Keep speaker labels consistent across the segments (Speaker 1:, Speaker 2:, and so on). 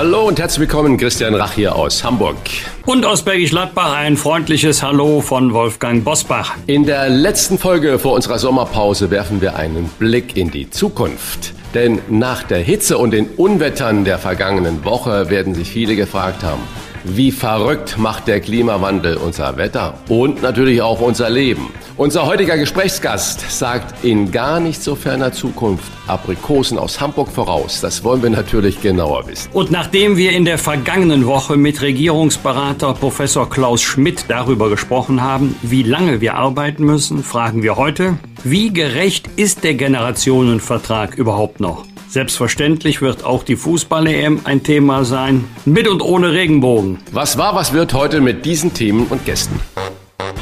Speaker 1: Hallo und herzlich willkommen, Christian Rach hier aus Hamburg.
Speaker 2: Und aus Bergisch Gladbach ein freundliches Hallo von Wolfgang Bosbach.
Speaker 1: In der letzten Folge vor unserer Sommerpause werfen wir einen Blick in die Zukunft. Denn nach der Hitze und den Unwettern der vergangenen Woche werden sich viele gefragt haben, wie verrückt macht der Klimawandel unser Wetter und natürlich auch unser Leben. Unser heutiger Gesprächsgast sagt in gar nicht so ferner Zukunft Aprikosen aus Hamburg voraus. Das wollen wir natürlich genauer wissen.
Speaker 2: Und nachdem wir in der vergangenen Woche mit Regierungsberater Professor Klaus Schmidt darüber gesprochen haben, wie lange wir arbeiten müssen, fragen wir heute, wie gerecht ist der Generationenvertrag überhaupt noch? Selbstverständlich wird auch die Fußball-EM ein Thema sein, mit und ohne Regenbogen.
Speaker 1: Was war, was wird heute mit diesen Themen und Gästen?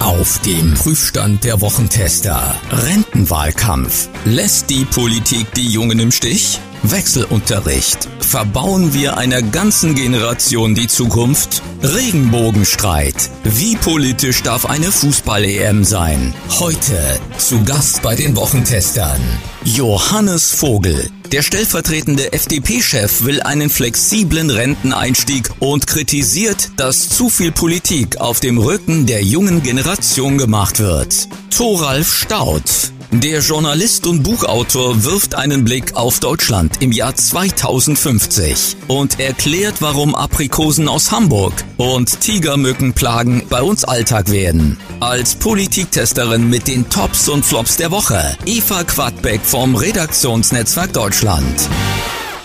Speaker 3: Auf dem Prüfstand der Wochentester. Rentenwahlkampf. Lässt die Politik die Jungen im Stich? Wechselunterricht. Verbauen wir einer ganzen Generation die Zukunft? Regenbogenstreit. Wie politisch darf eine Fußball-EM sein? Heute zu Gast bei den Wochentestern. Johannes Vogel. Der stellvertretende FDP-Chef will einen flexiblen Renteneinstieg und kritisiert, dass zu viel Politik auf dem Rücken der jungen Generation gemacht wird. Thoralf Staudt. Der Journalist und Buchautor wirft einen Blick auf Deutschland im Jahr 2050 und erklärt, warum Aprikosen aus Hamburg und Tigermückenplagen bei uns Alltag werden. Als Politiktesterin mit den Tops und Flops der Woche, Eva Quadbeck vom Redaktionsnetzwerk Deutschland.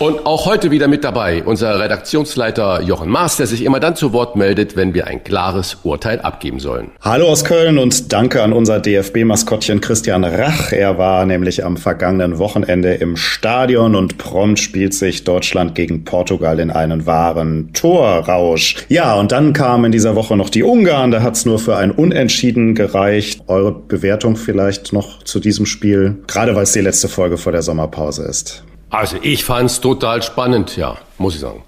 Speaker 1: Und auch heute wieder mit dabei unser Redaktionsleiter Jochen Maas, der sich immer dann zu Wort meldet, wenn wir ein klares Urteil abgeben sollen.
Speaker 4: Hallo aus Köln und danke an unser DFB-Maskottchen Christian Rach. Er war nämlich am vergangenen Wochenende im Stadion und prompt spielt sich Deutschland gegen Portugal in einen wahren Torrausch. Ja, und dann kamen in dieser Woche noch die Ungarn. Da hat's nur für ein Unentschieden gereicht. Eure Bewertung vielleicht noch zu diesem Spiel, gerade weil es die letzte Folge vor der Sommerpause ist.
Speaker 1: Also ich fand's total spannend, ja, muss ich sagen.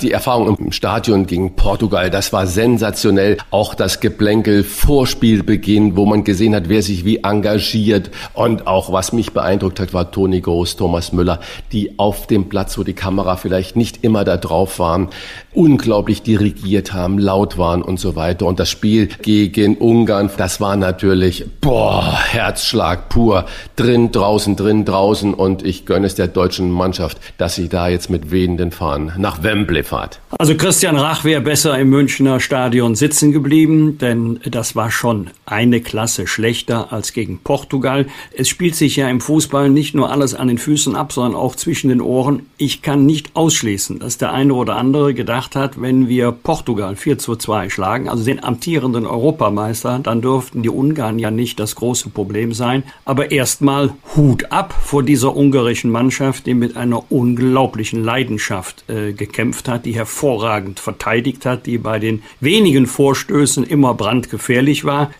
Speaker 1: Die Erfahrung im Stadion gegen Portugal, das war sensationell. Auch das Geplänkel vor Spielbeginn, wo man gesehen hat, wer sich wie engagiert. Und auch was mich beeindruckt hat, war Toni Groß, Thomas Müller, die auf dem Platz, wo die Kamera vielleicht nicht immer da drauf waren, unglaublich dirigiert haben, laut waren und so weiter. Und das Spiel gegen Ungarn, das war natürlich, boah, Herzschlag pur. Drin, draußen, drin, draußen. Und ich gönne es der deutschen Mannschaft, dass sie da jetzt mit wehenden Fahnen nach Wembley Fahrt.
Speaker 2: Also Christian Rach wäre besser im Münchner Stadion sitzen geblieben, denn das war schon eine Klasse schlechter als gegen Portugal. Es spielt sich ja im Fußball nicht nur alles an den Füßen ab, sondern auch zwischen den Ohren. Ich kann nicht ausschließen, dass der eine oder andere gedacht hat, wenn wir Portugal 4 zu 2 schlagen, also den amtierenden Europameister, dann dürften die Ungarn ja nicht das große Problem sein. Aber erstmal Hut ab vor dieser ungarischen Mannschaft, die mit einer unglaublichen Leidenschaft äh, gekämpft hat hat, die hervorragend verteidigt hat, die bei den wenigen Vorstößen immer brandgefährlich war.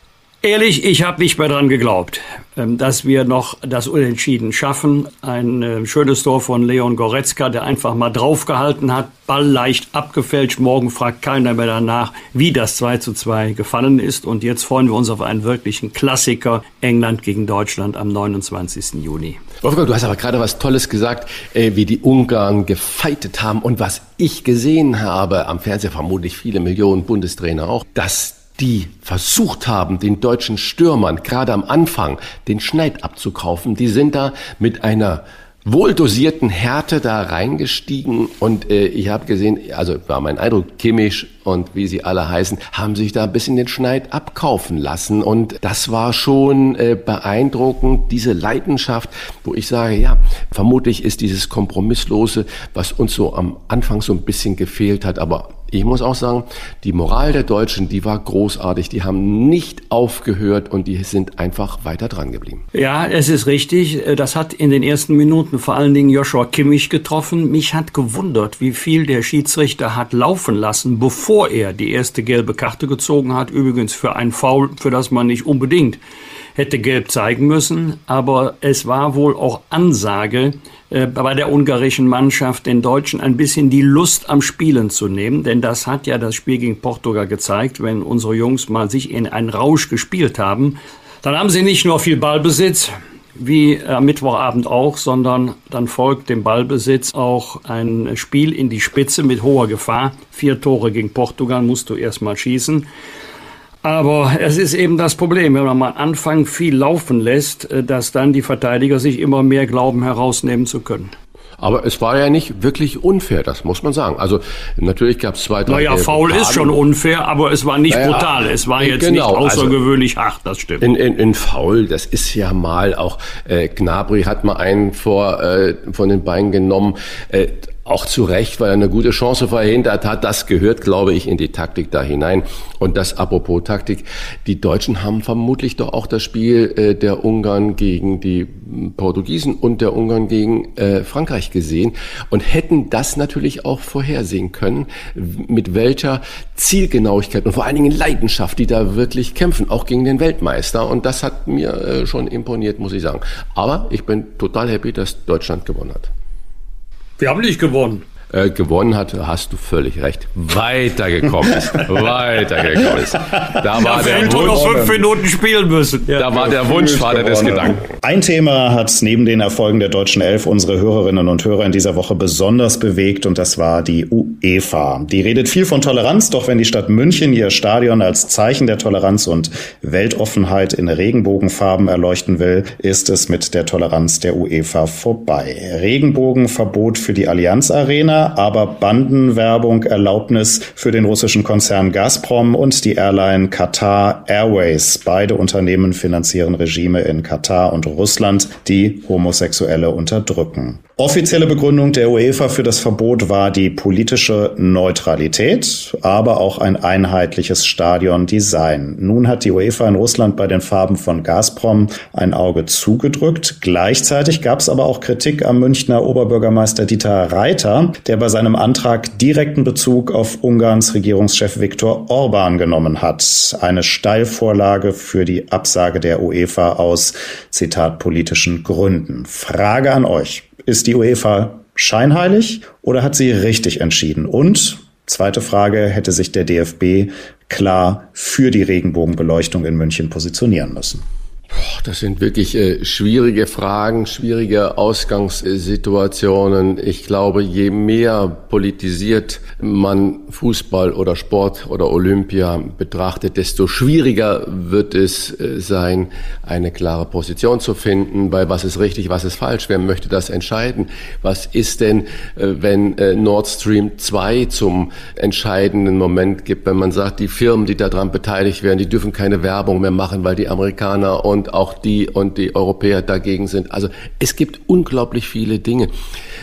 Speaker 2: Ehrlich, ich habe nicht mehr dran geglaubt, ähm, dass wir noch das Unentschieden schaffen. Ein äh, schönes Tor von Leon Goretzka, der einfach mal draufgehalten hat, Ball leicht abgefälscht. Morgen fragt keiner mehr danach, wie das 2 zu 2 gefallen ist. Und jetzt freuen wir uns auf einen wirklichen Klassiker England gegen Deutschland am 29. Juni.
Speaker 1: Wolfgang, du hast aber gerade was Tolles gesagt, äh, wie die Ungarn gefeitet haben und was ich gesehen habe. Am Fernseher, vermutlich viele Millionen Bundestrainer auch, dass die versucht haben, den deutschen Stürmern gerade am Anfang den Schneid abzukaufen, die sind da mit einer wohldosierten Härte da reingestiegen und äh, ich habe gesehen, also war mein Eindruck, Kimmich und wie sie alle heißen, haben sich da ein bisschen den Schneid abkaufen lassen und das war schon äh, beeindruckend, diese Leidenschaft, wo ich sage, ja, vermutlich ist dieses Kompromisslose, was uns so am Anfang so ein bisschen gefehlt hat, aber ich muss auch sagen, die Moral der Deutschen, die war großartig. Die haben nicht aufgehört und die sind einfach weiter dran geblieben.
Speaker 2: Ja, es ist richtig. Das hat in den ersten Minuten vor allen Dingen Joshua Kimmich getroffen. Mich hat gewundert, wie viel der Schiedsrichter hat laufen lassen, bevor er die erste gelbe Karte gezogen hat. Übrigens für ein Foul, für das man nicht unbedingt hätte gelb zeigen müssen. Aber es war wohl auch Ansage, äh, bei der ungarischen Mannschaft den Deutschen ein bisschen die Lust am Spielen zu nehmen, denn das hat ja das Spiel gegen Portugal gezeigt, wenn unsere Jungs mal sich in einen Rausch gespielt haben, dann haben sie nicht nur viel Ballbesitz, wie am Mittwochabend auch, sondern dann folgt dem Ballbesitz auch ein Spiel in die Spitze mit hoher Gefahr. Vier Tore gegen Portugal musst du erstmal schießen. Aber es ist eben das Problem, wenn man am Anfang viel laufen lässt, äh, dass dann die Verteidiger sich immer mehr glauben herausnehmen zu können.
Speaker 1: Aber es war ja nicht wirklich unfair, das muss man sagen. Also natürlich gab es zwei, drei.
Speaker 2: Naja, faul ist schon unfair, aber es war nicht naja, brutal. Es war jetzt genau, nicht also außergewöhnlich also, hart, das stimmt.
Speaker 1: In, in, in faul, das ist ja mal auch, äh, Gnabry hat mal einen vor, äh, von den Beinen genommen. Äh, auch zu Recht, weil er eine gute Chance verhindert hat. Das gehört, glaube ich, in die Taktik da hinein. Und das apropos Taktik. Die Deutschen haben vermutlich doch auch das Spiel äh, der Ungarn gegen die Portugiesen und der Ungarn gegen äh, Frankreich gesehen und hätten das natürlich auch vorhersehen können, mit welcher Zielgenauigkeit und vor allen Dingen Leidenschaft die da wirklich kämpfen, auch gegen den Weltmeister. Und das hat mir äh, schon imponiert, muss ich sagen. Aber ich bin total happy, dass Deutschland gewonnen hat.
Speaker 2: Wir haben nicht gewonnen
Speaker 1: äh, gewonnen hat, hast du völlig recht. Weitergekommen ist. Weitergekommen ist.
Speaker 2: Da war der Wunsch, noch fünf Minuten spielen müssen.
Speaker 1: Ja. Da war der Wunschvater des Gedanken.
Speaker 4: Ein Thema hat neben den Erfolgen der deutschen Elf unsere Hörerinnen und Hörer in dieser Woche besonders bewegt und das war die UEFA. Die redet viel von Toleranz, doch wenn die Stadt München ihr Stadion als Zeichen der Toleranz und Weltoffenheit in Regenbogenfarben erleuchten will, ist es mit der Toleranz der UEFA vorbei. Regenbogenverbot für die Allianz Arena aber Bandenwerbung Erlaubnis für den russischen Konzern Gazprom und die Airline Qatar Airways. Beide Unternehmen finanzieren Regime in Katar und Russland, die Homosexuelle unterdrücken. Offizielle Begründung der UEFA für das Verbot war die politische Neutralität, aber auch ein einheitliches Stadiondesign. Nun hat die UEFA in Russland bei den Farben von Gazprom ein Auge zugedrückt. Gleichzeitig gab es aber auch Kritik am Münchner Oberbürgermeister Dieter Reiter, der bei seinem Antrag direkten Bezug auf Ungarns Regierungschef Viktor Orban genommen hat. Eine Steilvorlage für die Absage der UEFA aus, Zitat, politischen Gründen. Frage an euch. Ist die UEFA scheinheilig oder hat sie richtig entschieden? Und zweite Frage, hätte sich der DFB klar für die Regenbogenbeleuchtung in München positionieren müssen?
Speaker 1: Das sind wirklich äh, schwierige Fragen, schwierige Ausgangssituationen. Ich glaube, je mehr politisiert man Fußball oder Sport oder Olympia betrachtet, desto schwieriger wird es äh, sein, eine klare Position zu finden, weil was ist richtig, was ist falsch, wer möchte das entscheiden? Was ist denn, äh, wenn Nord Stream 2 zum entscheidenden Moment gibt, wenn man sagt, die Firmen, die daran beteiligt werden, die dürfen keine Werbung mehr machen, weil die Amerikaner und und auch die und die Europäer dagegen sind. Also es gibt unglaublich viele Dinge.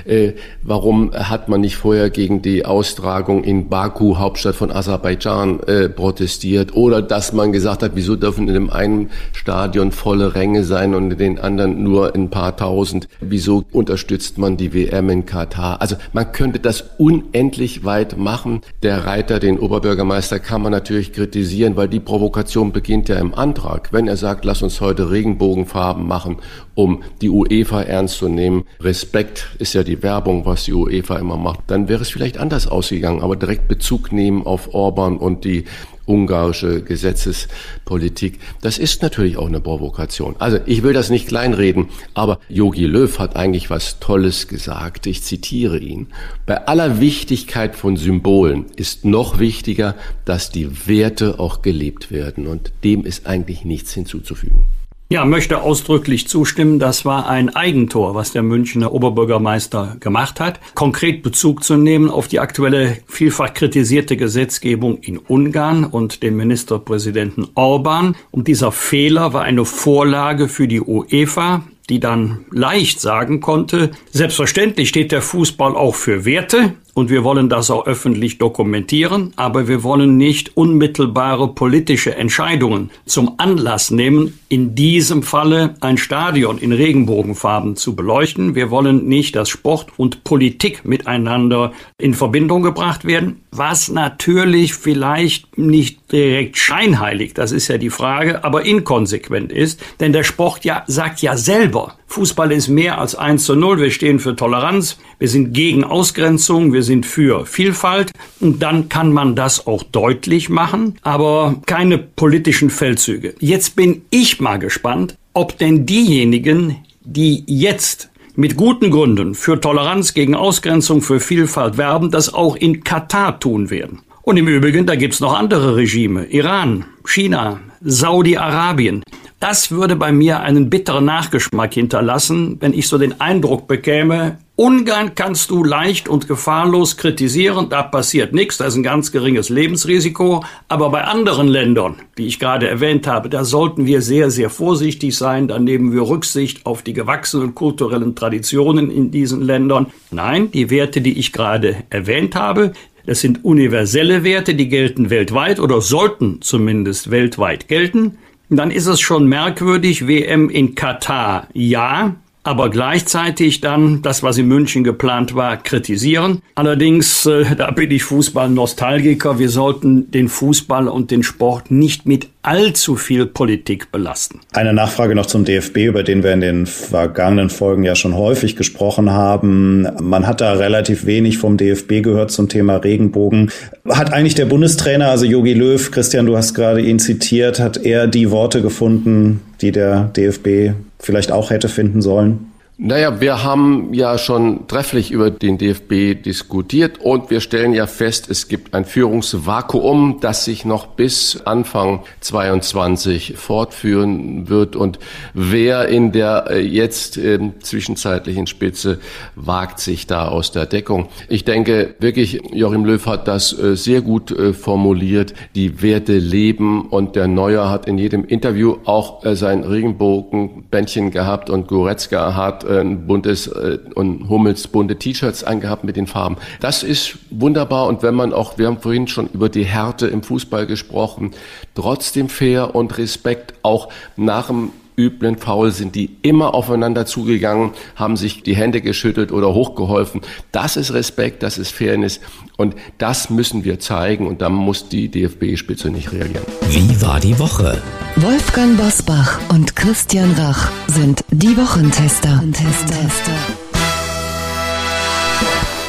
Speaker 1: Äh, warum hat man nicht vorher gegen die Austragung in Baku, Hauptstadt von Aserbaidschan, äh, protestiert? Oder dass man gesagt hat, wieso dürfen in dem einen Stadion volle Ränge sein und in den anderen nur ein paar tausend? Wieso unterstützt man die WM in Katar? Also man könnte das unendlich weit machen. Der Reiter, den Oberbürgermeister, kann man natürlich kritisieren, weil die Provokation beginnt ja im Antrag. Wenn er sagt, lass uns heute Regenbogenfarben machen, um die UEFA ernst zu nehmen, Respekt ist ja die Werbung, was die UEFA immer macht, dann wäre es vielleicht anders ausgegangen. Aber direkt Bezug nehmen auf Orban und die ungarische Gesetzespolitik, das ist natürlich auch eine Provokation. Also ich will das nicht kleinreden, aber Yogi Löw hat eigentlich was Tolles gesagt. Ich zitiere ihn. Bei aller Wichtigkeit von Symbolen ist noch wichtiger, dass die Werte auch gelebt werden. Und dem ist eigentlich nichts hinzuzufügen.
Speaker 2: Ja, möchte ausdrücklich zustimmen. Das war ein Eigentor, was der Münchner Oberbürgermeister gemacht hat. Konkret Bezug zu nehmen auf die aktuelle vielfach kritisierte Gesetzgebung in Ungarn und den Ministerpräsidenten Orban. Und dieser Fehler war eine Vorlage für die UEFA, die dann leicht sagen konnte, selbstverständlich steht der Fußball auch für Werte, und wir wollen das auch öffentlich dokumentieren, aber wir wollen nicht unmittelbare politische Entscheidungen zum Anlass nehmen, in diesem Falle ein Stadion in Regenbogenfarben zu beleuchten. Wir wollen nicht, dass Sport und Politik miteinander in Verbindung gebracht werden, was natürlich vielleicht nicht direkt scheinheilig, das ist ja die Frage, aber inkonsequent ist, denn der Sport ja sagt ja selber, Fußball ist mehr als 1 zu 0, wir stehen für Toleranz, wir sind gegen Ausgrenzung, wir sind für Vielfalt und dann kann man das auch deutlich machen, aber keine politischen Feldzüge. Jetzt bin ich mal gespannt, ob denn diejenigen, die jetzt mit guten Gründen für Toleranz gegen Ausgrenzung, für Vielfalt werben, das auch in Katar tun werden. Und im Übrigen, da gibt's noch andere Regime. Iran, China, Saudi-Arabien. Das würde bei mir einen bitteren Nachgeschmack hinterlassen, wenn ich so den Eindruck bekäme, Ungarn kannst du leicht und gefahrlos kritisieren, da passiert nichts, da ist ein ganz geringes Lebensrisiko. Aber bei anderen Ländern, die ich gerade erwähnt habe, da sollten wir sehr, sehr vorsichtig sein. Da nehmen wir Rücksicht auf die gewachsenen kulturellen Traditionen in diesen Ländern. Nein, die Werte, die ich gerade erwähnt habe, das sind universelle Werte, die gelten weltweit oder sollten zumindest weltweit gelten. Dann ist es schon merkwürdig, WM in Katar ja, aber gleichzeitig dann das, was in München geplant war, kritisieren. Allerdings, äh, da bin ich Fußball-Nostalgiker, wir sollten den Fußball und den Sport nicht mit allzu viel Politik belasten.
Speaker 4: Eine Nachfrage noch zum DFB, über den wir in den vergangenen Folgen ja schon häufig gesprochen haben. Man hat da relativ wenig vom DFB gehört zum Thema Regenbogen. Hat eigentlich der Bundestrainer, also Jogi Löw, Christian, du hast gerade ihn zitiert, hat er die Worte gefunden, die der DFB vielleicht auch hätte finden sollen?
Speaker 1: Naja, wir haben ja schon trefflich über den DFB diskutiert und wir stellen ja fest, es gibt ein Führungsvakuum, das sich noch bis Anfang 22 fortführen wird. Und wer in der äh, jetzt äh, zwischenzeitlichen Spitze wagt sich da aus der Deckung? Ich denke wirklich, Joachim Löw hat das äh, sehr gut äh, formuliert. Die Werte leben und der Neuer hat in jedem Interview auch äh, sein Regenbogenbändchen gehabt und Goretzka hat ein buntes äh, und Hummels bunte T-Shirts angehabt mit den Farben. Das ist wunderbar und wenn man auch, wir haben vorhin schon über die Härte im Fußball gesprochen, trotzdem fair und Respekt auch nach dem üblen Foul sind die immer aufeinander zugegangen, haben sich die Hände geschüttelt oder hochgeholfen. Das ist Respekt, das ist Fairness und das müssen wir zeigen und da muss die DFB-Spitze nicht reagieren.
Speaker 3: Wie war die Woche?
Speaker 5: Wolfgang Bosbach und Christian Rach sind die Wochentester.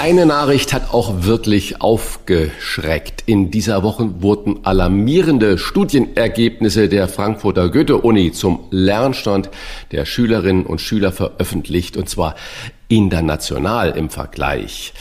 Speaker 1: Eine Nachricht hat auch wirklich aufgeschreckt. In dieser Woche wurden alarmierende Studienergebnisse der Frankfurter Goethe-Uni zum Lernstand der Schülerinnen und Schüler veröffentlicht, und zwar international im Vergleich.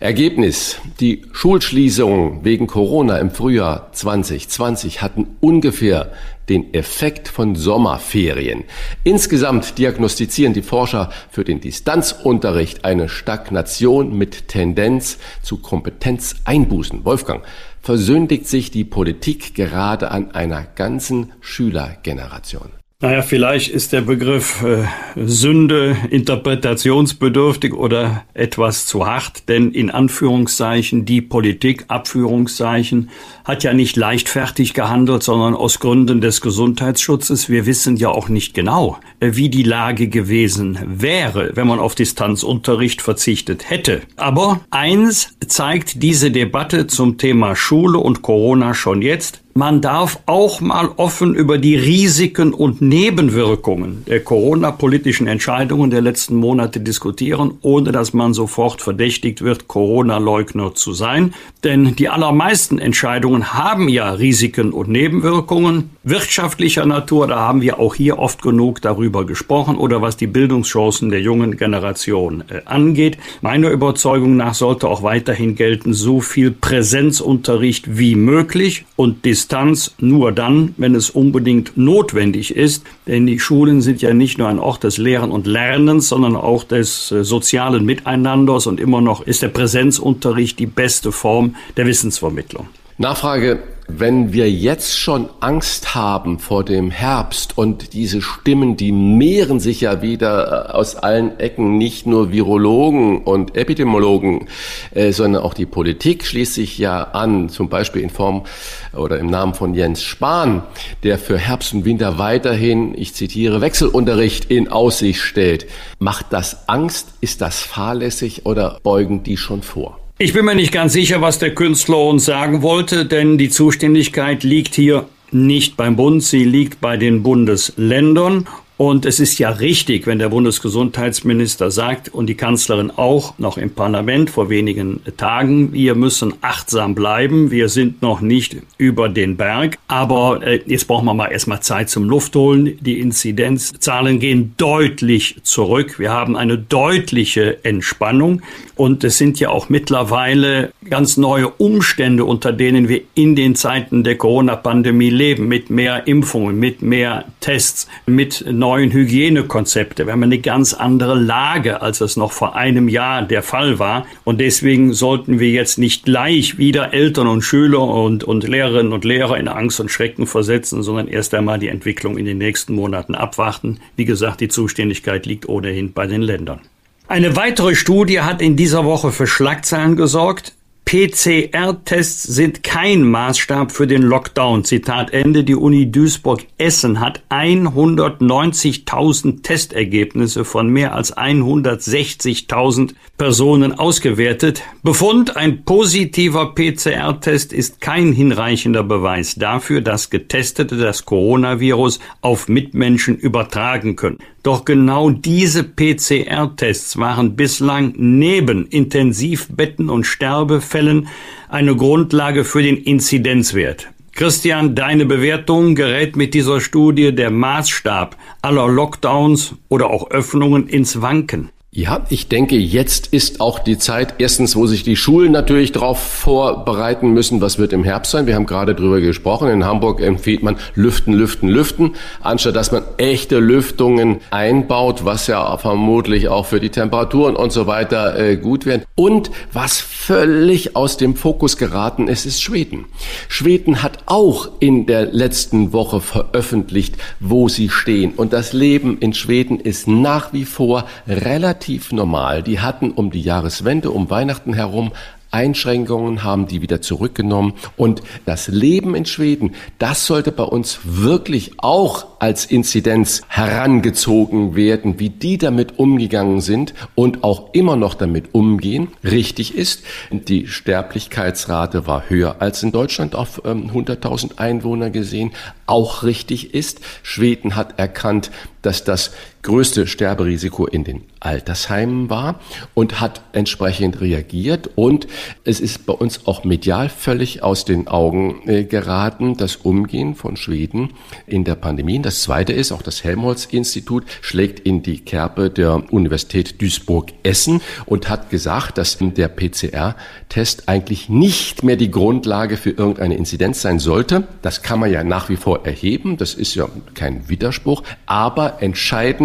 Speaker 1: Ergebnis. Die Schulschließungen wegen Corona im Frühjahr 2020 hatten ungefähr den Effekt von Sommerferien. Insgesamt diagnostizieren die Forscher für den Distanzunterricht eine Stagnation mit Tendenz zu Kompetenzeinbußen. Wolfgang, versündigt sich die Politik gerade an einer ganzen Schülergeneration?
Speaker 2: Naja, vielleicht ist der Begriff äh, Sünde interpretationsbedürftig oder etwas zu hart, denn in Anführungszeichen die Politik, Abführungszeichen, hat ja nicht leichtfertig gehandelt, sondern aus Gründen des Gesundheitsschutzes. Wir wissen ja auch nicht genau, äh, wie die Lage gewesen wäre, wenn man auf Distanzunterricht verzichtet hätte. Aber eins zeigt diese Debatte zum Thema Schule und Corona schon jetzt, man darf auch mal offen über die Risiken und Nebenwirkungen der Corona-politischen Entscheidungen der letzten Monate diskutieren, ohne dass man sofort verdächtigt wird, Corona-Leugner zu sein. Denn die allermeisten Entscheidungen haben ja Risiken und Nebenwirkungen wirtschaftlicher Natur. Da haben wir auch hier oft genug darüber gesprochen oder was die Bildungschancen der jungen Generation äh, angeht. Meiner Überzeugung nach sollte auch weiterhin gelten, so viel Präsenzunterricht wie möglich und Distanz nur dann, wenn es unbedingt notwendig ist. Denn die Schulen sind ja nicht nur ein Ort des Lehren und Lernens, sondern auch des äh, sozialen Miteinanders und immer noch ist der Präsenzunterricht die beste Form der Wissensvermittlung.
Speaker 1: Nachfrage Wenn wir jetzt schon Angst haben vor dem Herbst und diese Stimmen, die mehren sich ja wieder äh, aus allen Ecken, nicht nur Virologen und Epidemiologen, äh, sondern auch die Politik schließt sich ja an, zum Beispiel in Form oder im Namen von Jens Spahn, der für Herbst und Winter weiterhin, ich zitiere, Wechselunterricht in Aussicht stellt. Macht das Angst? Ist das fahrlässig oder beugen die schon vor?
Speaker 2: Ich bin mir nicht ganz sicher, was der Künstler uns sagen wollte, denn die Zuständigkeit liegt hier nicht beim Bund, sie liegt bei den Bundesländern. Und es ist ja richtig, wenn der Bundesgesundheitsminister sagt und die Kanzlerin auch noch im Parlament vor wenigen Tagen, wir müssen achtsam bleiben, wir sind noch nicht über den Berg. Aber äh, jetzt brauchen wir mal erstmal Zeit zum Luftholen. Die Inzidenzzahlen gehen deutlich zurück. Wir haben eine deutliche Entspannung. Und es sind ja auch mittlerweile ganz neue Umstände, unter denen wir in den Zeiten der Corona-Pandemie leben, mit mehr Impfungen, mit mehr Tests, mit neuen Hygienekonzepten. Wir haben eine ganz andere Lage, als es noch vor einem Jahr der Fall war. Und deswegen sollten wir jetzt nicht gleich wieder Eltern und Schüler und, und Lehrerinnen und Lehrer in Angst und Schrecken versetzen, sondern erst einmal die Entwicklung in den nächsten Monaten abwarten. Wie gesagt, die Zuständigkeit liegt ohnehin bei den Ländern. Eine weitere Studie hat in dieser Woche für Schlagzeilen gesorgt. PCR-Tests sind kein Maßstab für den Lockdown. Zitat Ende. Die Uni Duisburg-Essen hat 190.000 Testergebnisse von mehr als 160.000 Personen ausgewertet. Befund, ein positiver PCR-Test ist kein hinreichender Beweis dafür, dass Getestete das Coronavirus auf Mitmenschen übertragen können. Doch genau diese PCR-Tests waren bislang neben Intensivbetten und Sterbefällen eine Grundlage für den Inzidenzwert. Christian, deine Bewertung gerät mit dieser Studie der Maßstab aller Lockdowns oder auch Öffnungen ins Wanken.
Speaker 1: Ja, ich denke, jetzt ist auch die Zeit, erstens, wo sich die Schulen natürlich darauf vorbereiten müssen, was wird im Herbst sein. Wir haben gerade drüber gesprochen. In Hamburg empfiehlt man Lüften, Lüften, Lüften, anstatt dass man echte Lüftungen einbaut, was ja vermutlich auch für die Temperaturen und so weiter äh, gut wäre. Und was völlig aus dem Fokus geraten ist, ist Schweden. Schweden hat auch in der letzten Woche veröffentlicht, wo sie stehen. Und das Leben in Schweden ist nach wie vor relativ relativ normal. Die hatten um die Jahreswende, um Weihnachten herum Einschränkungen haben die wieder zurückgenommen. Und das Leben in Schweden, das sollte bei uns wirklich auch als Inzidenz herangezogen werden, wie die damit umgegangen sind und auch immer noch damit umgehen. Richtig ist, die Sterblichkeitsrate war höher als in Deutschland auf 100.000 ähm, Einwohner gesehen. Auch richtig ist, Schweden hat erkannt, dass das größte Sterberisiko in den Altersheimen war und hat entsprechend reagiert. Und es ist bei uns auch medial völlig aus den Augen äh, geraten, das Umgehen von Schweden in der Pandemie. Das zweite ist, auch das Helmholtz-Institut schlägt in die Kerbe der Universität Duisburg-Essen und hat gesagt, dass der PCR-Test eigentlich nicht mehr die Grundlage für irgendeine Inzidenz sein sollte. Das kann man ja nach wie vor erheben. Das ist ja kein Widerspruch. Aber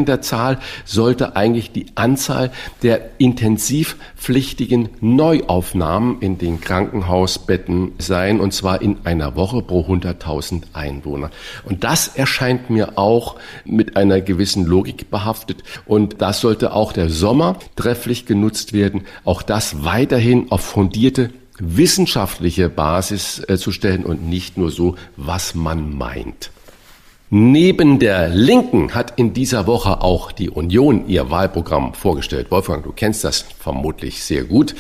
Speaker 1: entscheidender Zahl sollte eigentlich die Anzahl der intensivpflichtigen Neuaufnahmen in den Krankenhausbetten sein, und zwar in einer Woche pro 100.000 Einwohner. Und das erscheint mir auch mit einer gewissen Logik behaftet. Und das sollte auch der Sommer trefflich genutzt werden, auch das weiterhin auf fundierte wissenschaftliche Basis äh, zu stellen und nicht nur so, was man meint. Neben der Linken hat in dieser Woche auch die Union ihr Wahlprogramm vorgestellt. Wolfgang, du kennst das vermutlich sehr gut.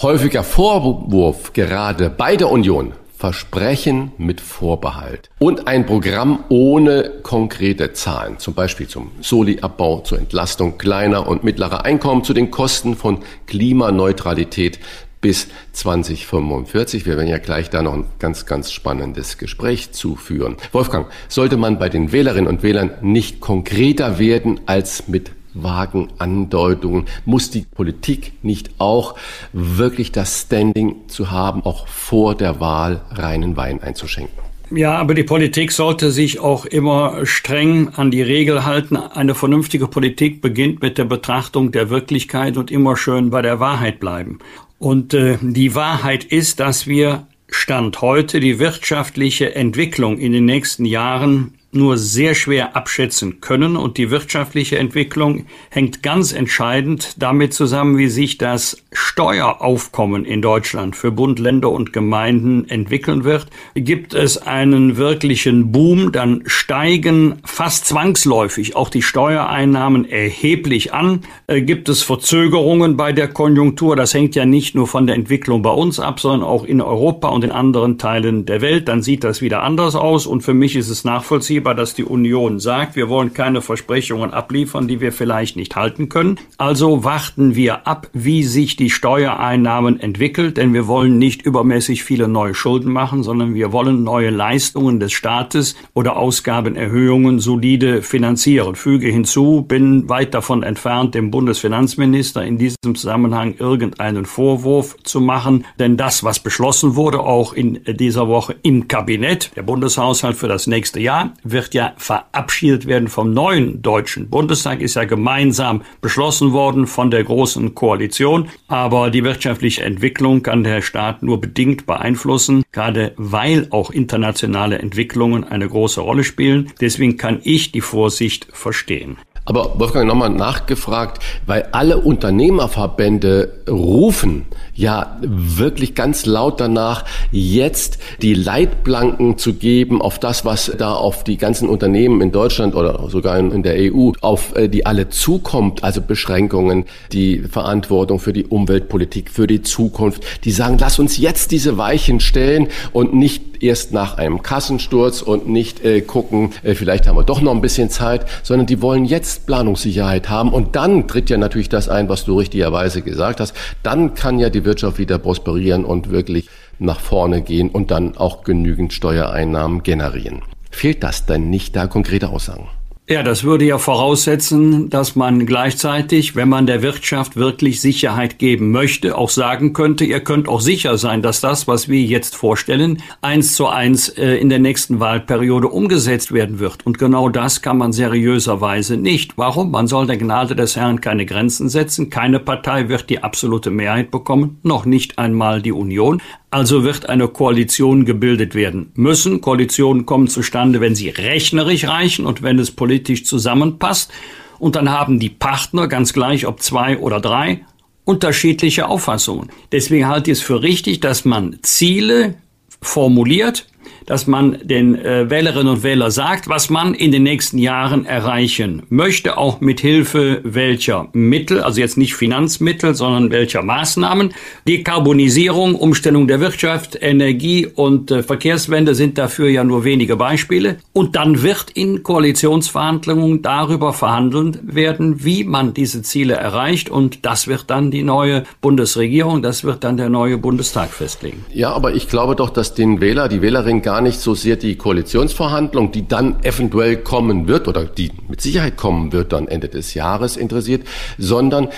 Speaker 1: Häufiger Vorwurf gerade bei der Union. Versprechen mit Vorbehalt und ein Programm ohne konkrete Zahlen, zum Beispiel zum Soli-Abbau, zur Entlastung kleiner und mittlerer Einkommen, zu den Kosten von Klimaneutralität bis 2045. Wir werden ja gleich da noch ein ganz, ganz spannendes Gespräch zuführen. Wolfgang, sollte man bei den Wählerinnen und Wählern nicht konkreter werden als mit vagen Andeutungen? Muss die Politik nicht auch wirklich das Standing zu haben, auch vor der Wahl reinen Wein einzuschenken?
Speaker 2: Ja, aber die Politik sollte sich auch immer streng an die Regel halten. Eine vernünftige Politik beginnt mit der Betrachtung der Wirklichkeit und immer schön bei der Wahrheit bleiben. Und äh, die Wahrheit ist, dass wir Stand heute die wirtschaftliche Entwicklung in den nächsten Jahren nur sehr schwer abschätzen können und die wirtschaftliche Entwicklung hängt ganz entscheidend damit zusammen, wie sich das Steueraufkommen in Deutschland für Bund, Länder und Gemeinden entwickeln wird. Gibt es einen wirklichen Boom, dann steigen fast zwangsläufig auch die Steuereinnahmen erheblich an. Äh, gibt es Verzögerungen bei der Konjunktur, das hängt ja nicht nur von der Entwicklung bei uns ab, sondern auch in Europa und in anderen Teilen der Welt, dann sieht das wieder anders aus und für mich ist es nachvollziehbar, nachvollziehbar, dass die Union sagt, wir wollen keine Versprechungen abliefern, die wir vielleicht nicht halten können. Also warten wir ab, wie sich die Steuereinnahmen entwickelt, denn wir wollen nicht übermäßig viele neue Schulden machen, sondern wir wollen neue Leistungen des Staates oder Ausgabenerhöhungen solide finanzieren. Füge hinzu, bin weit davon entfernt, dem Bundesfinanzminister in diesem Zusammenhang irgendeinen Vorwurf zu machen, denn das, was beschlossen wurde, auch in dieser Woche im Kabinett, der Bundeshaushalt für das nächste Jahr, wird ja verabschiedet werden vom neuen Deutschen Bundestag, ist ja gemeinsam beschlossen worden von der Großen Koalition. Aber die wirtschaftliche Entwicklung kann der Staat nur bedingt beeinflussen, gerade weil auch internationale Entwicklungen eine große Rolle spielen. Deswegen kann ich die Vorsicht verstehen.
Speaker 1: Aber Wolfgang, nochmal nachgefragt, weil alle Unternehmerverbände rufen ja wirklich ganz laut danach, jetzt die Leitplanken zu geben auf das, was da auf die ganzen Unternehmen in Deutschland oder sogar in der EU, auf äh, die alle zukommt, also Beschränkungen, die Verantwortung für die Umweltpolitik, für die Zukunft. Die sagen, lass uns jetzt diese Weichen stellen und nicht erst nach einem Kassensturz und nicht äh, gucken, äh, vielleicht haben wir doch noch ein bisschen Zeit, sondern die wollen jetzt Planungssicherheit haben und dann tritt ja natürlich das ein, was du richtigerweise gesagt hast. Dann kann ja die Wirtschaft wieder prosperieren und wirklich nach vorne gehen und dann auch genügend Steuereinnahmen generieren. Fehlt das denn nicht da konkrete Aussagen?
Speaker 2: Ja, das würde ja voraussetzen, dass man gleichzeitig, wenn man der Wirtschaft wirklich Sicherheit geben möchte, auch sagen könnte, ihr könnt auch sicher sein, dass das, was wir jetzt vorstellen, eins zu eins äh, in der nächsten Wahlperiode umgesetzt werden wird. Und genau das kann man seriöserweise nicht. Warum? Man soll der Gnade des Herrn keine Grenzen setzen. Keine Partei wird die absolute Mehrheit bekommen, noch nicht einmal die Union. Also wird eine Koalition gebildet werden müssen. Koalitionen kommen zustande, wenn sie rechnerisch reichen und wenn es politisch zusammenpasst. Und dann haben die Partner, ganz gleich ob zwei oder drei, unterschiedliche Auffassungen. Deswegen halte ich es für richtig, dass man Ziele formuliert, dass man den äh, Wählerinnen und Wählern sagt, was man in den nächsten Jahren erreichen möchte, auch mit Hilfe welcher Mittel, also jetzt nicht Finanzmittel, sondern welcher Maßnahmen. Dekarbonisierung, Umstellung der Wirtschaft, Energie und äh, Verkehrswende sind dafür ja nur wenige Beispiele. Und dann wird in Koalitionsverhandlungen darüber verhandelt werden, wie man diese Ziele erreicht. Und das wird dann die neue Bundesregierung, das wird dann der neue Bundestag festlegen.
Speaker 1: Ja, aber ich glaube doch, dass den Wähler, die Wählerin gar gar nicht so sehr die Koalitionsverhandlung, die dann eventuell kommen wird oder die mit Sicherheit kommen wird dann Ende des Jahres interessiert, sondern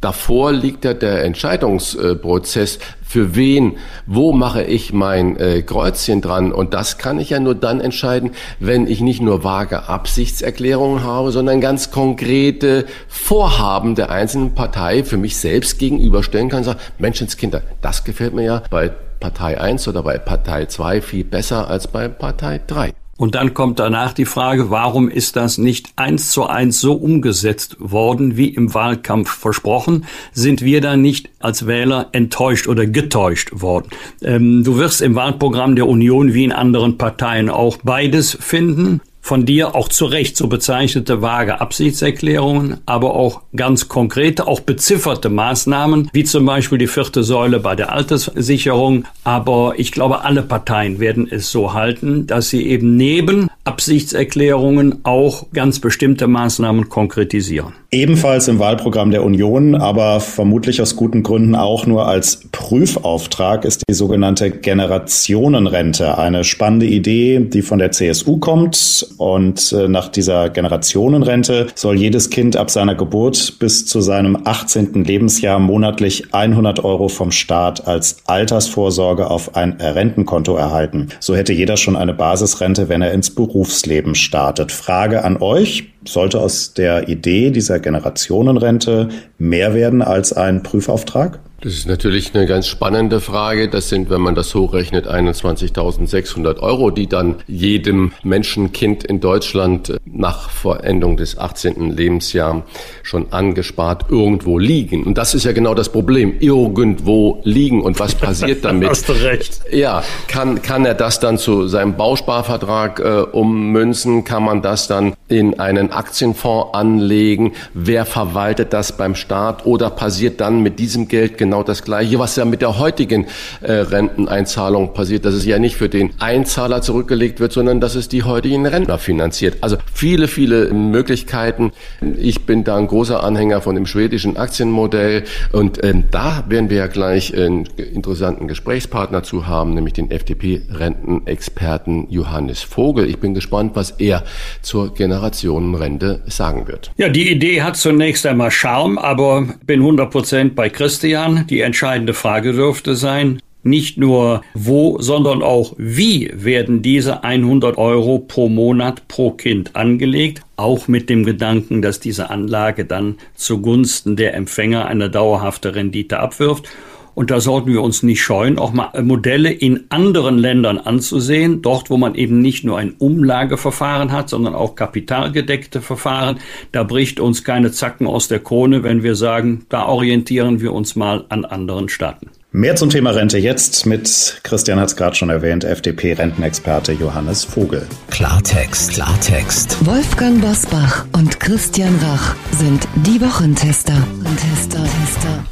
Speaker 1: Davor liegt ja der Entscheidungsprozess, für wen, wo mache ich mein äh, Kreuzchen dran. Und das kann ich ja nur dann entscheiden, wenn ich nicht nur vage Absichtserklärungen habe, sondern ganz konkrete Vorhaben der einzelnen Partei für mich selbst gegenüberstellen kann. Sagen, Menschenskinder, das gefällt mir ja bei Partei 1 oder bei Partei 2 viel besser als bei Partei 3.
Speaker 2: Und dann kommt danach die Frage, warum ist das nicht eins zu eins so umgesetzt worden, wie im Wahlkampf versprochen? Sind wir da nicht als Wähler enttäuscht oder getäuscht worden? Ähm, du wirst im Wahlprogramm der Union wie in anderen Parteien auch beides finden von dir auch zu Recht so bezeichnete vage Absichtserklärungen, aber auch ganz konkrete, auch bezifferte Maßnahmen, wie zum Beispiel die vierte Säule bei der Alterssicherung. Aber ich glaube, alle Parteien werden es so halten, dass sie eben neben Absichtserklärungen auch ganz bestimmte Maßnahmen konkretisieren.
Speaker 4: Ebenfalls im Wahlprogramm der Union, aber vermutlich aus guten Gründen auch nur als Prüfauftrag ist die sogenannte Generationenrente. Eine spannende Idee, die von der CSU kommt. Und äh, nach dieser Generationenrente soll jedes Kind ab seiner Geburt bis zu seinem 18. Lebensjahr monatlich 100 Euro vom Staat als Altersvorsorge auf ein Rentenkonto erhalten. So hätte jeder schon eine Basisrente, wenn er ins Beruf Berufsleben startet. Frage an euch, sollte aus der Idee dieser Generationenrente mehr werden als ein Prüfauftrag?
Speaker 1: Das ist natürlich eine ganz spannende Frage. Das sind, wenn man das hochrechnet, 21.600 Euro, die dann jedem Menschenkind in Deutschland nach Vollendung des 18. Lebensjahres schon angespart irgendwo liegen. Und das ist ja genau das Problem. Irgendwo liegen. Und was passiert damit?
Speaker 2: Hast du recht.
Speaker 1: Ja, kann, kann er das dann zu seinem Bausparvertrag äh, ummünzen? Kann man das dann in einen Aktienfonds anlegen? Wer verwaltet das beim Staat? Oder passiert dann mit diesem Geld genau das Gleiche, was ja mit der heutigen äh, Renteneinzahlung passiert, dass es ja nicht für den Einzahler zurückgelegt wird, sondern dass es die heutigen Rentner finanziert. Also viele, viele Möglichkeiten. Ich bin da ein großer Anhänger von dem schwedischen Aktienmodell und ähm, da werden wir ja gleich einen interessanten Gesprächspartner zu haben, nämlich den FDP-Rentenexperten Johannes Vogel. Ich bin gespannt, was er zur Generationenrente sagen wird.
Speaker 2: Ja, die Idee hat zunächst einmal Charme, aber bin 100 Prozent bei Christian. Die entscheidende Frage dürfte sein, nicht nur wo, sondern auch wie werden diese 100 Euro pro Monat pro Kind angelegt, auch mit dem Gedanken, dass diese Anlage dann zugunsten der Empfänger eine dauerhafte Rendite abwirft. Und da sollten wir uns nicht scheuen, auch mal Modelle in anderen Ländern anzusehen, dort wo man eben nicht nur ein Umlageverfahren hat, sondern auch kapitalgedeckte Verfahren. Da bricht uns keine Zacken aus der Krone, wenn wir sagen, da orientieren wir uns mal an anderen Staaten.
Speaker 4: Mehr zum Thema Rente jetzt mit, Christian hat es gerade schon erwähnt, FDP-Rentenexperte Johannes Vogel.
Speaker 3: Klartext, Klartext.
Speaker 5: Wolfgang Bosbach und Christian Rach sind die Wochentester. Tester, Tester.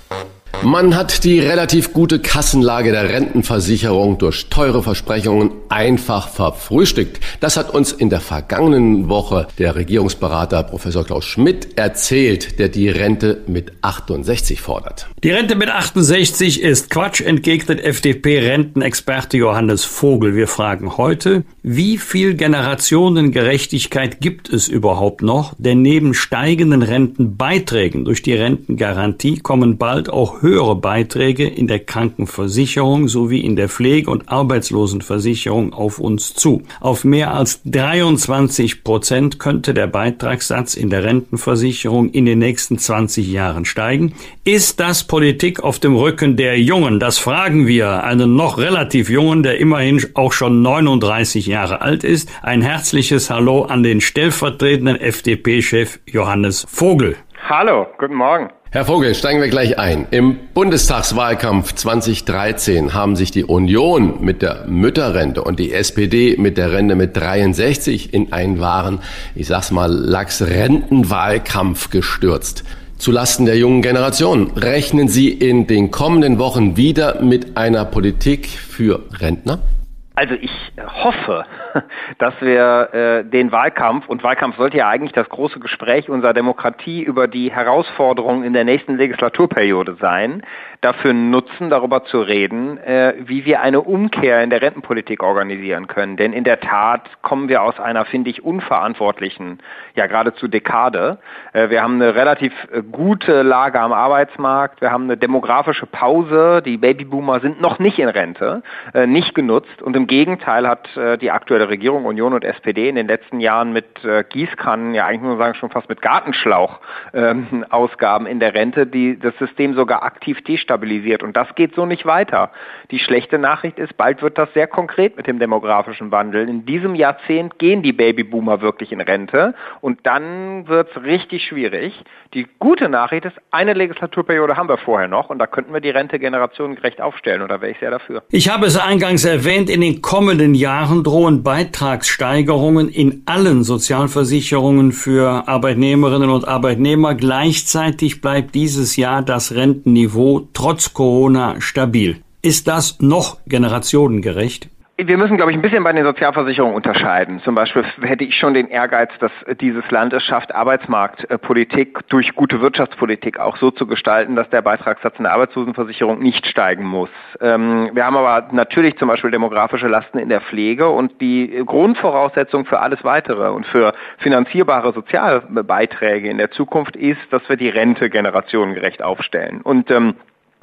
Speaker 1: Man hat die relativ gute Kassenlage der Rentenversicherung durch teure Versprechungen einfach verfrühstückt. Das hat uns in der vergangenen Woche der Regierungsberater Professor Klaus Schmidt erzählt, der die Rente mit 68 fordert.
Speaker 2: Die Rente mit 68 ist Quatsch, entgegnet FDP-Rentenexperte Johannes Vogel. Wir fragen heute, wie viel Generationengerechtigkeit gibt es überhaupt noch? Denn neben steigenden Rentenbeiträgen durch die Rentengarantie kommen bald auch höhere Beiträge in der Krankenversicherung sowie in der Pflege- und Arbeitslosenversicherung auf uns zu. Auf mehr als 23 Prozent könnte der Beitragssatz in der Rentenversicherung in den nächsten 20 Jahren steigen. Ist das Politik auf dem Rücken der Jungen? Das fragen wir einen noch relativ jungen, der immerhin auch schon 39 Jahre alt ist. Ein herzliches Hallo an den stellvertretenden FDP-Chef Johannes Vogel.
Speaker 6: Hallo, guten Morgen.
Speaker 1: Herr Vogel, steigen wir gleich ein. Im Bundestagswahlkampf 2013 haben sich die Union mit der Mütterrente und die SPD mit der Rente mit 63 in einen wahren, ich sag's mal, Lachs-Rentenwahlkampf gestürzt. Zulasten der jungen Generation rechnen Sie in den kommenden Wochen wieder mit einer Politik für Rentner?
Speaker 6: Also ich hoffe, dass wir äh, den Wahlkampf, und Wahlkampf sollte ja eigentlich das große Gespräch unserer Demokratie über die Herausforderungen in der nächsten Legislaturperiode sein, dafür nutzen, darüber zu reden, äh, wie wir eine Umkehr in der Rentenpolitik organisieren können. Denn in der Tat kommen wir aus einer, finde ich, unverantwortlichen, ja geradezu Dekade. Äh, wir haben eine relativ äh, gute Lage am Arbeitsmarkt, wir haben eine demografische Pause, die Babyboomer sind noch nicht in Rente, äh, nicht genutzt und im Gegenteil hat äh, die aktuelle Regierung Union und SPD in den letzten Jahren mit äh, Gießkannen, ja eigentlich nur sagen schon fast mit Gartenschlauch ähm, Ausgaben in der Rente, die das System sogar aktiv destabilisiert. Und das geht so nicht weiter. Die schlechte Nachricht ist, bald wird das sehr konkret mit dem demografischen Wandel. In diesem Jahrzehnt gehen die Babyboomer wirklich in Rente und dann wird es richtig schwierig. Die gute Nachricht ist, eine Legislaturperiode haben wir vorher noch und da könnten wir die Rente generationengerecht aufstellen und da wäre ich sehr dafür.
Speaker 2: Ich habe es eingangs erwähnt, in den kommenden Jahren drohen Beitragssteigerungen in allen Sozialversicherungen für Arbeitnehmerinnen und Arbeitnehmer. Gleichzeitig bleibt dieses Jahr das Rentenniveau trotz Corona stabil. Ist das noch generationengerecht?
Speaker 6: Wir müssen, glaube ich, ein bisschen bei den Sozialversicherungen unterscheiden. Zum Beispiel hätte ich schon den Ehrgeiz, dass dieses Land es schafft, Arbeitsmarktpolitik durch gute Wirtschaftspolitik auch so zu gestalten, dass der Beitragssatz in der Arbeitslosenversicherung nicht steigen muss. Ähm, wir haben aber natürlich zum Beispiel demografische Lasten in der Pflege und die Grundvoraussetzung für alles weitere und für finanzierbare Sozialbeiträge in der Zukunft ist, dass wir die Rente generationengerecht aufstellen. Und ähm,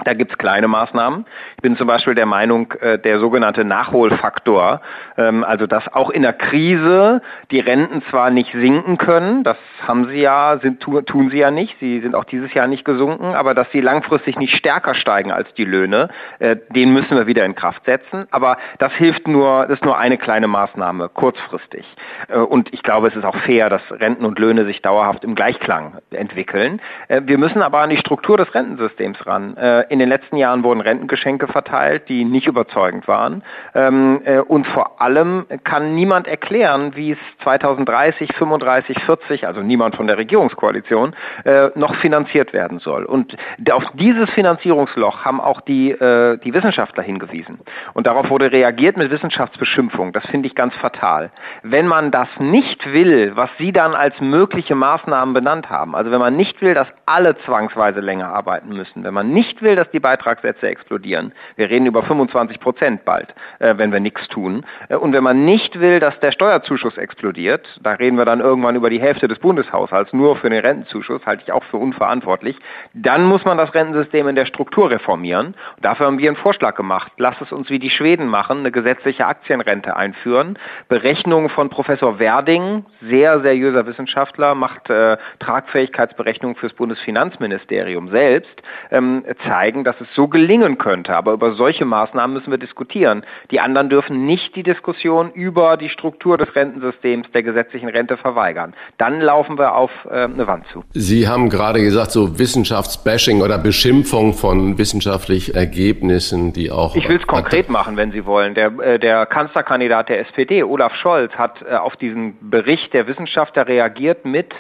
Speaker 6: Da gibt's kleine Maßnahmen. Ich bin zum Beispiel der Meinung, äh, der sogenannte Nachholfaktor, ähm, also dass auch in der Krise die Renten zwar nicht sinken können, das haben sie ja, sind, tun sie ja nicht, sie sind auch dieses Jahr nicht gesunken, aber dass sie langfristig nicht stärker steigen als die Löhne, äh, den müssen wir wieder in Kraft setzen. Aber das hilft nur, das ist nur eine kleine Maßnahme, kurzfristig. Äh, und ich glaube, es ist auch fair, dass Renten und Löhne sich dauerhaft im Gleichklang entwickeln. Wir müssen aber an die Struktur des Rentensystems ran in den letzten Jahren wurden Rentengeschenke verteilt, die nicht überzeugend waren. Ähm, äh, und vor allem kann niemand erklären, wie es 2030, 35, 40, also niemand von der Regierungskoalition, äh, noch finanziert werden soll. Und auf dieses Finanzierungsloch haben auch die, äh, die Wissenschaftler hingewiesen. Und darauf wurde reagiert mit Wissenschaftsbeschimpfung. Das finde ich ganz fatal. Wenn man das nicht will, was Sie dann als mögliche Maßnahmen benannt haben, also wenn man nicht will, dass alle zwangsweise länger arbeiten müssen, wenn man nicht will, dass die Beitragssätze explodieren. Wir reden über 25 Prozent bald, äh, wenn wir nichts tun. Äh, und wenn man nicht will, dass der Steuerzuschuss explodiert, da reden wir dann irgendwann über die Hälfte des Bundeshaushalts nur für den Rentenzuschuss, halte ich auch für unverantwortlich, dann muss man das Rentensystem in der Struktur reformieren. Und dafür haben wir einen Vorschlag gemacht. Lass es uns wie die Schweden machen, eine gesetzliche Aktienrente einführen. Berechnungen von Professor Werding, sehr seriöser Wissenschaftler, macht äh, Tragfähigkeitsberechnungen fürs Bundesfinanzministerium selbst, ähm, zeigen, zeigen, dass es so gelingen könnte. Aber über solche Maßnahmen müssen wir diskutieren. Die anderen dürfen nicht die Diskussion über die Struktur des Rentensystems der gesetzlichen Rente verweigern. Dann laufen wir auf äh, eine Wand zu.
Speaker 1: Sie haben gerade gesagt, so Wissenschaftsbashing oder Beschimpfung von wissenschaftlichen Ergebnissen, die auch.
Speaker 6: Ich will es konkret machen, wenn Sie wollen. Der, äh, der Kanzlerkandidat der SPD, Olaf Scholz, hat äh, auf diesen Bericht der Wissenschaftler reagiert mit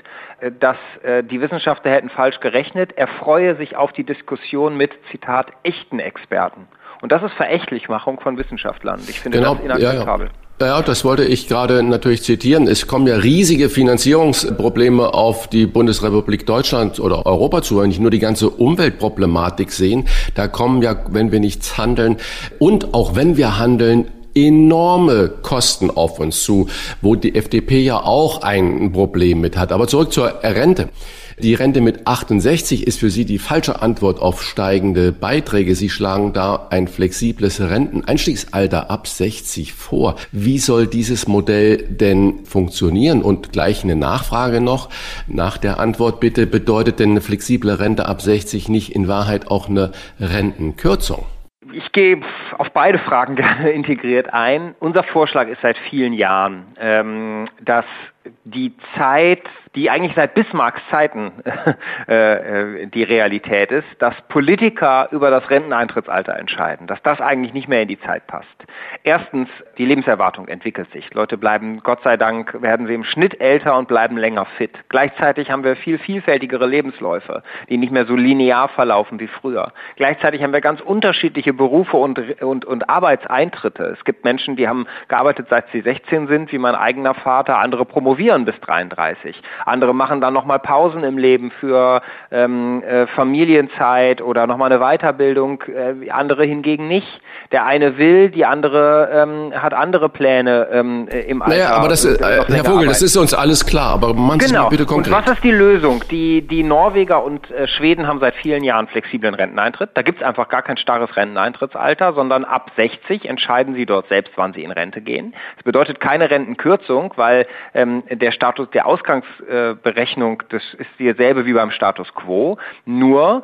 Speaker 6: dass äh, die Wissenschaftler hätten falsch gerechnet. Er freue sich auf die Diskussion mit, Zitat, echten Experten. Und das ist Verächtlichmachung von Wissenschaftlern. Ich finde genau, das inakzeptabel.
Speaker 1: Ja, ja. Ja, das wollte ich gerade natürlich zitieren. Es kommen ja riesige Finanzierungsprobleme auf die Bundesrepublik Deutschland oder Europa zu, wenn ich nur die ganze Umweltproblematik sehen. Da kommen ja, wenn wir nichts handeln und auch wenn wir handeln, enorme Kosten auf uns zu, wo die FDP ja auch ein Problem mit hat. Aber zurück zur Rente. Die Rente mit 68 ist für Sie die falsche Antwort auf steigende Beiträge. Sie schlagen da ein flexibles Renteneinstiegsalter ab 60 vor. Wie soll dieses Modell denn funktionieren? Und gleich eine Nachfrage noch. Nach der Antwort bitte, bedeutet denn eine flexible Rente ab 60 nicht in Wahrheit auch eine Rentenkürzung?
Speaker 6: Ich gehe auf beide Fragen gerne integriert ein. Unser Vorschlag ist seit vielen Jahren, ähm, dass die Zeit die eigentlich seit Bismarcks Zeiten äh, äh, die Realität ist, dass Politiker über das Renteneintrittsalter entscheiden, dass das eigentlich nicht mehr in die Zeit passt. Erstens, die Lebenserwartung entwickelt sich. Leute bleiben, Gott sei Dank, werden sie im Schnitt älter und bleiben länger fit. Gleichzeitig haben wir viel vielfältigere Lebensläufe, die nicht mehr so linear verlaufen wie früher. Gleichzeitig haben wir ganz unterschiedliche Berufe und, und, und Arbeitseintritte. Es gibt Menschen, die haben gearbeitet, seit sie 16 sind, wie mein eigener Vater, andere promovieren bis 33. Andere machen dann nochmal Pausen im Leben für ähm, äh, Familienzeit oder nochmal eine Weiterbildung, äh, andere hingegen nicht. Der eine will, die andere ähm, hat andere Pläne ähm, äh, im Alter.
Speaker 1: Naja, aber das, äh, Herr Vogel, das ist uns alles klar, aber man
Speaker 6: genau.
Speaker 1: bitte konkret.
Speaker 6: Und was ist die Lösung? Die, die Norweger und äh, Schweden haben seit vielen Jahren flexiblen Renteneintritt. Da gibt es einfach gar kein starres Renteneintrittsalter, sondern ab 60 entscheiden sie dort selbst, wann sie in Rente gehen. Das bedeutet keine Rentenkürzung, weil ähm, der Status, der Ausgangs äh, Berechnung, das ist dieselbe wie beim Status quo, nur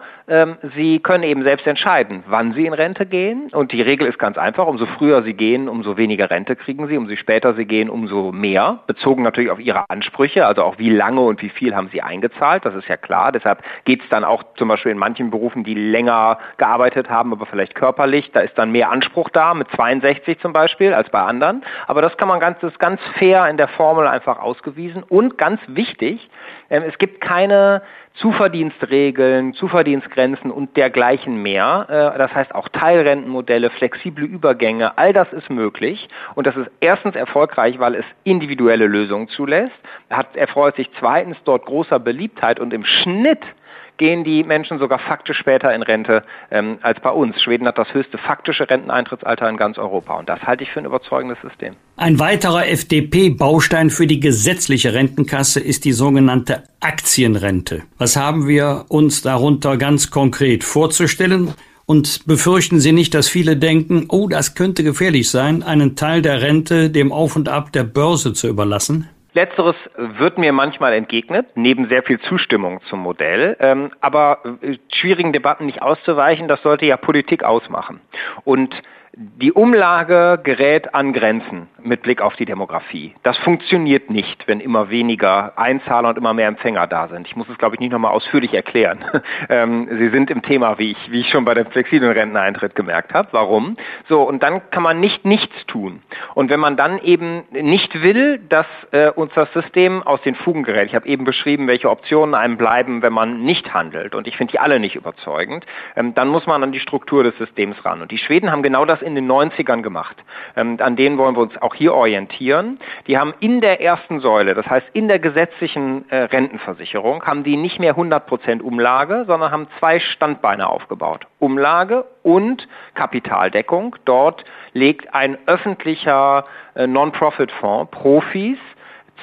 Speaker 6: Sie können eben selbst entscheiden, wann Sie in Rente gehen. Und die Regel ist ganz einfach, umso früher Sie gehen, umso weniger Rente kriegen Sie, umso später Sie gehen, umso mehr, bezogen natürlich auf Ihre Ansprüche, also auch wie lange und wie viel haben Sie eingezahlt, das ist ja klar, deshalb geht es dann auch zum Beispiel in manchen Berufen, die länger gearbeitet haben, aber vielleicht körperlich, da ist dann mehr Anspruch da, mit 62 zum Beispiel, als bei anderen, aber das kann man ganz, das ist ganz fair in der Formel einfach ausgewiesen. Und ganz wichtig, wichtig. Ähm, es gibt keine Zuverdienstregeln, Zuverdienstgrenzen und dergleichen mehr. Äh, das heißt auch Teilrentenmodelle, flexible Übergänge, all das ist möglich. Und das ist erstens erfolgreich, weil es individuelle Lösungen zulässt. Hat erfreut sich zweitens dort großer Beliebtheit und im Schnitt gehen die Menschen sogar faktisch später in Rente ähm, als bei uns. Schweden hat das höchste faktische Renteneintrittsalter in ganz Europa. Und das halte ich für ein überzeugendes System.
Speaker 2: Ein weiterer FDP-Baustein für die gesetzliche Rentenkasse ist die sogenannte Aktienrente. Was haben wir uns darunter ganz konkret vorzustellen? Und befürchten Sie nicht, dass viele denken, oh, das könnte gefährlich sein, einen Teil der Rente dem Auf und Ab der Börse zu überlassen?
Speaker 6: Letzteres wird mir manchmal entgegnet, neben sehr viel Zustimmung zum Modell. Ähm, aber äh, schwierigen Debatten nicht auszuweichen, das sollte ja Politik ausmachen. Und die Umlage gerät an Grenzen mit Blick auf die Demografie. Das funktioniert nicht, wenn immer weniger Einzahler und immer mehr Empfänger da sind. Ich muss es, glaube ich, nicht nochmal ausführlich erklären. Ähm, Sie sind im Thema, wie ich, wie ich schon bei dem flexiblen Renteneintritt gemerkt habe. Warum? So, und dann kann man nicht nichts tun. Und wenn man dann eben nicht will, dass äh, uns das System aus den Fugen gerät, ich habe eben beschrieben, welche Optionen einem bleiben, wenn man nicht handelt, und ich finde die alle nicht überzeugend, ähm, dann muss man an die Struktur des Systems ran. Und die Schweden haben genau das in den 90ern gemacht. Ähm, an denen wollen wir uns auch hier orientieren. Die haben in der ersten Säule, das heißt in der gesetzlichen äh, Rentenversicherung, haben die nicht mehr 100 Prozent Umlage, sondern haben zwei Standbeine aufgebaut. Umlage und Kapitaldeckung. Dort legt ein öffentlicher äh, Non-Profit-Fonds Profis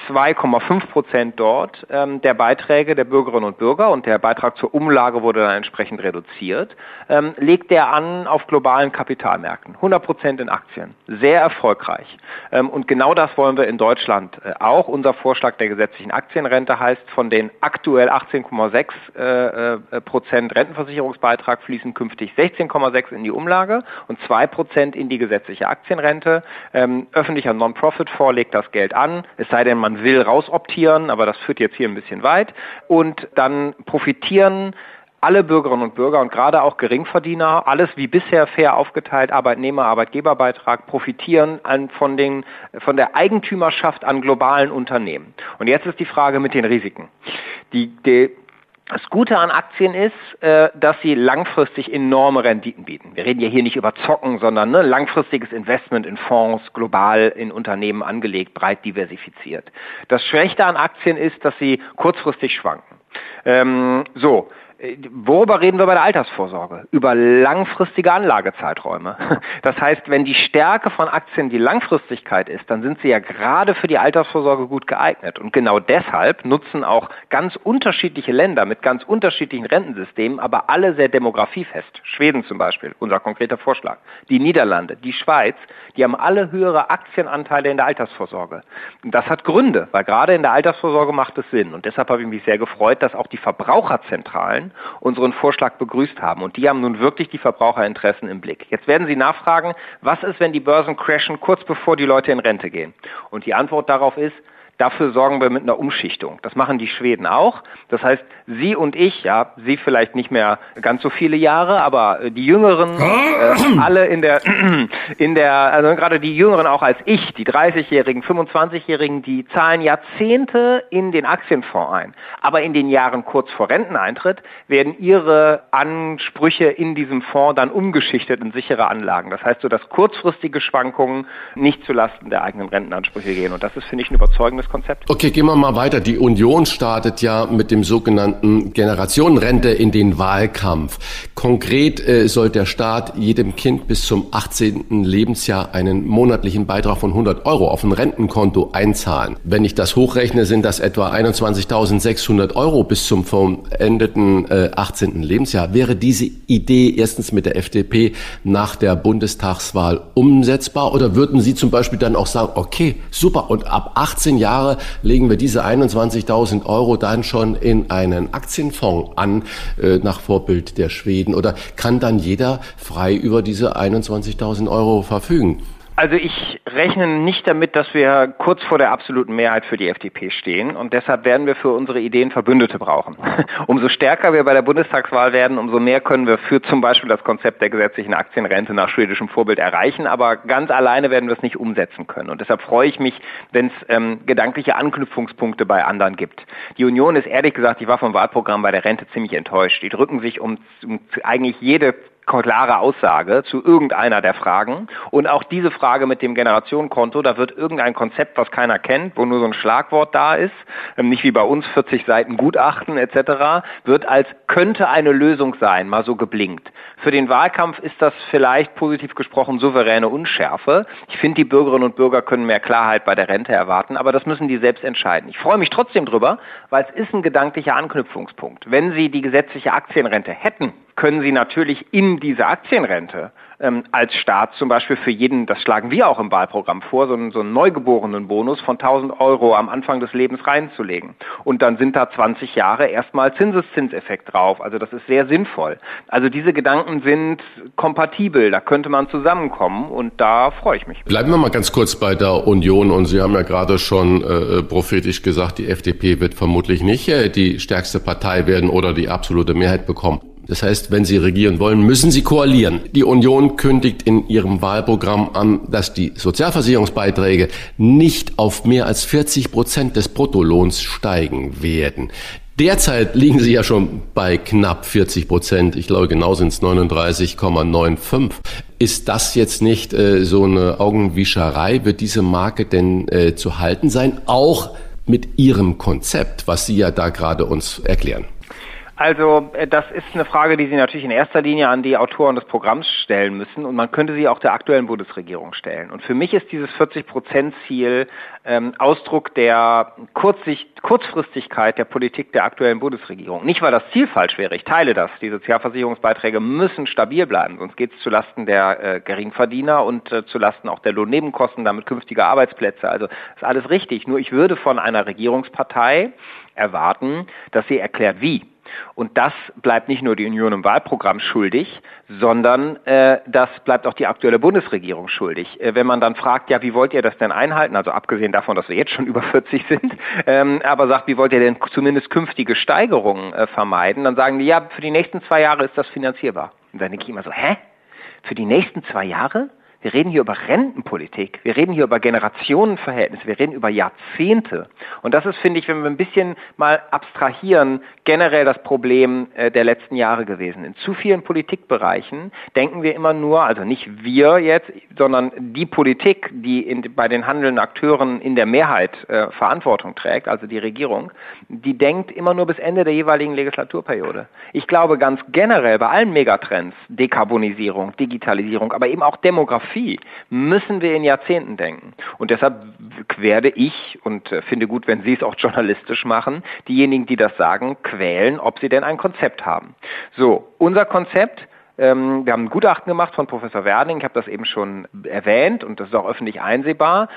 Speaker 6: 2,5 Prozent dort ähm, der Beiträge der Bürgerinnen und Bürger und der Beitrag zur Umlage wurde dann entsprechend reduziert, ähm, legt der an auf globalen Kapitalmärkten. 100 Prozent in Aktien. Sehr erfolgreich. Ähm, und genau das wollen wir in Deutschland äh, auch. Unser Vorschlag der gesetzlichen Aktienrente heißt, von den aktuell 18,6 äh, äh, Prozent Rentenversicherungsbeitrag fließen künftig 16,6 in die Umlage und 2 Prozent in die gesetzliche Aktienrente. Ähm, öffentlicher Non-Profit-Fonds legt das Geld an, es sei denn, man will rausoptieren, aber das führt jetzt hier ein bisschen weit. Und dann profitieren alle Bürgerinnen und Bürger und gerade auch Geringverdiener, alles wie bisher fair aufgeteilt, Arbeitnehmer, Arbeitgeberbeitrag, profitieren an, von, den, von der Eigentümerschaft an globalen Unternehmen. Und jetzt ist die Frage mit den Risiken. Die, die, das Gute an Aktien ist, äh, dass sie langfristig enorme Renditen bieten. Wir reden ja hier nicht über Zocken, sondern ne, langfristiges Investment in Fonds, global in Unternehmen angelegt, breit diversifiziert. Das Schlechte an Aktien ist, dass sie kurzfristig schwanken. Ähm, so, worüber reden wir bei der Altersvorsorge? Über langfristige Anlagezeiträume. Das heißt, wenn die Stärke von Aktien die Langfristigkeit ist, dann sind sie ja gerade für die Altersvorsorge gut geeignet. Und genau deshalb nutzen auch ganz unterschiedliche Länder mit ganz unterschiedlichen Rentensystemen, aber alle sehr demografiefest. Schweden zum Beispiel, unser konkreter Vorschlag. Die Niederlande, die Schweiz, die haben alle höhere Aktienanteile in der Altersvorsorge. Und das hat Gründe, weil gerade in der Altersvorsorge macht es Sinn. Und deshalb habe ich mich sehr gefreut, dass auch die Verbraucherzentralen unseren Vorschlag begrüßt haben. Und die haben nun wirklich die Verbraucherinteressen im Blick. Jetzt werden Sie nachfragen, was ist, wenn die Börsen crashen kurz bevor die Leute in Rente gehen? Und die Antwort darauf ist, Dafür sorgen wir mit einer Umschichtung. Das machen die Schweden auch. Das heißt, Sie und ich, ja, Sie vielleicht nicht mehr ganz so viele Jahre, aber äh, die Jüngeren, äh, alle in der, in der, also gerade die Jüngeren auch als ich, die 30-Jährigen, 25-Jährigen, die zahlen Jahrzehnte in den Aktienfonds ein. Aber in den Jahren kurz vor Renteneintritt werden ihre Ansprüche in diesem Fonds dann umgeschichtet in sichere Anlagen. Das heißt so, dass kurzfristige Schwankungen nicht zulasten der eigenen Rentenansprüche gehen. Und das ist, finde ich, ein überzeugendes das Konzept.
Speaker 1: Okay, gehen wir mal weiter. Die Union startet ja mit dem sogenannten Generationenrente in den Wahlkampf. Konkret äh, soll der Staat jedem Kind bis zum 18. Lebensjahr einen monatlichen Beitrag von 100 Euro auf ein Rentenkonto einzahlen. Wenn ich das hochrechne, sind das etwa 21.600 Euro bis zum vollendeten äh, 18. Lebensjahr. Wäre diese Idee erstens mit der FDP nach der Bundestagswahl umsetzbar oder würden Sie zum Beispiel dann auch sagen, okay, super, und ab 18 Jahren Jahre legen wir diese 21.000 Euro dann schon in einen Aktienfonds an, äh, nach Vorbild der Schweden? Oder kann dann jeder frei über diese 21.000 Euro verfügen?
Speaker 6: Also ich rechne nicht damit, dass wir kurz vor der absoluten Mehrheit für die FDP stehen und deshalb werden wir für unsere Ideen Verbündete brauchen. umso stärker wir bei der Bundestagswahl werden, umso mehr können wir für zum Beispiel das Konzept der gesetzlichen Aktienrente nach schwedischem Vorbild erreichen, aber ganz alleine werden wir es nicht umsetzen können. Und deshalb freue ich mich, wenn es ähm, gedankliche Anknüpfungspunkte bei anderen gibt. Die Union ist ehrlich gesagt, ich war vom Wahlprogramm bei der Rente ziemlich enttäuscht. Die drücken sich um, um eigentlich jede klare Aussage zu irgendeiner der Fragen. Und auch diese Frage mit dem Generationenkonto, da wird irgendein Konzept, was keiner kennt, wo nur so ein Schlagwort da ist, ähm, nicht wie bei uns 40 Seiten Gutachten etc., wird als könnte eine Lösung sein, mal so geblinkt. Für den Wahlkampf ist das vielleicht positiv gesprochen souveräne Unschärfe. Ich finde, die Bürgerinnen und Bürger können mehr Klarheit bei der Rente erwarten, aber das müssen die selbst entscheiden. Ich freue mich trotzdem drüber, weil es ist ein gedanklicher Anknüpfungspunkt. Wenn Sie die gesetzliche Aktienrente hätten, können Sie natürlich in diese Aktienrente ähm, als Staat zum Beispiel für jeden, das schlagen wir auch im Wahlprogramm vor, so einen, so einen Neugeborenenbonus von 1000 Euro am Anfang des Lebens reinzulegen. Und dann sind da 20 Jahre erstmal Zinseszinseffekt drauf. Also das ist sehr sinnvoll. Also diese Gedanken sind kompatibel, da könnte man zusammenkommen und da freue ich mich.
Speaker 1: Bleiben wir mal ganz kurz bei der Union und Sie haben ja gerade schon äh, prophetisch gesagt, die FDP wird vermutlich nicht äh, die stärkste Partei werden oder die absolute Mehrheit bekommen. Das heißt, wenn Sie regieren wollen, müssen Sie koalieren. Die Union kündigt in ihrem Wahlprogramm an, dass die Sozialversicherungsbeiträge nicht auf mehr als 40 Prozent des Bruttolohns steigen werden. Derzeit liegen sie ja schon bei knapp 40 Prozent. Ich glaube, genau sind es 39,95. Ist das jetzt nicht äh, so eine Augenwischerei? Wird diese Marke denn äh, zu halten sein? Auch mit Ihrem Konzept, was Sie ja da gerade uns erklären.
Speaker 6: Also äh, das ist eine Frage, die Sie natürlich in erster Linie an die Autoren des Programms stellen müssen und man könnte sie auch der aktuellen Bundesregierung stellen. Und für mich ist dieses 40-Prozent-Ziel ähm, Ausdruck der Kurzsicht, Kurzfristigkeit der Politik der aktuellen Bundesregierung. Nicht, weil das Ziel falsch wäre, ich teile das. Die Sozialversicherungsbeiträge müssen stabil bleiben, sonst geht es zulasten der äh, Geringverdiener und äh, zulasten auch der Lohnnebenkosten, damit künftige Arbeitsplätze. Also ist alles richtig. Nur ich würde von einer Regierungspartei erwarten, dass sie erklärt, wie. Und das bleibt nicht nur die Union im Wahlprogramm schuldig, sondern äh, das bleibt auch die aktuelle Bundesregierung schuldig. Äh, wenn man dann fragt, ja, wie wollt ihr das denn einhalten? Also abgesehen davon, dass wir jetzt schon über 40 sind, ähm, aber sagt, wie wollt ihr denn zumindest künftige Steigerungen äh, vermeiden? Dann sagen die, ja, für die nächsten zwei Jahre ist das finanzierbar. Und dann denke ich immer so, hä? Für die nächsten zwei Jahre? Wir reden hier über Rentenpolitik, wir reden hier über Generationenverhältnisse, wir reden über Jahrzehnte. Und das ist, finde ich, wenn wir ein bisschen mal abstrahieren, generell das Problem äh, der letzten Jahre gewesen. In zu vielen Politikbereichen denken wir immer nur, also nicht wir jetzt, sondern die Politik, die in, bei den handelnden Akteuren in der Mehrheit äh, Verantwortung trägt, also die Regierung, die denkt immer nur bis Ende der jeweiligen Legislaturperiode. Ich glaube ganz generell bei allen Megatrends, Dekarbonisierung, Digitalisierung, aber eben auch Demografie, Demografie müssen wir in Jahrzehnten denken. Und deshalb werde ich, und äh, finde gut, wenn Sie es auch journalistisch machen, diejenigen, die das sagen, quälen, ob sie denn ein Konzept haben. So, unser Konzept ähm, wir haben ein Gutachten gemacht von Professor Werning, ich habe das eben schon erwähnt und das ist auch öffentlich einsehbar.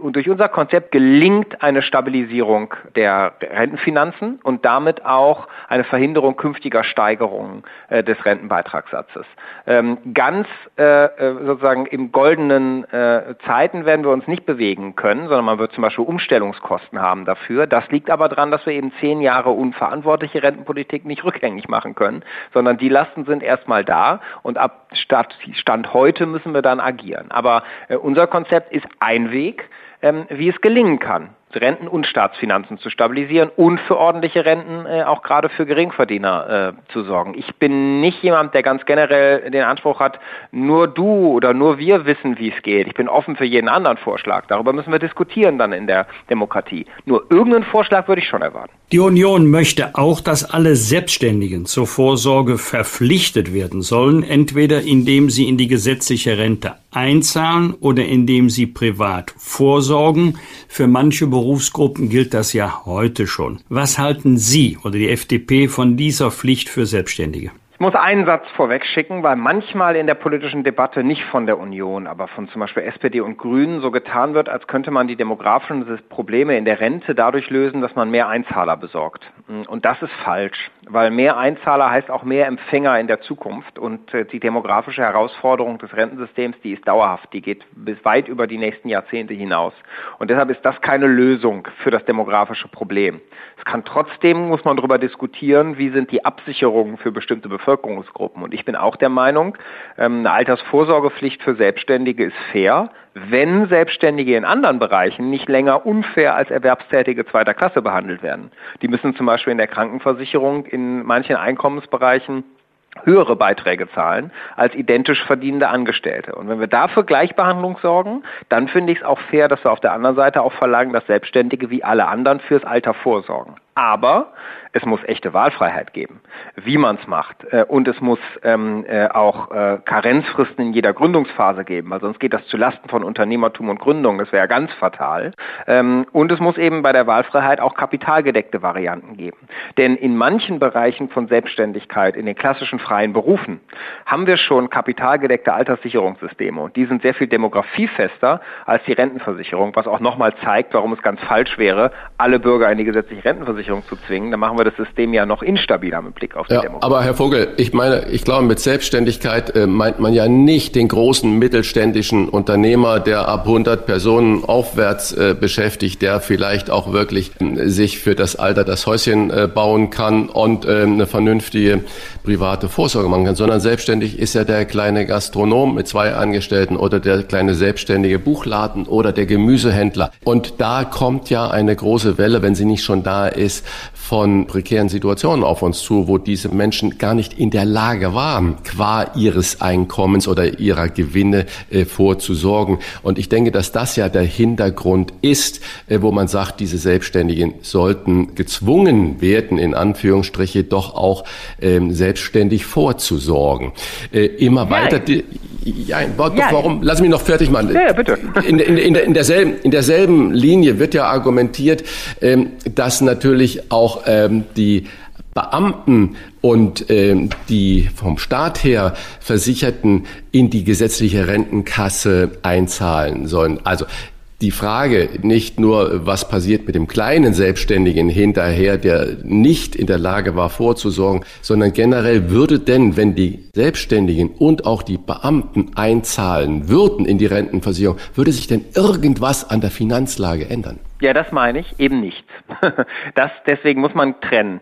Speaker 6: Und durch unser Konzept gelingt eine Stabilisierung der Rentenfinanzen und damit auch eine Verhinderung künftiger Steigerungen äh, des Rentenbeitragssatzes. Ähm, ganz äh, äh, sozusagen im goldenen äh, Zeiten werden wir uns nicht bewegen können, sondern man wird zum Beispiel Umstellungskosten haben dafür. Das liegt aber daran, dass wir eben zehn Jahre unverantwortliche Rentenpolitik nicht rückgängig machen können, sondern die Lasten sind erstmal da und ab Stand heute müssen wir dann agieren. Aber äh, unser Konzept ist ein Weg, ähm, wie es gelingen kann. Renten und Staatsfinanzen zu stabilisieren und für ordentliche Renten äh, auch gerade für Geringverdiener äh, zu sorgen. Ich bin nicht jemand, der ganz generell den Anspruch hat, nur du oder nur wir wissen, wie es geht. Ich bin offen für jeden anderen Vorschlag. Darüber müssen wir diskutieren dann in der Demokratie. Nur irgendeinen Vorschlag würde ich schon erwarten.
Speaker 2: Die Union möchte auch, dass alle Selbstständigen zur Vorsorge verpflichtet werden sollen, entweder indem sie in die gesetzliche Rente einzahlen oder indem sie privat vorsorgen. Für manche Berufsgruppen gilt das ja heute schon. Was halten Sie oder die FDP von dieser Pflicht für Selbstständige?
Speaker 6: Ich muss einen Satz vorweg schicken, weil manchmal in der politischen Debatte nicht von der Union, aber von zum Beispiel SPD und Grünen so getan wird, als könnte man die demografischen Probleme in der Rente dadurch lösen, dass man mehr Einzahler besorgt. Und das ist falsch, weil mehr Einzahler heißt auch mehr Empfänger in der Zukunft und äh, die demografische Herausforderung des Rentensystems, die ist dauerhaft, die geht bis weit über die nächsten Jahrzehnte hinaus. Und deshalb ist das keine Lösung für das demografische Problem. Es kann trotzdem, muss man darüber diskutieren, wie sind die Absicherungen für bestimmte Bevölkerungsgruppen. Und ich bin auch der Meinung, ähm, eine Altersvorsorgepflicht für Selbstständige ist fair, wenn Selbstständige in anderen Bereichen nicht länger unfair als Erwerbstätige zweiter Klasse behandelt werden. Die müssen zum Beispiel in der Krankenversicherung in manchen Einkommensbereichen höhere Beiträge zahlen als identisch verdienende Angestellte. Und wenn wir dafür Gleichbehandlung sorgen, dann finde ich es auch fair, dass wir auf der anderen Seite auch verlangen, dass Selbstständige wie alle anderen fürs Alter vorsorgen. Aber Es muss echte Wahlfreiheit geben, wie man es macht. Äh, und es muss ähm, äh, auch äh, Karenzfristen in jeder Gründungsphase geben, weil sonst geht das zulasten von Unternehmertum und Gründung. Das wäre ganz fatal. Ähm, und es muss eben bei der Wahlfreiheit auch kapitalgedeckte Varianten geben. Denn in manchen Bereichen von Selbstständigkeit, in den klassischen freien Berufen, haben wir schon kapitalgedeckte Alterssicherungssysteme. Und die sind sehr viel demografiefester als die Rentenversicherung, was auch nochmal zeigt, warum es ganz falsch wäre, alle Bürger in die gesetzliche Rentenversicherung zu zwingen. Dann machen wir das System ja noch instabiler mit Blick auf die
Speaker 1: ja,
Speaker 6: Demografie.
Speaker 1: Aber Herr Vogel, ich meine, ich glaube, mit Selbstständigkeit äh, meint man ja nicht den großen mittelständischen Unternehmer, der ab 100 Personen aufwärts äh, beschäftigt, der vielleicht auch wirklich äh, sich für das Alter das Häuschen äh, bauen kann und äh, eine vernünftige private Vorsorge machen kann, sondern selbstständig ist ja der kleine Gastronom mit zwei Angestellten oder der kleine selbstständige Buchladen oder der Gemüsehändler. Und da kommt ja eine große Welle, wenn sie nicht schon da ist, von prekären Situationen auf uns zu, wo diese Menschen gar nicht in der Lage waren, qua ihres Einkommens oder ihrer Gewinne äh, vorzusorgen. Und ich denke, dass das ja der Hintergrund ist, äh, wo man sagt, diese Selbstständigen sollten gezwungen werden, in Anführungsstriche, doch auch ähm, selbstständig vorzusorgen. Äh, immer ja, weiter. Die, ja, ja, warum? Lass mich noch fertig machen.
Speaker 6: Ja, bitte.
Speaker 1: In, in, in, in, derselben, in derselben Linie wird ja argumentiert, ähm, dass natürlich auch ähm, die Beamten und ähm, die vom Staat her Versicherten in die gesetzliche Rentenkasse einzahlen sollen. Also die Frage nicht nur, was passiert mit dem kleinen Selbstständigen hinterher, der nicht in der Lage war vorzusorgen, sondern generell würde denn, wenn die Selbstständigen und auch die Beamten einzahlen würden in die Rentenversicherung, würde sich denn irgendwas an der Finanzlage ändern?
Speaker 6: Ja, das meine ich, eben nichts. Das, deswegen muss man trennen.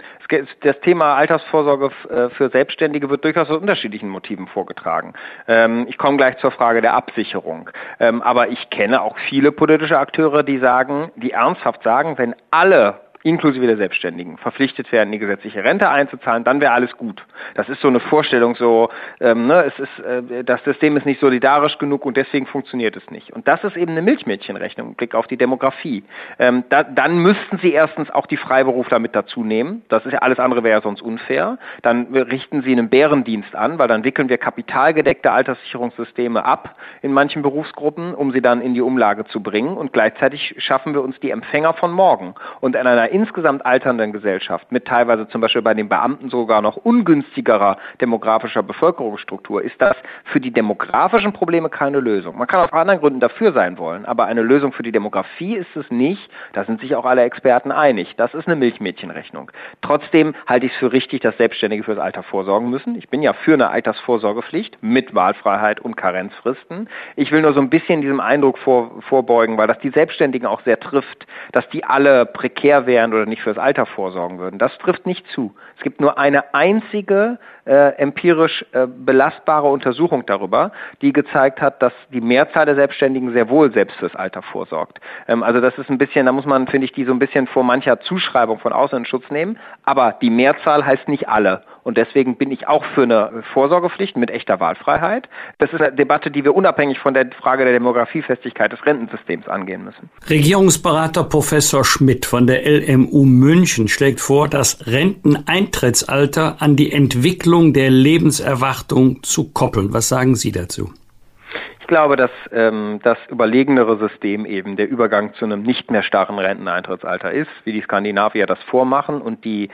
Speaker 6: Das Thema Altersvorsorge äh, für Selbstständige wird durchaus aus unterschiedlichen Motiven vorgetragen. Ähm, ich komme gleich zur Frage der Absicherung. Ähm, aber ich kenne auch viele politische Akteure, die sagen, die ernsthaft sagen, wenn alle inklusive der Selbstständigen, verpflichtet werden, die gesetzliche Rente einzuzahlen, dann wäre alles gut. Das ist so eine Vorstellung, so ähm, ne, es ist, äh, das System ist nicht solidarisch genug und deswegen funktioniert es nicht. Und das ist eben eine Milchmädchenrechnung im Blick auf die Demografie. Ähm, da, dann müssten Sie erstens auch die Freiberufler mit dazu nehmen. Das ist ja alles andere wäre ja sonst unfair. Dann richten Sie einen Bärendienst an, weil dann wickeln wir kapitalgedeckte Alterssicherungssysteme ab in manchen Berufsgruppen, um sie dann in die Umlage zu bringen. Und gleichzeitig schaffen wir uns die Empfänger von morgen. Und in einer insgesamt alternden Gesellschaft mit teilweise zum Beispiel bei den Beamten sogar noch ungünstigerer demografischer Bevölkerungsstruktur ist das für die demografischen Probleme keine Lösung. Man kann aus anderen Gründen dafür sein wollen, aber eine Lösung für die Demografie ist es nicht. Da sind sich auch alle Experten einig. Das ist eine Milchmädchenrechnung. Trotzdem halte ich es für richtig, dass Selbstständige fürs Alter vorsorgen müssen. Ich bin ja für eine Altersvorsorgepflicht mit Wahlfreiheit und Karenzfristen. Ich will nur so ein bisschen diesem Eindruck vor, vorbeugen, weil das die Selbstständigen auch sehr trifft, dass die alle prekär wären wären oder nicht fürs Alter vorsorgen würden. Das trifft nicht zu. Es gibt nur eine einzige äh, empirisch äh, belastbare Untersuchung darüber, die gezeigt hat, dass die Mehrzahl der Selbstständigen sehr wohl selbst fürs Alter vorsorgt. Ähm, also das ist ein bisschen, da muss man, finde ich, die so ein bisschen vor mancher Zuschreibung von außen in Schutz nehmen. Aber die Mehrzahl heißt nicht alle. Und deswegen bin ich auch für eine Vorsorgepflicht mit echter Wahlfreiheit. Das ist eine Debatte, die wir unabhängig von der Frage der Demografiefestigkeit des Rentensystems angehen müssen.
Speaker 2: Regierungsberater Professor Schmidt von der LMU München schlägt vor, das Renteneintrittsalter an die Entwicklung der Lebenserwartung zu koppeln. Was sagen Sie dazu?
Speaker 6: glaube, dass ähm, das überlegenere System eben der Übergang zu einem nicht mehr starren Renteneintrittsalter ist, wie die Skandinavier das vormachen. Und die,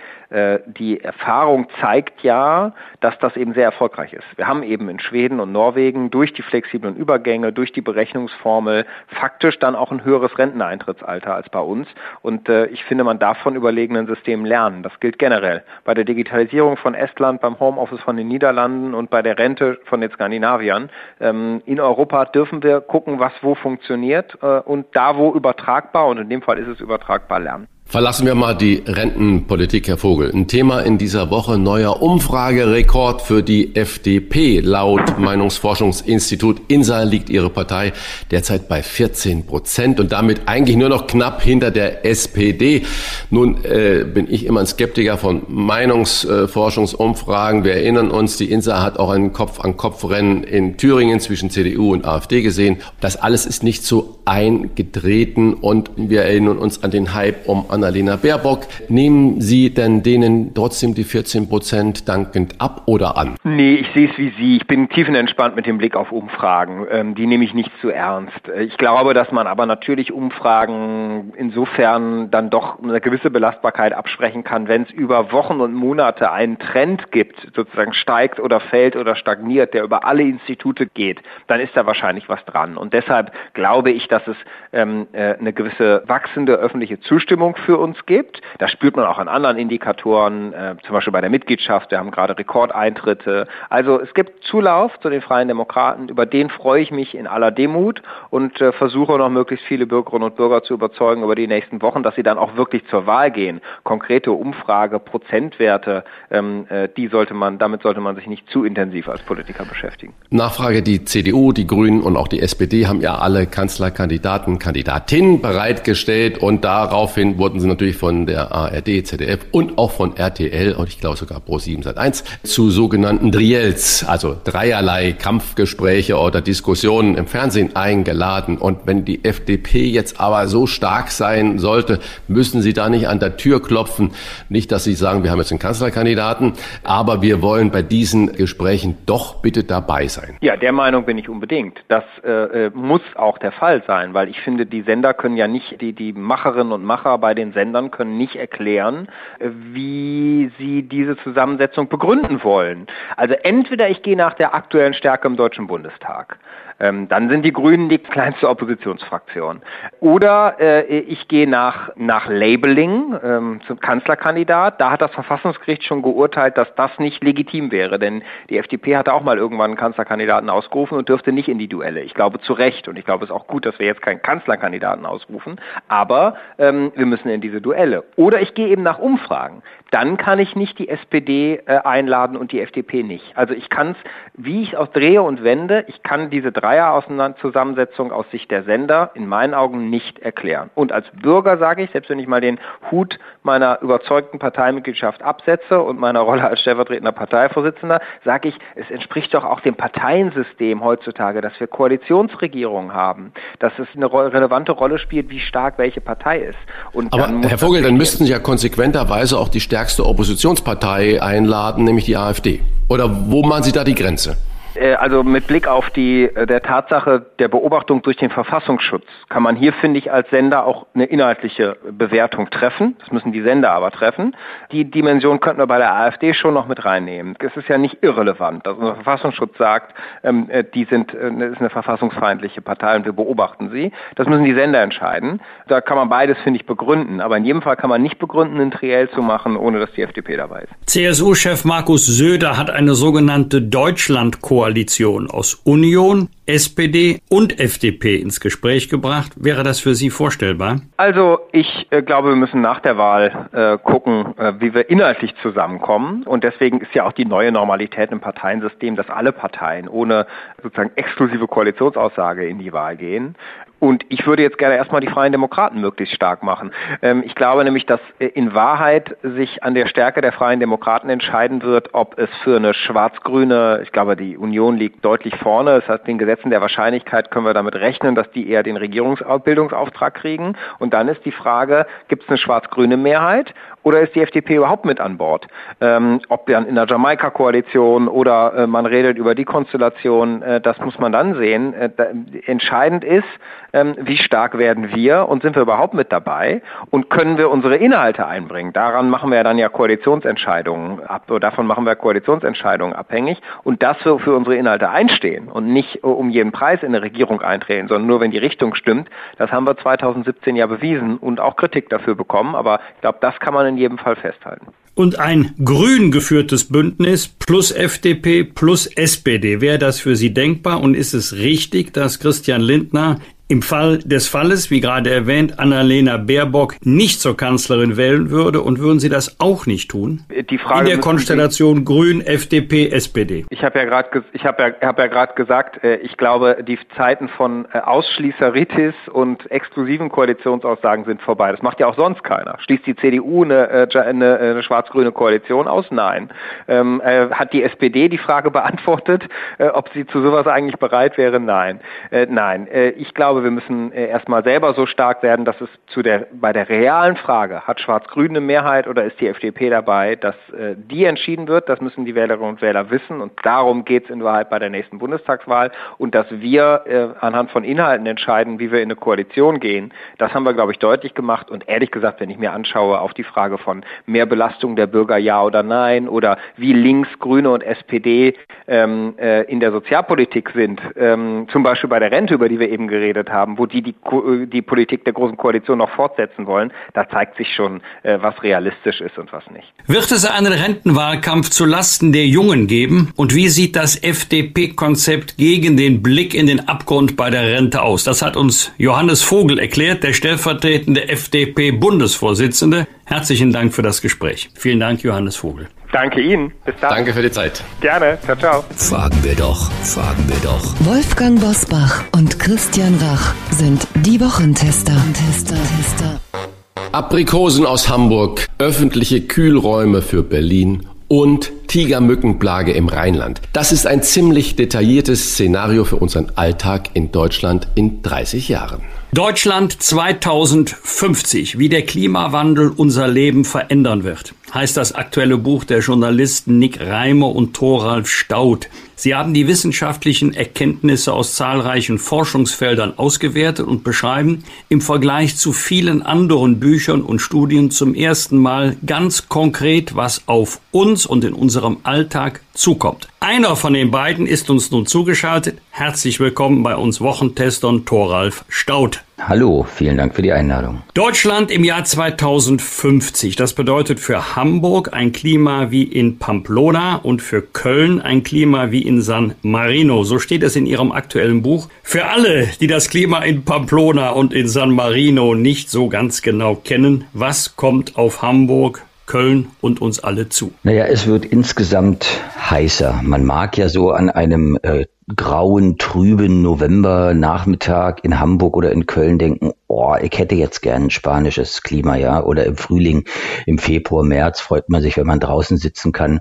Speaker 6: die Erfahrung zeigt ja, dass das eben sehr erfolgreich ist. Wir haben eben in Schweden und Norwegen durch die flexiblen Übergänge, durch die Berechnungsformel faktisch dann auch ein höheres Renteneintrittsalter als bei uns. Und äh, ich finde, man darf von überlegenen Systemen lernen. Das gilt generell. Bei der Digitalisierung von Estland, beim Homeoffice von den Niederlanden und bei der Rente von den Skandinaviern. Ähm, in Europa Europa dürfen wir gucken, was wo funktioniert äh, und da, wo übertragbar, und in dem Fall ist es übertragbar, lernen.
Speaker 1: Verlassen wir mal die Rentenpolitik, Herr Vogel. Ein Thema in dieser Woche neuer Umfragerekord für die FDP. Laut Meinungsforschungsinstitut INSA liegt ihre Partei derzeit bei 14 Prozent und damit eigentlich nur noch knapp hinter der SPD. Nun äh, bin ich immer ein Skeptiker von Meinungsforschungsumfragen. Wir erinnern uns, die INSA hat auch ein Kopf-an-Kopf-Rennen in Thüringen zwischen CDU und AfD gesehen. Das alles ist nicht so eingetreten und wir erinnern uns an den Hype um Annalena Baerbock. Nehmen Sie denn denen trotzdem die 14 Prozent dankend ab oder an?
Speaker 6: Nee, ich sehe es wie Sie. Ich bin tiefenentspannt mit dem Blick auf Umfragen. Ähm, die nehme ich nicht zu ernst. Ich glaube, dass man aber natürlich Umfragen insofern dann doch eine gewisse Belastbarkeit absprechen kann, wenn es über Wochen und Monate einen Trend gibt, sozusagen steigt oder fällt oder stagniert, der über alle Institute geht, dann ist da wahrscheinlich was dran. Und deshalb glaube ich, dass es ähm, äh, eine gewisse wachsende öffentliche Zustimmung für uns gibt. Das spürt man auch an anderen Indikatoren, äh, zum Beispiel bei der Mitgliedschaft. Wir haben gerade Rekordeintritte. Also es gibt Zulauf zu den Freien Demokraten. Über den freue ich mich in aller Demut und äh, versuche noch möglichst viele Bürgerinnen und Bürger zu überzeugen über die nächsten Wochen, dass sie dann auch wirklich zur Wahl gehen. Konkrete Umfrage, Prozentwerte, ähm, äh, die sollte man, damit sollte man sich nicht zu intensiv als Politiker beschäftigen.
Speaker 1: Nachfrage, die CDU, die Grünen und auch die SPD haben ja alle Kanzlerkandidaten, Kandidatinnen bereitgestellt und daraufhin wurden sie natürlich von der ARD, ZDF und auch von RTL und ich glaube sogar Pro7 Sat1 zu sogenannten Driels, also dreierlei Kampfgespräche oder Diskussionen im Fernsehen eingeladen. Und wenn die FDP jetzt aber so stark sein sollte, müssen sie da nicht an der Tür klopfen. Nicht, dass sie sagen, wir haben jetzt einen Kanzlerkandidaten, aber wir wollen bei diesen Gesprächen doch bitte dabei sein.
Speaker 6: Ja, der Meinung bin ich unbedingt. Das äh, äh muss auch der Fall sein, weil ich finde, die Sender können ja nicht, die, die Macherinnen und Macher bei den Sendern können nicht erklären, äh, wie sie diese Zusammensetzung begründen wollen. Also entweder ich gehe nach der aktuellen Stärke im Deutschen Bundestag. Ähm, dann sind die Grünen die kleinste Oppositionsfraktion. Oder äh, ich gehe nach, nach Labeling ähm, zum Kanzlerkandidat. Da hat das Verfassungsgericht schon geurteilt, dass das nicht legitim wäre. Denn die FDP hatte auch mal irgendwann einen Kanzlerkandidaten ausgerufen und dürfte nicht in die Duelle. Ich glaube zu Recht. Und ich glaube, es ist auch gut, dass wir jetzt keinen Kanzlerkandidaten ausrufen. Aber ähm, wir müssen in diese Duelle. Oder ich gehe eben nach Umfragen dann kann ich nicht die SPD äh, einladen und die FDP nicht. Also ich kann es, wie ich es auch drehe und wende, ich kann diese Dreier-Zusammensetzung aus Sicht der Sender in meinen Augen nicht erklären. Und als Bürger sage ich, selbst wenn ich mal den Hut meiner überzeugten Parteimitgliedschaft absetze und meiner Rolle als stellvertretender Parteivorsitzender, sage ich, es entspricht doch auch dem Parteiensystem heutzutage, dass wir Koalitionsregierungen haben, dass es eine relevante Rolle spielt, wie stark welche Partei ist.
Speaker 1: Und Aber Herr Vogel, dann müssten Sie ja konsequenterweise auch die stärkste Oppositionspartei einladen, nämlich die AfD? Oder wo machen Sie da die Grenze?
Speaker 6: Äh, also mit Blick auf die äh, der Tatsache der Beobachtung durch den Verfassungsschutz kann man hier, finde ich, als Sender auch eine inhaltliche Bewertung treffen. Das müssen die Sender aber treffen. Die Dimension könnten wir bei der AfD schon noch mit reinnehmen. Es ist ja nicht irrelevant. Also der Verfassungsschutz sagt, ähm, äh, die sind ist eine verfassungsfeindliche Partei und wir beobachten sie. Das müssen die Sender entscheiden. Da kann man beides, finde ich, begründen. Aber in jedem Fall kann man nicht begründen, einen Triell zu machen, ohne dass die FDP dabei ist.
Speaker 2: CSU-Chef Markus Söder hat eine sogenannte Deutschlandkoalition Koalition aus Union, SPD und FDP ins Gespräch gebracht. Wäre das für Sie vorstellbar?
Speaker 6: Also ich äh, glaube, wir müssen nach der Wahl äh, gucken, äh, wie wir inhaltlich zusammenkommen. Und deswegen ist ja auch die neue Normalität im Parteiensystem, dass alle Parteien ohne sozusagen exklusive Koalitionsaussage in die Wahl gehen. Und ich würde jetzt gerne erstmal die Freien Demokraten möglichst stark machen. Ähm, ich glaube nämlich, dass äh, in Wahrheit sich an der Stärke der Freien Demokraten entscheiden wird, ob es für eine schwarz-grüne, ich glaube, die Union liegt deutlich vorne. Es hat den Gesetzen der Wahrscheinlichkeit können wir damit rechnen, dass die eher den Regierungsbildungsauftrag kriegen. Und dann ist die Frage, gibt es eine schwarz-grüne Mehrheit oder ist die FDP überhaupt mit an Bord? Ähm, ob dann in der Jamaika-Koalition oder äh, man redet über die Konstellation, äh, das muss man dann sehen. Äh, da, entscheidend ist, ähm, wie stark werden wir und sind wir überhaupt mit dabei und können wir unsere Inhalte einbringen. Daran machen wir dann ja Koalitionsentscheidungen ab, davon machen wir Koalitionsentscheidungen abhängig und dass wir für unsere Inhalte einstehen und nicht äh, um jeden Preis in eine Regierung eintreten, sondern nur wenn die Richtung stimmt, das haben wir 2017 ja bewiesen und auch Kritik dafür bekommen, aber ich glaube, das kann man in jedem Fall festhalten
Speaker 2: und ein grün geführtes Bündnis plus FDP plus SPD. Wäre das für Sie denkbar und ist es richtig, dass Christian Lindner im Fall des Falles, wie gerade erwähnt, Annalena Baerbock nicht zur Kanzlerin wählen würde und würden Sie das auch nicht tun?
Speaker 6: Die Frage
Speaker 2: In der Konstellation Sie, Grün, FDP, SPD.
Speaker 6: Ich habe ja gerade ich habe ja, hab ja gerade gesagt, äh, ich glaube, die Zeiten von äh, Ausschließeritis und exklusiven Koalitionsaussagen sind vorbei. Das macht ja auch sonst keiner. Schließt die CDU eine, äh, eine, eine schwarz-grüne Koalition aus? Nein. Ähm, äh, hat die SPD die Frage beantwortet, äh, ob sie zu sowas eigentlich bereit wäre? Nein. Äh, nein. ich glaube, wir müssen äh, erstmal selber so stark werden, dass es zu der, bei der realen Frage, hat Schwarz-Grün eine Mehrheit oder ist die FDP dabei, dass äh, die entschieden wird, das müssen die Wählerinnen und Wähler wissen und darum geht es in Wahrheit bei der nächsten Bundestagswahl. Und dass wir äh, anhand von Inhalten entscheiden, wie wir in eine Koalition gehen, das haben wir, glaube ich, deutlich gemacht. Und ehrlich gesagt, wenn ich mir anschaue auf die Frage von mehr Belastung der Bürger, ja oder nein, oder wie links, Grüne und SPD ähm, äh, in der Sozialpolitik sind, ähm, zum Beispiel bei der Rente, über die wir eben geredet haben, wo die die, die Politik der Großen Koalition noch fortsetzen wollen, da zeigt sich schon, äh, was realistisch ist und was nicht.
Speaker 2: Wird es einen Rentenwahlkampf zu Lasten der Jungen geben? Und wie sieht das FDP-Konzept gegen den Blick in den Abgrund bei der Rente aus? Das hat uns Johannes Vogel erklärt, der stellvertretende FDP-Bundesvorsitzende. Herzlichen Dank für das Gespräch. Vielen Dank, Johannes Vogel.
Speaker 6: Danke Ihnen.
Speaker 1: Bis dann. Danke für die Zeit.
Speaker 6: Gerne. Ciao, ciao.
Speaker 3: Fragen wir doch, fragen wir doch.
Speaker 5: Wolfgang Bosbach und Christian Rach sind die Wochentester. Tester, Tester.
Speaker 1: Aprikosen aus Hamburg, öffentliche Kühlräume für Berlin und Tigermückenplage im Rheinland. Das ist ein ziemlich detailliertes Szenario für unseren Alltag in Deutschland in 30 Jahren.
Speaker 2: Deutschland 2050, wie der Klimawandel unser Leben verändern wird, heißt das aktuelle Buch der Journalisten Nick Reimer und Thoralf Staud. Sie haben die wissenschaftlichen Erkenntnisse aus zahlreichen Forschungsfeldern ausgewertet und beschreiben im Vergleich zu vielen anderen Büchern und Studien zum ersten Mal ganz konkret, was auf uns und in unserem Alltag zukommt. Einer von den beiden ist uns nun zugeschaltet. Herzlich willkommen bei uns Wochentestern Thoralf Staud.
Speaker 7: Hallo, vielen Dank für die Einladung.
Speaker 2: Deutschland im Jahr 2050. Das bedeutet für Hamburg ein Klima wie in Pamplona und für Köln ein Klima wie in San Marino. So steht es in Ihrem aktuellen Buch. Für alle, die das Klima in Pamplona und in San Marino nicht so ganz genau kennen, was kommt auf Hamburg, Köln und uns alle zu?
Speaker 7: Naja, es wird insgesamt heißer. Man mag ja so an einem äh, grauen, trüben November-Nachmittag in Hamburg oder in Köln denken, oh, ich hätte jetzt gern ein spanisches Klima, ja, oder im Frühling, im Februar, März freut man sich, wenn man draußen sitzen kann.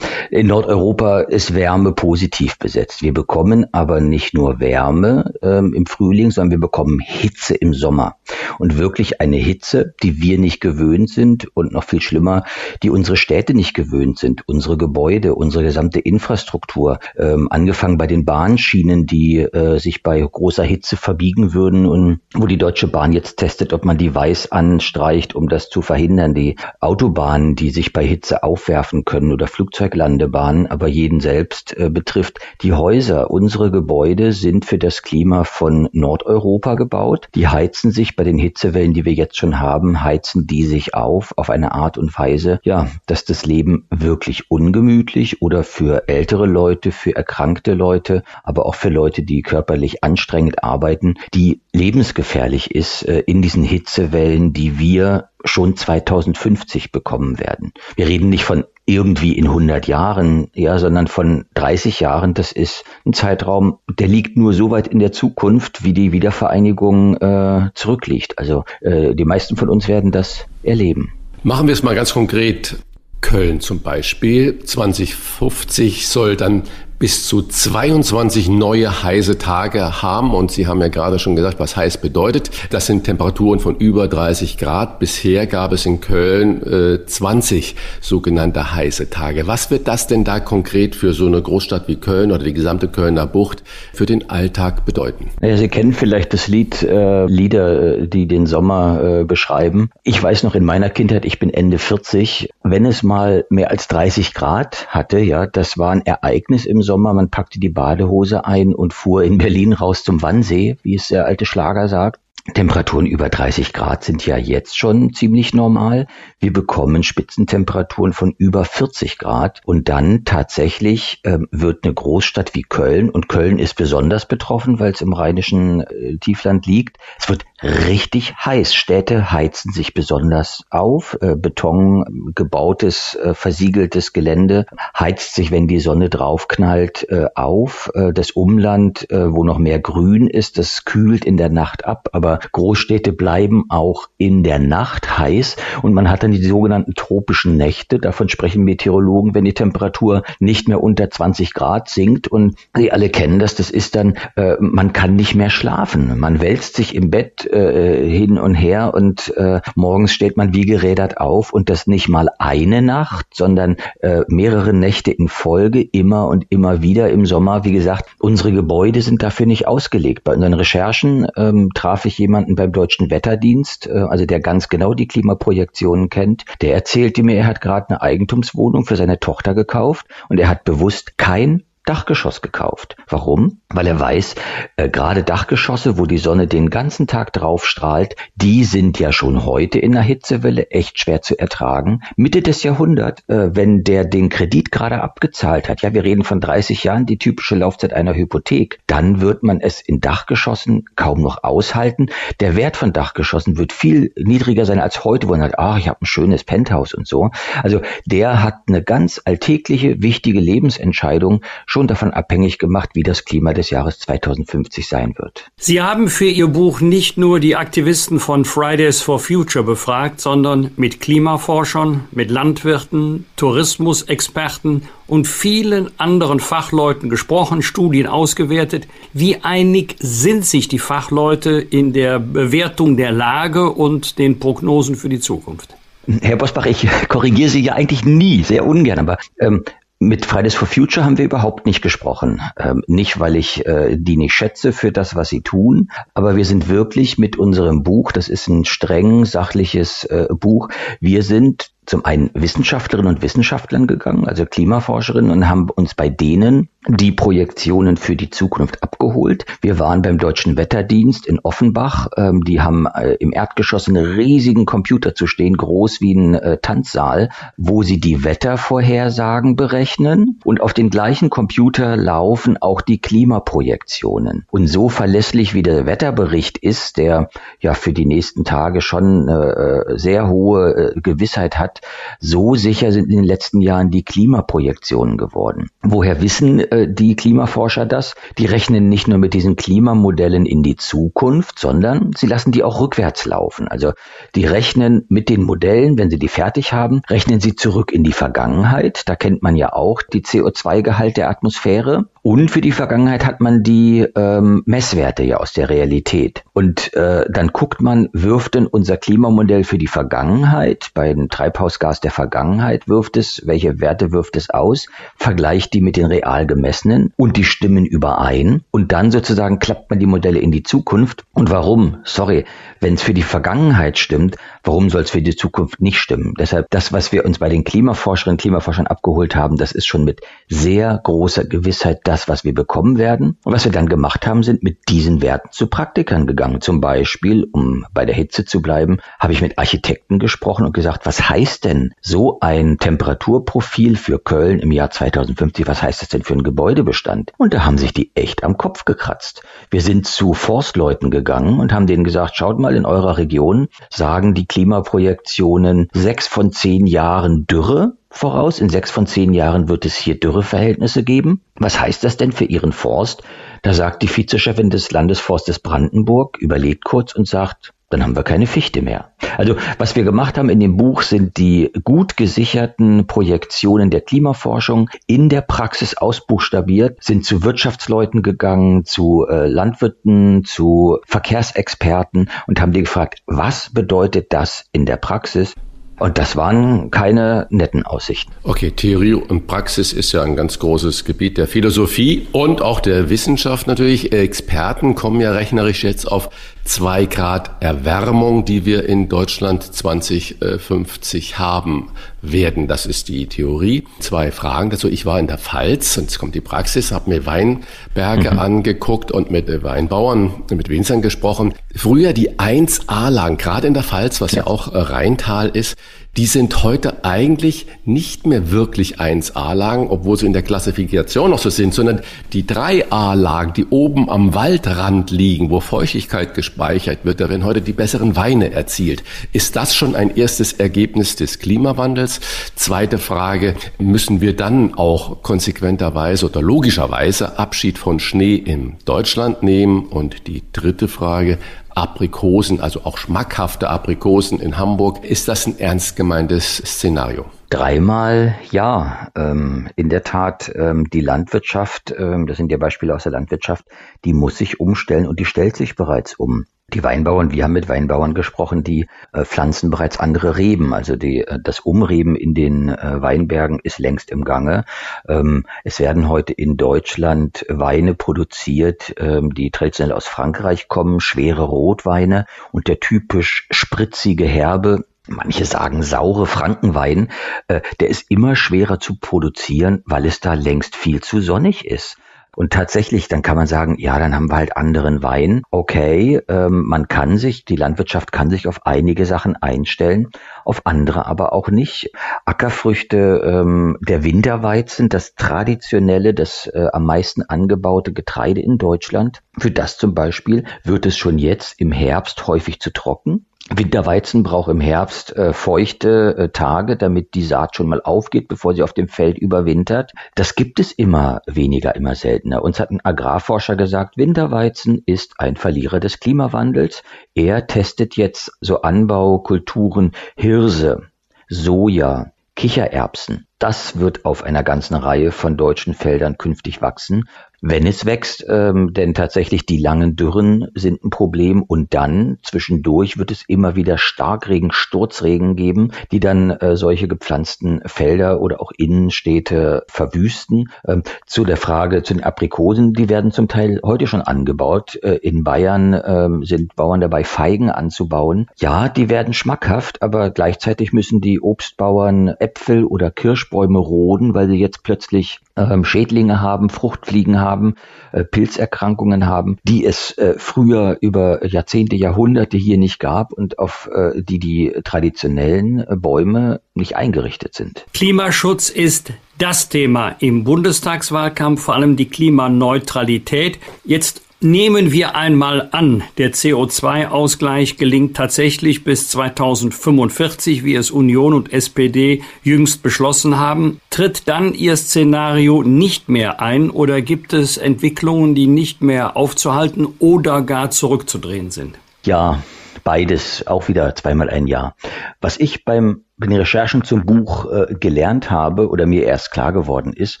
Speaker 7: In Nordeuropa ist Wärme positiv besetzt. Wir bekommen aber nicht nur Wärme ähm, im Frühling, sondern wir bekommen Hitze im Sommer. Und wirklich eine Hitze, die wir nicht gewöhnt sind und noch viel schlimmer, die unsere Städte nicht gewöhnt sind, unsere Gebäude, unsere gesamte Infrastruktur, ähm, angefangen bei den Bahnschienen, die äh, sich bei großer Hitze verbiegen würden und wo die Deutsche Bahn jetzt testet, ob man die weiß anstreicht, um das zu verhindern. Die Autobahnen, die sich bei Hitze aufwerfen können oder Flugzeuglandebahnen, aber jeden selbst äh, betrifft. Die Häuser, unsere Gebäude sind für das Klima von Nordeuropa gebaut. Die heizen sich bei den Hitzewellen, die wir jetzt schon haben, heizen die sich auf auf eine Art und Weise, ja, dass das Leben wirklich ungemütlich oder für ältere Leute, für erkrankte Leute, aber auch für Leute, die körperlich anstrengend arbeiten, die lebensgefährlich ist äh, in diesen Hitzewellen, die wir schon 2050 bekommen werden. Wir reden nicht von irgendwie in 100 Jahren, ja, sondern von 30 Jahren. Das ist ein Zeitraum, der liegt nur so weit in der Zukunft, wie die Wiedervereinigung äh, zurückliegt. Also äh, die meisten von uns werden das erleben.
Speaker 1: Machen wir es mal ganz konkret. Köln zum Beispiel. 2050 soll dann bis zu 22 neue heiße Tage haben. Und Sie haben ja gerade schon gesagt, was heiß bedeutet. Das sind Temperaturen von über 30 Grad. Bisher gab es in Köln äh, 20 sogenannte heiße Tage. Was wird das denn da konkret für so eine Großstadt wie Köln oder die gesamte Kölner Bucht für den Alltag bedeuten?
Speaker 7: Ja, Sie kennen vielleicht das Lied, äh, Lieder, äh, die den Sommer äh, beschreiben. Ich weiß noch in meiner Kindheit, ich bin Ende 40, wenn es mal mehr als 30 Grad hatte, ja, das war ein Ereignis im Sommer, man packte die Badehose ein und fuhr in Berlin raus zum Wannsee, wie es der alte Schlager sagt. Temperaturen über 30 Grad sind ja jetzt schon ziemlich normal. Wir bekommen Spitzentemperaturen von über 40 Grad und dann tatsächlich äh, wird eine Großstadt wie Köln und Köln ist besonders betroffen, weil es im rheinischen äh, Tiefland liegt. Es wird richtig heiß. Städte heizen sich besonders auf. Äh, Beton gebautes, äh, versiegeltes Gelände heizt sich, wenn die Sonne draufknallt, äh, auf. Das Umland, wo noch mehr Grün ist, das kühlt in der Nacht ab, aber Großstädte bleiben auch in der Nacht heiß und man hat dann die sogenannten tropischen Nächte. Davon sprechen Meteorologen, wenn die Temperatur nicht mehr unter 20 Grad sinkt und Sie alle kennen das, das ist dann, man kann nicht mehr schlafen. Man wälzt sich im Bett äh, hin und her und äh, morgens steht man wie gerädert auf und das nicht mal eine Nacht, sondern äh, mehrere Nächte in Folge, immer und immer wieder im Sommer. Wie gesagt, unsere Gebäude sind dafür nicht ausgelegt. Bei unseren Recherchen ähm, traf ich jemanden beim Deutschen Wetterdienst, äh, also der ganz genau die Klimaprojektionen kennt. Der erzählte mir, er hat gerade eine Eigentumswohnung für seine Tochter gekauft und er hat bewusst kein Dachgeschoss gekauft. Warum? Weil er weiß, äh, gerade Dachgeschosse, wo die Sonne den ganzen Tag drauf strahlt, die sind ja schon heute in der Hitzewelle echt schwer zu ertragen. Mitte des Jahrhunderts, äh, wenn der den Kredit gerade abgezahlt hat, ja, wir reden von 30 Jahren, die typische Laufzeit einer Hypothek, dann wird man es in Dachgeschossen kaum noch aushalten. Der Wert von Dachgeschossen wird viel niedriger sein als heute, wo man sagt, ach, ich habe ein schönes Penthouse und so. Also der hat eine ganz alltägliche, wichtige Lebensentscheidung schon schon davon abhängig gemacht, wie das Klima des Jahres 2050 sein wird.
Speaker 2: Sie haben für Ihr Buch nicht nur die Aktivisten von Fridays for Future befragt, sondern mit Klimaforschern, mit Landwirten, Tourismusexperten und vielen anderen Fachleuten gesprochen, Studien ausgewertet. Wie einig sind sich die Fachleute in der Bewertung der Lage und den Prognosen für die Zukunft?
Speaker 7: Herr Bosbach, ich korrigiere Sie ja eigentlich nie, sehr ungern, aber ähm, mit Fridays for Future haben wir überhaupt nicht gesprochen. Ähm, nicht, weil ich äh, die nicht schätze für das, was sie tun, aber wir sind wirklich mit unserem Buch, das ist ein streng sachliches äh, Buch, wir sind zum einen Wissenschaftlerinnen und Wissenschaftlern gegangen, also Klimaforscherinnen, und haben uns bei denen die Projektionen für die Zukunft abgeholt. Wir waren beim Deutschen Wetterdienst in Offenbach. Ähm, die haben äh, im Erdgeschoss einen riesigen Computer zu stehen, groß wie ein äh, Tanzsaal, wo sie die Wettervorhersagen berechnen. Und auf den gleichen Computer laufen auch die Klimaprojektionen. Und so verlässlich wie der Wetterbericht ist, der ja für die nächsten Tage schon eine äh, sehr hohe äh, Gewissheit hat, so sicher sind in den letzten Jahren die Klimaprojektionen geworden. Woher wissen äh, die Klimaforscher das? Die rechnen nicht nur mit diesen Klimamodellen in die Zukunft, sondern sie lassen die auch rückwärts laufen. Also die rechnen mit den Modellen, wenn sie die fertig haben, rechnen sie zurück in die Vergangenheit. Da kennt man ja auch die CO2-Gehalt der Atmosphäre. Und für die Vergangenheit hat man die ähm, Messwerte ja aus der Realität. Und äh, dann guckt man, wirft denn unser Klimamodell für die Vergangenheit, bei dem Treibhausgas der Vergangenheit wirft es, welche Werte wirft es aus, vergleicht die mit den real gemessenen und die stimmen überein. Und dann sozusagen klappt man die Modelle in die Zukunft. Und warum? Sorry, wenn es für die Vergangenheit stimmt, warum soll es für die Zukunft nicht stimmen? Deshalb das, was wir uns bei den Klimaforscherinnen und Klimaforschern abgeholt haben, das ist schon mit sehr großer Gewissheit das, was wir bekommen werden. Und was wir dann gemacht haben, sind mit diesen Werten zu Praktikern gegangen. Zum Beispiel, um bei der Hitze zu bleiben, habe ich mit Architekten gesprochen und gesagt, was heißt denn so ein Temperaturprofil für Köln im Jahr 2050? Was heißt das denn für einen Gebäudebestand? Und da haben sich die echt am Kopf gekratzt. Wir sind zu Forstleuten gegangen und haben denen gesagt, schaut mal in eurer Region, sagen die Klimaprojektionen sechs von zehn Jahren Dürre voraus. In sechs von zehn Jahren wird es hier Dürreverhältnisse geben. Was heißt das denn für Ihren Forst? Da sagt die Vizechefin des Landesforstes Brandenburg, überlegt kurz und sagt, dann haben wir keine Fichte mehr. Also was wir gemacht haben in dem Buch sind die gut gesicherten Projektionen der Klimaforschung in der Praxis ausbuchstabiert, sind zu Wirtschaftsleuten gegangen, zu äh, Landwirten, zu Verkehrsexperten und haben die gefragt, was bedeutet das in der Praxis? Und das waren keine netten Aussichten.
Speaker 1: Okay, Theorie und Praxis ist ja ein ganz großes Gebiet der Philosophie und auch der Wissenschaft natürlich. Experten kommen ja rechnerisch jetzt auf zwei Grad Erwärmung, die wir in Deutschland 2050 haben werden. Das ist die Theorie. Zwei Fragen dazu. Ich war in der Pfalz, und jetzt kommt die Praxis, habe mir Weinberge mhm. angeguckt und mit Weinbauern, mit Winzern gesprochen. Früher die 1A-Lagen, gerade in der Pfalz, was ja, ja auch Rheintal ist, die sind heute eigentlich nicht mehr wirklich 1A-Lagen, obwohl sie in der Klassifikation noch so sind, sondern die 3A-Lagen, die oben am Waldrand liegen, wo Feuchtigkeit gespeichert wird, da werden heute die besseren Weine erzielt. Ist das schon ein erstes Ergebnis des Klimawandels? Zweite Frage, müssen wir dann auch konsequenterweise oder logischerweise Abschied von Schnee in Deutschland nehmen? Und die dritte Frage, Aprikosen, also auch schmackhafte Aprikosen in Hamburg. Ist das ein ernst gemeintes Szenario?
Speaker 7: Dreimal ja. Ähm, in der Tat, ähm, die Landwirtschaft, ähm, das sind ja Beispiele aus der Landwirtschaft, die muss sich umstellen und die stellt sich bereits um. Die Weinbauern, wir haben mit Weinbauern gesprochen, die äh, pflanzen bereits andere Reben. Also die, äh, das Umreben in den äh, Weinbergen ist längst im Gange. Ähm, es werden heute in Deutschland Weine produziert, ähm, die traditionell aus Frankreich kommen, schwere Rotweine und der typisch spritzige Herbe manche sagen saure Frankenwein, äh, der ist immer schwerer zu produzieren, weil es da längst viel zu sonnig ist. Und tatsächlich, dann kann man sagen, ja, dann haben wir halt anderen Wein. Okay, ähm, man kann sich, die Landwirtschaft kann sich auf einige Sachen einstellen, auf andere aber auch nicht. Ackerfrüchte, ähm, der Winterweizen, das traditionelle, das äh, am meisten angebaute Getreide in Deutschland, für das zum Beispiel wird es schon jetzt im Herbst häufig zu trocken. Winterweizen braucht im Herbst äh, feuchte äh, Tage, damit die Saat schon mal aufgeht, bevor sie auf dem Feld überwintert. Das gibt es immer weniger, immer seltener. Uns hat ein Agrarforscher gesagt, Winterweizen ist ein Verlierer des Klimawandels. Er testet jetzt so Anbaukulturen Hirse, Soja, Kichererbsen. Das wird auf einer ganzen Reihe von deutschen Feldern künftig wachsen wenn es wächst, ähm, denn tatsächlich die langen Dürren sind ein Problem und dann zwischendurch wird es immer wieder Starkregen, Sturzregen geben, die dann äh, solche gepflanzten Felder oder auch Innenstädte verwüsten. Ähm, zu der Frage zu den Aprikosen, die werden zum Teil heute schon angebaut. Äh, in Bayern ähm, sind Bauern dabei, Feigen anzubauen. Ja, die werden schmackhaft, aber gleichzeitig müssen die Obstbauern Äpfel oder Kirschbäume roden, weil sie jetzt plötzlich ähm, Schädlinge haben, Fruchtfliegen haben, äh, Pilzerkrankungen haben, die es äh, früher über Jahrzehnte, Jahrhunderte hier nicht gab und auf äh, die die traditionellen äh, Bäume nicht eingerichtet sind.
Speaker 2: Klimaschutz ist das Thema im Bundestagswahlkampf, vor allem die Klimaneutralität. Jetzt Nehmen wir einmal an, der CO2-Ausgleich gelingt tatsächlich bis 2045, wie es Union und SPD jüngst beschlossen haben. Tritt dann Ihr Szenario nicht mehr ein oder gibt es Entwicklungen, die nicht mehr aufzuhalten oder gar zurückzudrehen sind?
Speaker 7: Ja, beides, auch wieder zweimal ein Jahr. Was ich beim bei den Recherchen zum Buch äh, gelernt habe oder mir erst klar geworden ist,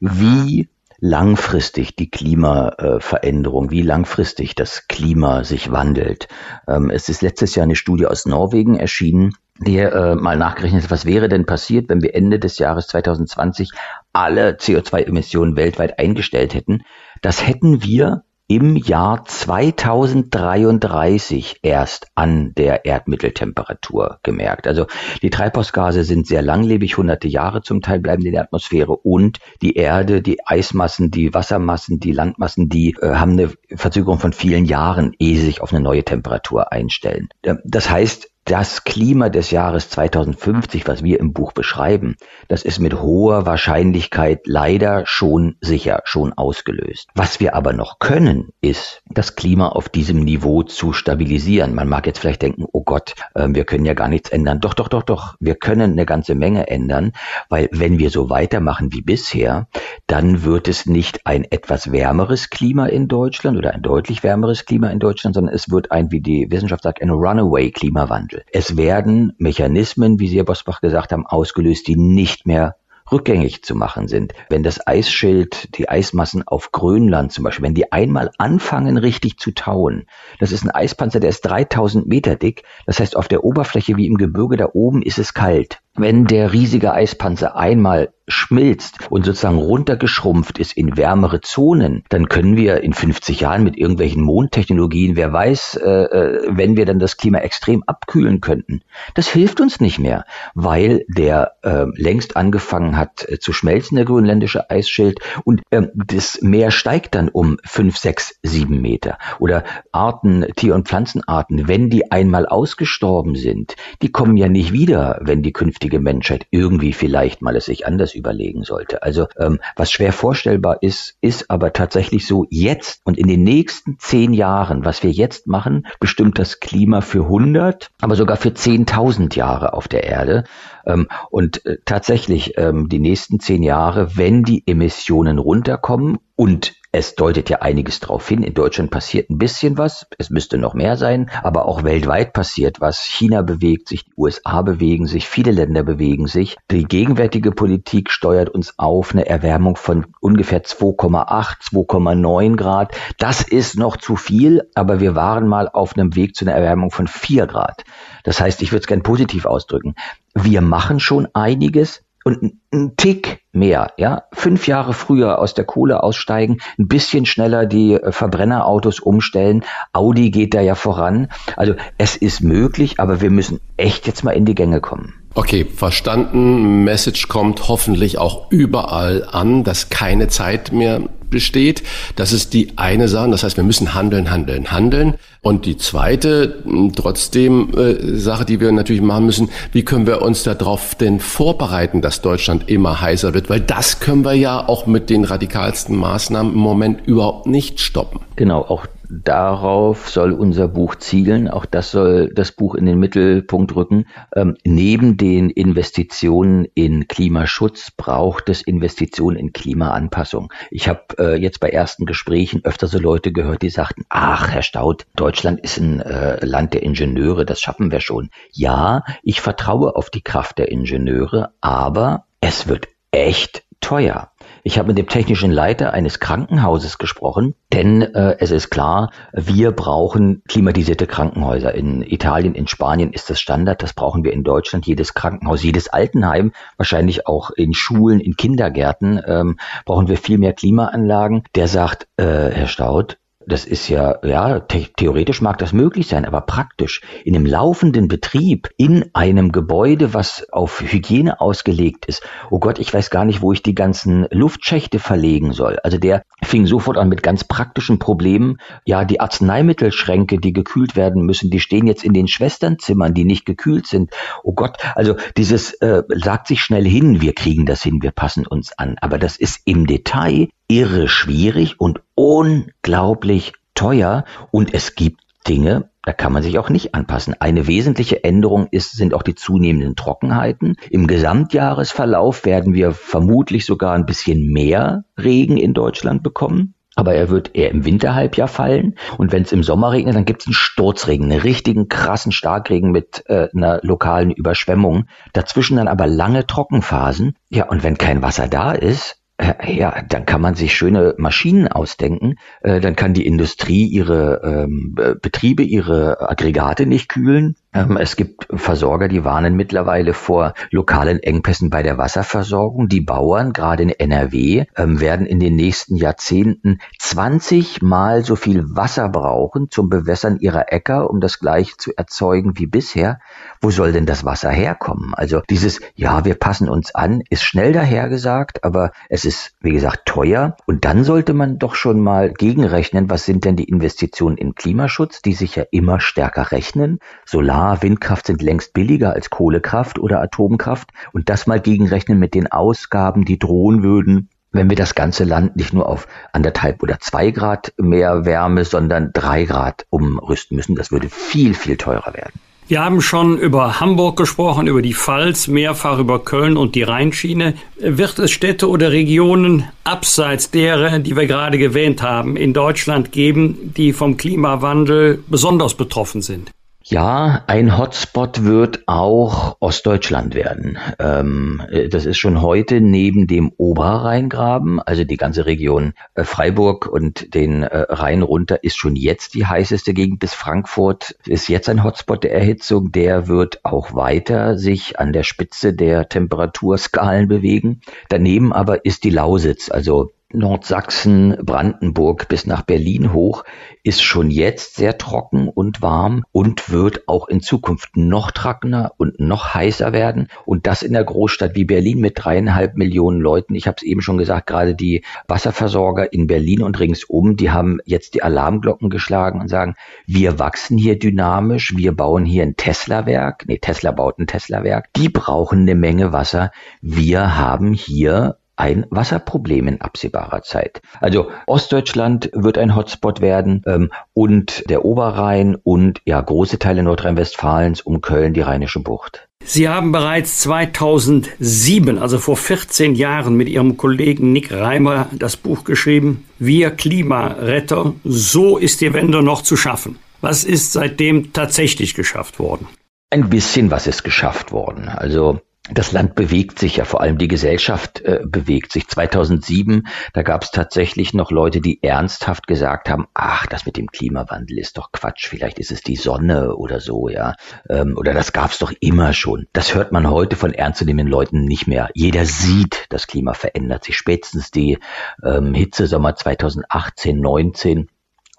Speaker 7: wie langfristig die Klimaveränderung, wie langfristig das Klima sich wandelt. Ähm, es ist letztes Jahr eine Studie aus Norwegen erschienen, die äh, mal nachgerechnet hat, was wäre denn passiert, wenn wir Ende des Jahres 2020 alle CO2-Emissionen weltweit eingestellt hätten. Das hätten wir im Jahr 2033 erst an der Erdmitteltemperatur gemerkt. Also die Treibhausgase sind sehr langlebig, hunderte Jahre zum Teil bleiben in der Atmosphäre und die Erde, die Eismassen, die Wassermassen, die Landmassen, die äh, haben eine Verzögerung von vielen Jahren, ehe sie sich auf eine neue Temperatur einstellen. Das heißt, das Klima des Jahres 2050, was wir im Buch beschreiben, das ist mit hoher Wahrscheinlichkeit leider schon sicher, schon ausgelöst. Was wir aber noch können, ist, das Klima auf diesem Niveau zu stabilisieren. Man mag jetzt vielleicht denken, oh Gott, äh, wir können ja gar nichts ändern. Doch, doch, doch, doch, wir können eine ganze Menge ändern, weil wenn wir so weitermachen wie bisher, dann wird es nicht ein etwas wärmeres Klima in Deutschland oder ein deutlich wärmeres Klima in Deutschland, sondern es wird ein, wie die Wissenschaft sagt, ein Runaway-Klimawandel. Es werden Mechanismen, wie Sie, Herr Bosbach, gesagt haben, ausgelöst, die nicht mehr rückgängig zu machen sind. Wenn das Eisschild, die Eismassen auf Grönland zum Beispiel, wenn die einmal anfangen richtig zu tauen, das ist ein Eispanzer, der ist 3000 Meter dick, das heißt auf der Oberfläche wie im Gebirge da oben ist es kalt. Wenn der riesige Eispanzer einmal schmilzt und sozusagen runtergeschrumpft ist in wärmere Zonen, dann können wir in 50 Jahren mit irgendwelchen Mondtechnologien, wer weiß, äh, äh, wenn wir dann das Klima extrem abkühlen könnten. Das hilft uns nicht mehr, weil der äh, längst angefangen hat äh, zu schmelzen, der grönländische Eisschild, und äh, das Meer steigt dann um 5, 6, 7 Meter. Oder Arten, Tier- und Pflanzenarten, wenn die einmal ausgestorben sind, die kommen ja nicht wieder, wenn die künftig künftige Menschheit irgendwie vielleicht mal es sich anders überlegen sollte. Also ähm, was schwer vorstellbar ist, ist aber tatsächlich so jetzt und in den nächsten zehn Jahren, was wir jetzt machen, bestimmt das Klima für 100, aber sogar für 10.000 Jahre auf der Erde. Ähm, und äh, tatsächlich ähm, die nächsten zehn Jahre, wenn die Emissionen runterkommen und Es deutet ja einiges darauf hin. In Deutschland passiert ein bisschen was. Es müsste noch mehr sein. Aber auch weltweit passiert was. China bewegt sich, die USA bewegen sich, viele Länder bewegen sich. Die gegenwärtige Politik steuert uns auf eine Erwärmung von ungefähr 2,8, 2,9 Grad. Das ist noch zu viel, aber wir waren mal auf einem Weg zu einer Erwärmung von 4 Grad. Das heißt, ich würde es gern positiv ausdrücken. Wir machen schon einiges und ein Tick mehr, ja, fünf Jahre früher aus der Kohle aussteigen, ein bisschen schneller die äh, Verbrennerautos umstellen. Audi geht da ja voran. Also es ist möglich, aber wir müssen echt jetzt mal in die Gänge kommen.
Speaker 1: Okay, verstanden. Message kommt hoffentlich auch überall an, dass keine Zeit mehr besteht. Das ist die eine Sache. Das heißt, wir müssen handeln, handeln, handeln. Und die zweite, trotzdem äh, Sache, die wir natürlich machen müssen, wie können wir uns darauf denn vorbereiten, dass Deutschland immer heißer wird? Weil das können wir ja auch mit den radikalsten Maßnahmen im Moment überhaupt nicht stoppen.
Speaker 7: Genau, auch Darauf soll unser Buch zielen. Auch das soll das Buch in den Mittelpunkt rücken. Ähm, neben den Investitionen in Klimaschutz braucht es Investitionen in Klimaanpassung. Ich habe äh, jetzt bei ersten Gesprächen öfter so Leute gehört, die sagten, ach, Herr Staud, Deutschland ist ein äh, Land der Ingenieure, das schaffen wir schon. Ja, ich vertraue auf die Kraft der Ingenieure, aber es wird echt teuer. Ich habe mit dem technischen Leiter eines Krankenhauses gesprochen, denn äh, es ist klar, wir brauchen klimatisierte Krankenhäuser. In Italien, in Spanien ist das Standard, das brauchen wir in Deutschland. Jedes Krankenhaus, jedes Altenheim, wahrscheinlich auch in Schulen, in Kindergärten ähm, brauchen wir viel mehr Klimaanlagen. Der sagt, äh, Herr Staud, das ist ja, ja, theoretisch mag das möglich sein, aber praktisch in einem laufenden Betrieb, in einem Gebäude, was auf Hygiene ausgelegt ist, oh Gott, ich weiß gar nicht, wo ich die ganzen Luftschächte verlegen soll. Also der fing sofort an mit ganz praktischen Problemen. Ja, die Arzneimittelschränke, die gekühlt werden müssen, die stehen jetzt in den Schwesternzimmern, die nicht gekühlt sind. Oh Gott, also dieses äh, sagt sich schnell hin, wir kriegen das hin, wir passen uns an. Aber das ist im Detail irre schwierig und unglaublich teuer und es gibt Dinge, da kann man sich auch nicht anpassen. Eine wesentliche Änderung ist, sind auch die zunehmenden Trockenheiten. Im Gesamtjahresverlauf werden wir vermutlich sogar ein bisschen mehr Regen in Deutschland bekommen. Aber er wird eher im Winterhalbjahr fallen. Und wenn es im Sommer regnet, dann gibt es einen Sturzregen, einen richtigen krassen Starkregen mit äh, einer lokalen Überschwemmung. Dazwischen dann aber lange Trockenphasen. Ja, und wenn kein Wasser da ist, äh, ja, dann kann man sich schöne Maschinen ausdenken. Äh, dann kann die Industrie ihre ähm, Betriebe, ihre Aggregate nicht kühlen. Ähm, es gibt Versorger, die warnen mittlerweile vor lokalen Engpässen bei der Wasserversorgung. Die Bauern, gerade in NRW, ähm, werden in den nächsten Jahrzehnten 20 Mal so viel Wasser brauchen zum Bewässern ihrer Äcker, um das gleiche zu erzeugen wie bisher. Wo soll denn das Wasser herkommen? Also dieses, ja, wir passen uns an, ist schnell dahergesagt, aber es ist, wie gesagt, teuer. Und dann sollte man doch schon mal gegenrechnen, was sind denn die Investitionen in Klimaschutz, die sich ja immer stärker rechnen. Solar Solar, Windkraft sind längst billiger als Kohlekraft oder Atomkraft und das mal gegenrechnen mit den Ausgaben, die drohen würden, wenn wir das ganze Land nicht nur auf anderthalb oder zwei Grad mehr Wärme, sondern drei Grad umrüsten müssen. Das würde viel, viel teurer werden.
Speaker 2: Wir haben schon über Hamburg gesprochen, über die Pfalz, mehrfach über Köln und die Rheinschiene. Wird es Städte oder Regionen abseits derer, die wir gerade erwähnt haben, in Deutschland geben, die vom Klimawandel besonders betroffen sind?
Speaker 7: Ja, ein Hotspot wird auch Ostdeutschland werden. Ähm, das ist schon heute neben dem Oberrheingraben, also die ganze Region äh, Freiburg und den äh, Rhein runter, ist schon jetzt die heißeste Gegend bis Frankfurt. Ist jetzt ein Hotspot der Erhitzung. Der wird auch weiter sich an der Spitze der Temperaturskalen bewegen. Daneben aber ist die Lausitz, also Nordsachsen, Brandenburg bis nach Berlin hoch ist schon jetzt sehr trocken und warm und wird auch in Zukunft noch trockener und noch heißer werden. Und das in der Großstadt wie Berlin mit dreieinhalb Millionen Leuten. Ich habe es eben schon gesagt, gerade die Wasserversorger in Berlin und ringsum, die haben jetzt die Alarmglocken geschlagen und sagen, wir wachsen hier dynamisch, wir bauen hier ein Tesla-Werk. Nee, Tesla baut ein Tesla-Werk. Die brauchen eine Menge Wasser. Wir haben hier ein Wasserproblem in absehbarer Zeit. Also Ostdeutschland wird ein Hotspot werden ähm, und der Oberrhein und ja große Teile Nordrhein-Westfalens um Köln die Rheinische Bucht.
Speaker 2: Sie haben bereits 2007, also vor 14 Jahren, mit Ihrem Kollegen Nick Reimer das Buch geschrieben, Wir Klimaretter, so ist die Wende noch zu schaffen. Was ist seitdem tatsächlich geschafft worden?
Speaker 7: Ein bisschen was ist geschafft worden. Also das Land bewegt sich ja, vor allem die Gesellschaft äh, bewegt sich. 2007, da gab es tatsächlich noch Leute, die ernsthaft gesagt haben, ach, das mit dem Klimawandel ist doch Quatsch, vielleicht ist es die Sonne oder so, ja. Ähm, oder das gab es doch immer schon. Das hört man heute von ernstzunehmenden Leuten nicht mehr. Jeder sieht, das Klima verändert sich. Spätestens die ähm, Hitzesommer 2018, 19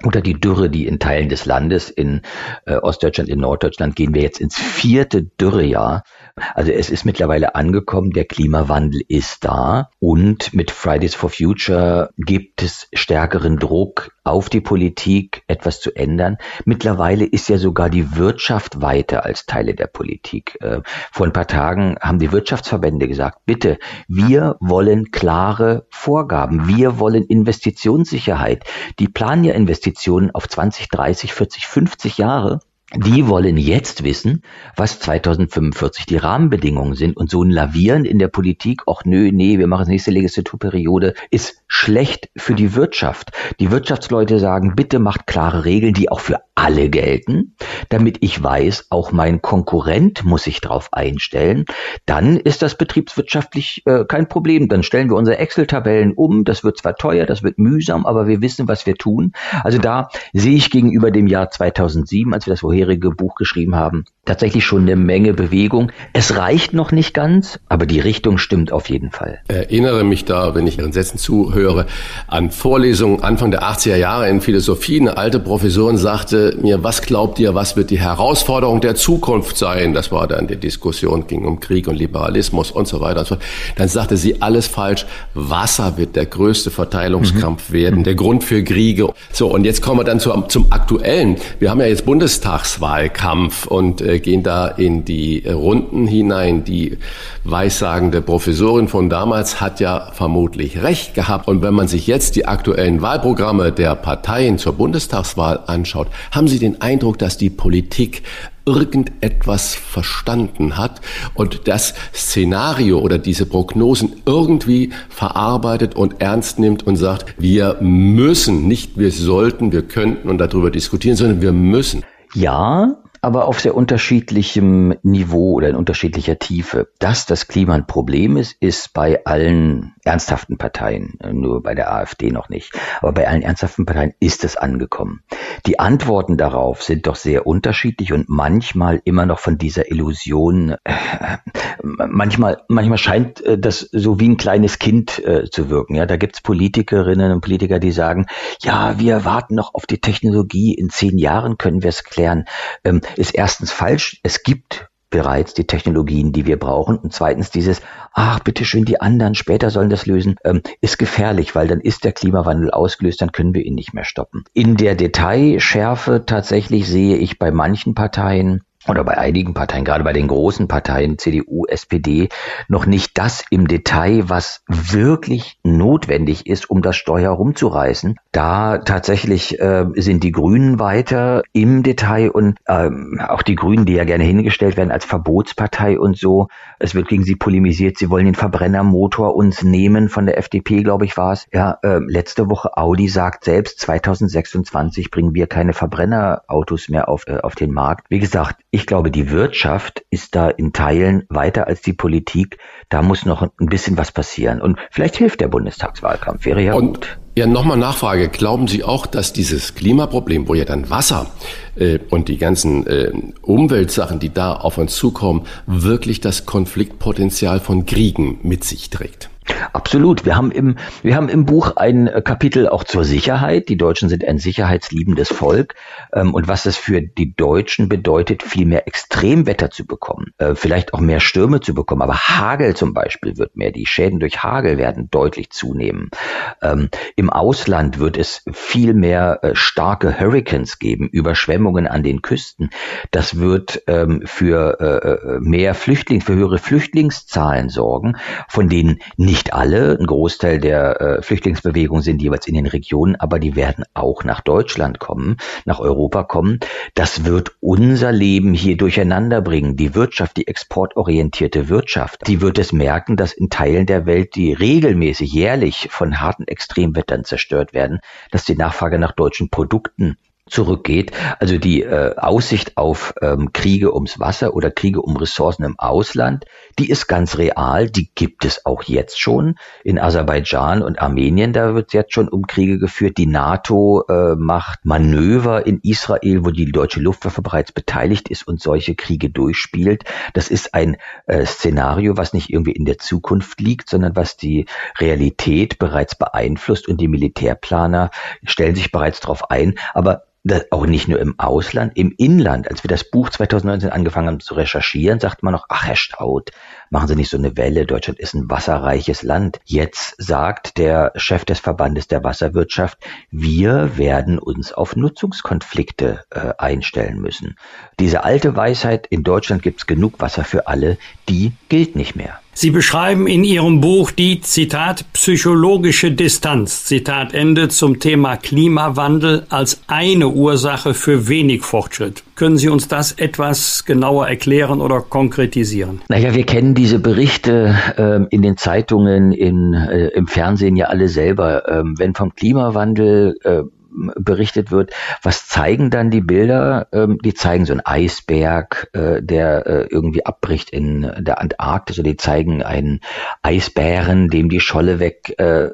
Speaker 7: oder die Dürre, die in Teilen des Landes, in äh, Ostdeutschland, in Norddeutschland, gehen wir jetzt ins vierte Dürrejahr. Also es ist mittlerweile angekommen, der Klimawandel ist da und mit Fridays for Future gibt es stärkeren Druck auf die Politik, etwas zu ändern. Mittlerweile ist ja sogar die Wirtschaft weiter als Teile der Politik. Äh, vor ein paar Tagen haben die Wirtschaftsverbände gesagt, bitte, wir wollen klare Vorgaben, wir wollen Investitionssicherheit. Die planen ja Investitionen auf 20, 30, 40, 50 Jahre die wollen jetzt wissen, was 2045 die Rahmenbedingungen sind und so ein Lavieren in der Politik, ach nö, nee, wir machen es nächste Legislaturperiode, ist schlecht für die Wirtschaft. Die Wirtschaftsleute sagen, bitte macht klare Regeln, die auch für alle gelten, damit ich weiß, auch mein Konkurrent muss sich darauf einstellen. Dann ist das betriebswirtschaftlich äh, kein Problem. Dann stellen wir unsere Excel-Tabellen um. Das wird zwar teuer, das wird mühsam, aber wir wissen, was wir tun. Also da sehe ich gegenüber dem Jahr 2007, als wir das vorherige Buch geschrieben haben, tatsächlich schon eine Menge Bewegung. Es reicht noch nicht ganz, aber die Richtung stimmt auf jeden Fall.
Speaker 1: Erinnere mich da, wenn ich Ihren Sätzen zuhöre, an Vorlesungen Anfang der 80er Jahre in Philosophie. Eine alte Professorin sagte mir, was glaubt ihr, was wird die Herausforderung der Zukunft sein? Das war dann die Diskussion, ging um Krieg und Liberalismus und so weiter und so fort. Dann sagte sie, alles falsch. Wasser wird der größte Verteilungskampf mhm. werden, der Grund für Kriege. So, und jetzt kommen wir dann zum, zum Aktuellen. Wir haben ja jetzt Bundestagswahlkampf und äh, gehen da in die Runden hinein. Die weissagende Professorin von damals hat ja vermutlich recht gehabt. Und wenn man sich jetzt die aktuellen Wahlprogramme der Parteien zur Bundestagswahl anschaut, haben Sie den Eindruck, dass die Politik irgendetwas verstanden hat und das Szenario oder diese Prognosen irgendwie verarbeitet und ernst nimmt und sagt, wir müssen, nicht wir sollten, wir könnten und darüber diskutieren, sondern wir müssen.
Speaker 7: Ja, aber auf sehr unterschiedlichem Niveau oder in unterschiedlicher Tiefe. Dass das Klima ein Problem ist, ist bei allen ernsthaften Parteien, äh, nur bei der AfD noch nicht, aber bei allen ernsthaften Parteien ist es angekommen. Die Antworten darauf sind doch sehr unterschiedlich und manchmal immer noch von dieser Illusion, äh, manchmal, manchmal scheint äh, das so wie ein kleines Kind zu wirken. Ja, da gibt's Politikerinnen und Politiker, die sagen, ja, wir warten noch auf die Technologie, in zehn Jahren können wir es klären. Ähm, ist erstens falsch. Es gibt bereits die Technologien, die wir brauchen. Und zweitens dieses, ach, bitteschön, die anderen später sollen das lösen, ähm, ist gefährlich, weil dann ist der Klimawandel ausgelöst, dann können wir ihn nicht mehr stoppen. In der Detailschärfe tatsächlich sehe ich bei manchen Parteien oder bei einigen Parteien, gerade bei den großen Parteien, CDU, SPD, noch nicht das im Detail, was wirklich notwendig ist, um das Steuer rumzureißen. Da tatsächlich äh, sind die Grünen weiter im Detail und ähm, auch die Grünen, die ja gerne hingestellt werden als Verbotspartei und so. Es wird gegen sie polemisiert, sie wollen den Verbrennermotor uns nehmen, von der FDP, glaube ich, war es. Ja, äh, letzte Woche Audi sagt selbst, 2026 bringen wir keine Verbrennerautos mehr auf, äh, auf den Markt. Wie gesagt, ich glaube, die Wirtschaft ist da in Teilen weiter als die Politik. Da muss noch ein bisschen was passieren. Und vielleicht hilft der Bundestagswahlkampf, wäre ja
Speaker 1: Und
Speaker 7: gut.
Speaker 1: Ja, nochmal Nachfrage. Glauben Sie auch, dass dieses Klimaproblem, wo ja dann Wasser äh, und die ganzen äh, Umweltsachen, die da auf uns zukommen, wirklich das Konfliktpotenzial von Kriegen mit sich trägt?
Speaker 7: Absolut. Wir haben im, wir haben im Buch ein äh, Kapitel auch zur Sicherheit. Die Deutschen sind ein sicherheitsliebendes Volk. Ähm, und was das für die Deutschen bedeutet, viel mehr Extremwetter zu bekommen. Äh, vielleicht auch mehr Stürme zu bekommen. Aber Hagel zum Beispiel wird mehr. Die Schäden durch Hagel werden deutlich zunehmen. Ähm, Im Ausland wird es viel mehr äh, starke Hurricanes geben, Überschwemmungen an den Küsten. Das wird ähm, für mehr Flüchtlinge, für höhere Flüchtlingszahlen sorgen, von denen nicht alle. Ein Großteil der äh, Flüchtlingsbewegung sind jeweils in den Regionen, aber die werden auch nach Deutschland kommen, nach Europa kommen. Das wird unser Leben hier durcheinander bringen. Die Wirtschaft, die exportorientierte Wirtschaft, die wird es merken, dass in Teilen der Welt, die regelmäßig jährlich von harten Extremwettern zerstört werden, dass die Nachfrage nach deutschen Produkten zurückgeht. Also die äh, Aussicht auf ähm, Kriege ums Wasser oder Kriege um Ressourcen im Ausland, die ist ganz real, die gibt es auch jetzt schon. In Aserbaidschan und Armenien, da wird jetzt schon um Kriege geführt. Die NATO äh, macht Manöver in Israel, wo die deutsche Luftwaffe bereits beteiligt ist und solche Kriege durchspielt. Das ist ein äh, Szenario, was nicht irgendwie in der Zukunft liegt, sondern was die Realität bereits beeinflusst und die Militärplaner stellen sich bereits darauf ein. Aber das auch nicht nur im Ausland, im Inland. Als wir das Buch 2019 angefangen haben zu recherchieren, sagt man noch, ach Herr Staud, machen Sie nicht so eine Welle, Deutschland ist ein wasserreiches Land. Jetzt sagt der Chef des Verbandes der Wasserwirtschaft, wir werden uns auf Nutzungskonflikte äh, einstellen müssen. Diese alte Weisheit, in Deutschland gibt's genug Wasser für alle, die gilt nicht mehr.
Speaker 2: Sie beschreiben in Ihrem Buch die, Zitat, psychologische Distanz, Zitat Ende, zum Thema Klimawandel als eine Ursache für wenig Fortschritt. Können Sie uns das etwas genauer erklären oder konkretisieren?
Speaker 7: Naja, wir kennen diese Berichte äh, in den Zeitungen, in, äh, im Fernsehen ja alle selber. Ähm, wenn vom Klimawandel äh, berichtet wird. Was zeigen dann die Bilder? Ähm, die zeigen so einen Eisberg, äh, der äh, irgendwie abbricht in der Antarktis oder die zeigen einen Eisbären, dem die Scholle weg äh,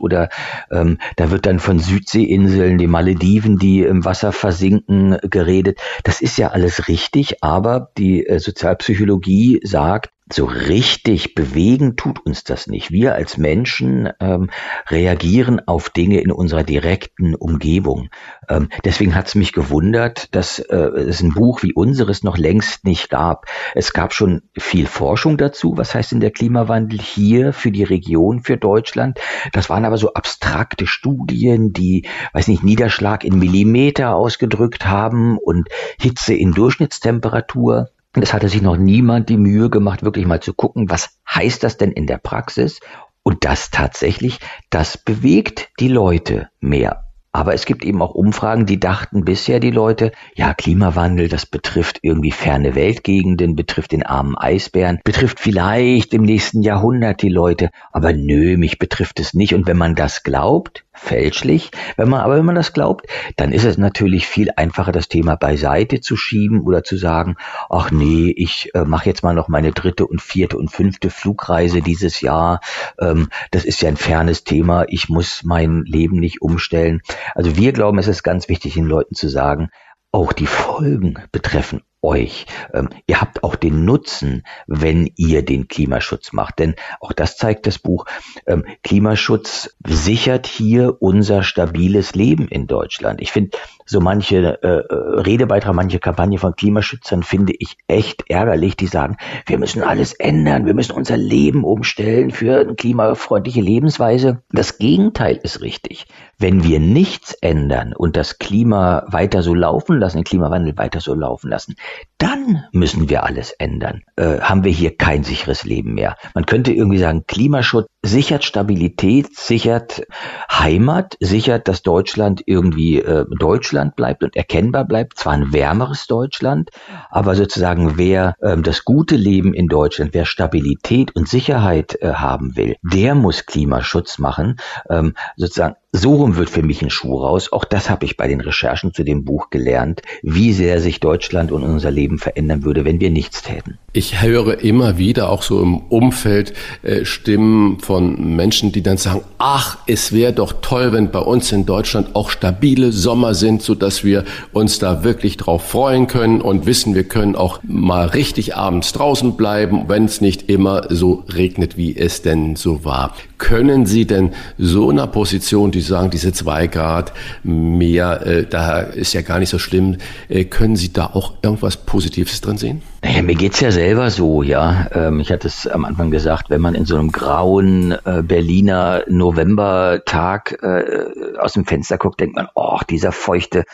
Speaker 7: oder ähm, da wird dann von Südseeinseln, die Malediven, die im Wasser versinken, geredet. Das ist ja alles richtig, aber die äh, Sozialpsychologie sagt, so richtig bewegen tut uns das nicht. Wir als Menschen ähm, reagieren auf Dinge in unserer direkten Umgebung. Ähm, deswegen hat es mich gewundert, dass äh, es ein Buch wie unseres noch längst nicht gab. Es gab schon viel Forschung dazu, was heißt denn der Klimawandel hier für die Region, für Deutschland. Das waren aber so abstrakte Studien, die, weiß nicht, Niederschlag in Millimeter ausgedrückt haben und Hitze in Durchschnittstemperatur. Und es hatte sich noch niemand die Mühe gemacht, wirklich mal zu gucken, was heißt das denn in der Praxis? Und das tatsächlich, das bewegt die Leute mehr. Aber es gibt eben auch Umfragen, die dachten bisher die Leute, ja, Klimawandel, das betrifft irgendwie ferne Weltgegenden, betrifft den armen Eisbären, betrifft vielleicht im nächsten Jahrhundert die Leute. Aber nö, mich betrifft es nicht. Und wenn man das glaubt, fälschlich. Wenn man, aber wenn man das glaubt, dann ist es natürlich viel einfacher, das Thema beiseite zu schieben oder zu sagen, ach nee, ich äh, mache jetzt mal noch meine dritte und vierte und fünfte Flugreise dieses Jahr. Ähm, das ist ja ein fernes Thema. Ich muss mein Leben nicht umstellen. Also wir glauben, es ist ganz wichtig, den Leuten zu sagen, auch die Folgen betreffen euch. Ähm, ihr habt auch den Nutzen, wenn ihr den Klimaschutz macht. Denn auch das zeigt das Buch. Ähm, Klimaschutz sichert hier unser stabiles Leben in Deutschland. Ich finde so manche äh, äh, Redebeitrag, manche Kampagne von Klimaschützern finde ich echt ärgerlich. Die sagen, wir müssen alles ändern, wir müssen unser Leben umstellen für eine klimafreundliche Lebensweise. Das Gegenteil ist richtig. Wenn wir nichts ändern und das Klima weiter so laufen lassen, den Klimawandel weiter so laufen lassen, dann müssen wir alles ändern. Äh, haben wir hier kein sicheres Leben mehr. Man könnte irgendwie sagen, Klimaschutz sichert Stabilität, sichert Heimat, sichert, dass Deutschland irgendwie äh, Deutschland bleibt und erkennbar bleibt. Zwar ein wärmeres Deutschland, aber sozusagen wer äh, das gute Leben in Deutschland, wer Stabilität und Sicherheit äh, haben will, der muss Klimaschutz machen. Ähm, sozusagen so rum wird für mich ein Schuh raus. Auch das habe ich bei den Recherchen zu dem Buch gelernt, wie sehr sich Deutschland und unser Leben verändern würde, wenn wir nichts täten.
Speaker 1: Ich höre immer wieder auch so im Umfeld äh, Stimmen von Menschen, die dann sagen, ach, es wäre doch toll, wenn bei uns in Deutschland auch stabile Sommer sind, so dass wir uns da wirklich drauf freuen können und wissen, wir können auch mal richtig abends draußen bleiben, wenn es nicht immer so regnet, wie es denn so war. Können Sie denn so einer Position, die sagen, diese zwei Grad mehr, äh, da ist ja gar nicht so schlimm, äh, können Sie da auch irgendwas Positives drin sehen?
Speaker 7: Naja, mir geht's ja selber so, ja. Ähm, ich hatte es am Anfang gesagt, wenn man in so einem grauen kalten äh, Berliner Novembertag äh, aus dem Fenster guckt, denkt man, oh, dieser feuchte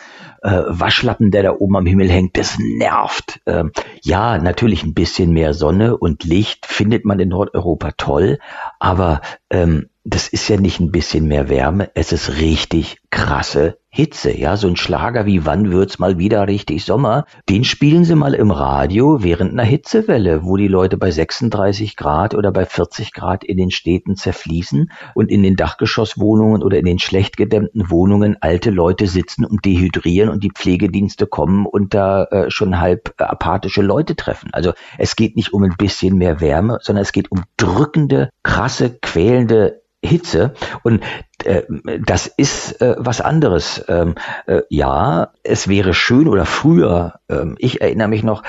Speaker 7: äh, Waschlappen, der da oben am Himmel hängt, das nervt. Ähm, ja, natürlich ein bisschen mehr Sonne und Licht findet man in Nordeuropa toll, aber ähm, das ist ja nicht ein bisschen mehr Wärme, es ist richtig krasse Hitze, ja, so ein Schlager wie Wann wird's mal wieder richtig Sommer, den spielen sie mal im Radio während einer Hitzewelle, wo die Leute bei 36 Grad oder bei 40 Grad in den Städten zerfließen und in den Dachgeschosswohnungen oder in den schlecht gedämmten Wohnungen alte Leute sitzen und dehydrieren und die Pflegedienste kommen und da äh, schon halb apathische Leute treffen. Also es geht nicht um ein bisschen mehr Wärme, sondern es geht um drückende, krasse, quälende Hitze. Und äh, das ist äh, was anderes. Ähm, äh, ja, es wäre schön oder früher, ähm, ich erinnere mich noch,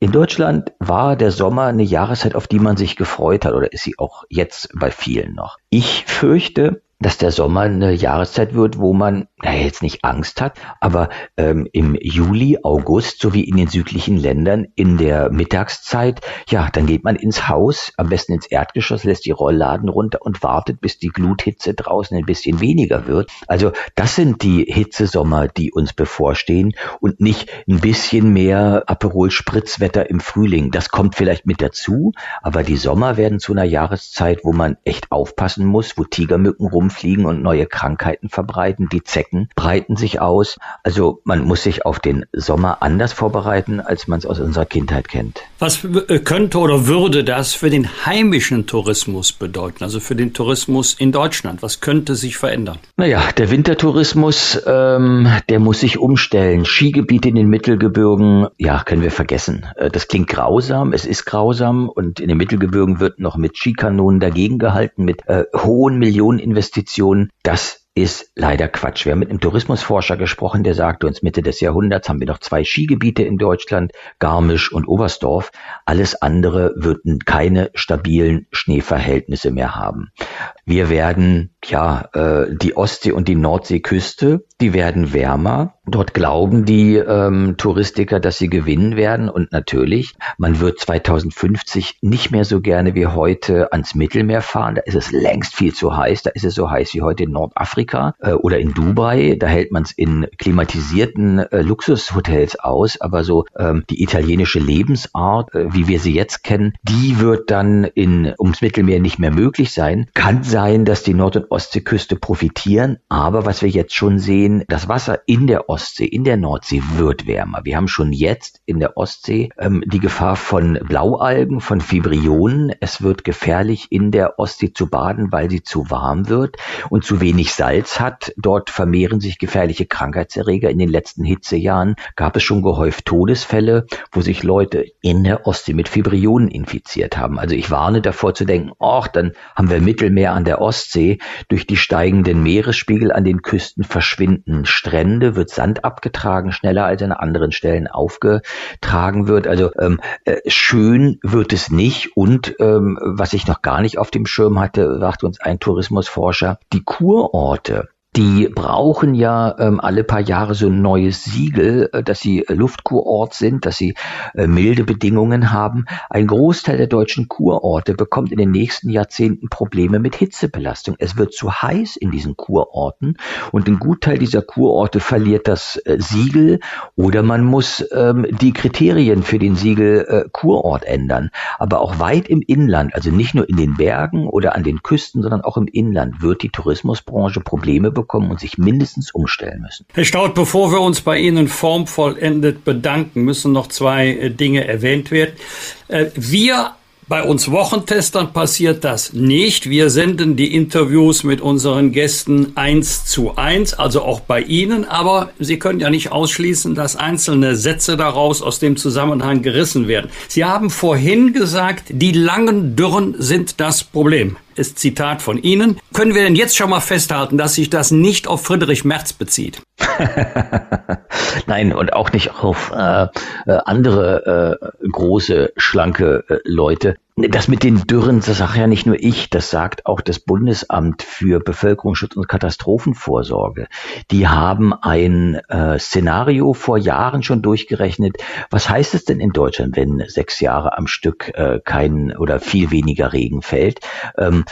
Speaker 7: in Deutschland war der Sommer eine Jahreszeit, auf die man sich gefreut hat, oder ist sie auch jetzt bei vielen noch. Ich fürchte, dass der Sommer eine Jahreszeit wird, wo man naja, jetzt nicht Angst hat, aber ähm, im Juli, August sowie in den südlichen Ländern in der Mittagszeit, ja, dann geht man ins Haus, am besten ins Erdgeschoss, lässt die Rollladen runter und wartet, bis die Gluthitze draußen ein bisschen weniger wird. Also das sind die Hitzesommer, die uns bevorstehen und nicht ein bisschen mehr Aperol-Spritzwetter im Frühling. Das kommt vielleicht mit dazu, aber die Sommer werden zu einer Jahreszeit, wo man echt aufpassen muss, wo Tigermücken rumfliegen und neue Krankheiten verbreiten, die Zecken breiten sich aus. Also man muss sich auf den Sommer anders vorbereiten, als man es aus unserer Kindheit kennt.
Speaker 2: Was äh, könnte oder würde das für den heimischen Tourismus bedeuten, also für den Tourismus in Deutschland? Was könnte sich verändern?
Speaker 7: Naja, der Wintertourismus, ähm, der muss sich umstellen. Skigebiete in den Mittelgebirgen, ja, können wir vergessen. Äh, das klingt grausam, es ist grausam und in den Mittelgebirgen wird noch mit Skikanonen dagegen gehalten, mit äh, hohen Millioneninvestitionen. Das ist leider Quatsch. Wir haben mit einem Tourismusforscher gesprochen, der sagte uns, Mitte des Jahrhunderts haben wir noch zwei Skigebiete in Deutschland, Garmisch und Oberstdorf. Alles andere würden keine stabilen Schneeverhältnisse mehr haben. Wir werden, ja, äh, die Ostsee- und die Nordseeküste, die werden wärmer. Dort glauben die ähm, Touristiker, dass sie gewinnen werden. Und natürlich, man wird 2050 nicht mehr so gerne wie heute ans Mittelmeer fahren. Da ist es längst viel zu heiß. Da ist es so heiß wie heute in Nordafrika äh, oder in Dubai. Da hält man es in klimatisierten äh, Luxushotels aus. Aber so ähm, die italienische Lebensart, äh, wie wir sie jetzt kennen, die wird dann in, ums Mittelmeer nicht mehr möglich sein. Kann sein, dass die Nord- und Ostseeküste profitieren. Aber was wir jetzt schon sehen, das Wasser in der Ostsee, in der Nordsee wird wärmer. Wir haben schon jetzt in der Ostsee ähm, die Gefahr von Blaualgen, von Fibrionen. Es wird gefährlich, in der Ostsee zu baden, weil sie zu warm wird und zu wenig Salz hat. Dort vermehren sich gefährliche Krankheitserreger. In den letzten Hitzejahren gab es schon gehäuft Todesfälle, wo sich Leute in der Ostsee mit Fibrionen infiziert haben. Also ich warne davor zu denken, ach, dann haben wir Mittelmeer an der Ostsee. Durch die steigenden Meeresspiegel an den Küsten verschwinden Strände, wird Sand abgetragen, schneller als an anderen Stellen aufgetragen wird. Also ähm, äh, schön wird es nicht. Und ähm, was ich noch gar nicht auf dem Schirm hatte, sagt uns ein Tourismusforscher, die Kurorte to die brauchen ja ähm, alle paar Jahre so ein neues Siegel, äh, dass sie äh, Luftkurort sind, dass sie äh, milde Bedingungen haben. Ein Großteil der deutschen Kurorte bekommt in den nächsten Jahrzehnten Probleme mit Hitzebelastung. Es wird zu heiß in diesen Kurorten und ein Gutteil dieser Kurorte verliert das äh, Siegel oder man muss ähm, die Kriterien für den Siegel Kurort ändern. Aber auch weit im Inland, also nicht nur in den Bergen oder an den Küsten, sondern auch im Inland wird die Tourismusbranche Probleme bekommen bekommen und sich mindestens umstellen müssen.
Speaker 2: Herr Staud, bevor wir uns bei Ihnen formvollendet bedanken, müssen noch zwei äh, Dinge erwähnt werden. Äh, wir bei uns Wochentestern passiert das nicht. Wir senden die Interviews mit unseren Gästen eins zu eins, also auch bei Ihnen. Aber Sie können ja nicht ausschließen, dass einzelne Sätze daraus aus dem Zusammenhang gerissen werden. Sie haben vorhin gesagt, die langen Dürren sind das Problem. Ist Zitat von Ihnen. Können wir denn jetzt schon mal festhalten, dass sich das nicht auf Friedrich Merz bezieht?
Speaker 7: Nein, und auch nicht auf äh, äh, andere äh, große, schlanke äh, Leute. Das mit den Dürren, das sage ja nicht nur ich, das sagt auch das Bundesamt für Bevölkerungsschutz und Katastrophenvorsorge. Die haben ein äh, Szenario vor Jahren schon durchgerechnet. Was heißt es denn in Deutschland, wenn sechs Jahre am Stück äh, kein oder viel weniger Regen fällt? Ähm,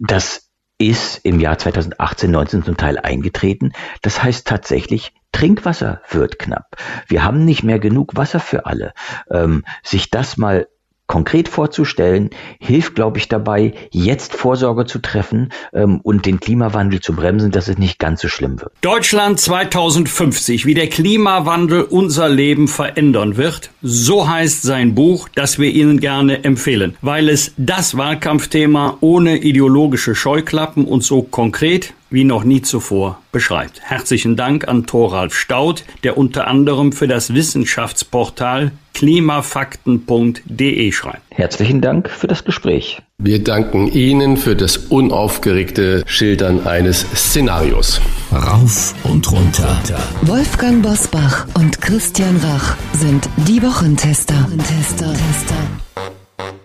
Speaker 7: Das ist im Jahr 2018, 19 zum Teil eingetreten. Das heißt tatsächlich, Trinkwasser wird knapp. Wir haben nicht mehr genug Wasser für alle. Ähm, sich das mal konkret vorzustellen, hilft, glaube ich, dabei, jetzt Vorsorge zu treffen ähm, und den Klimawandel zu bremsen, dass es nicht ganz so schlimm wird.
Speaker 2: Deutschland 2050, wie der Klimawandel unser Leben verändern wird, so heißt sein Buch, das wir Ihnen gerne empfehlen, weil es das Wahlkampfthema ohne ideologische Scheuklappen und so konkret wie noch nie zuvor beschreibt. Herzlichen Dank an Thoralf Staud, der unter anderem für das Wissenschaftsportal klimafakten.de schreibt.
Speaker 7: Herzlichen Dank für das Gespräch.
Speaker 1: Wir danken Ihnen für das unaufgeregte Schildern eines Szenarios.
Speaker 3: Rauf und runter.
Speaker 5: Wolfgang Bosbach und Christian Rach sind die Wochentester. Wochentester.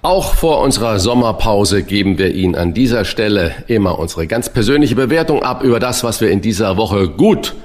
Speaker 1: Auch vor unserer Sommerpause geben wir Ihnen an dieser Stelle immer unsere ganz persönliche Bewertung ab über das, was wir in dieser Woche gut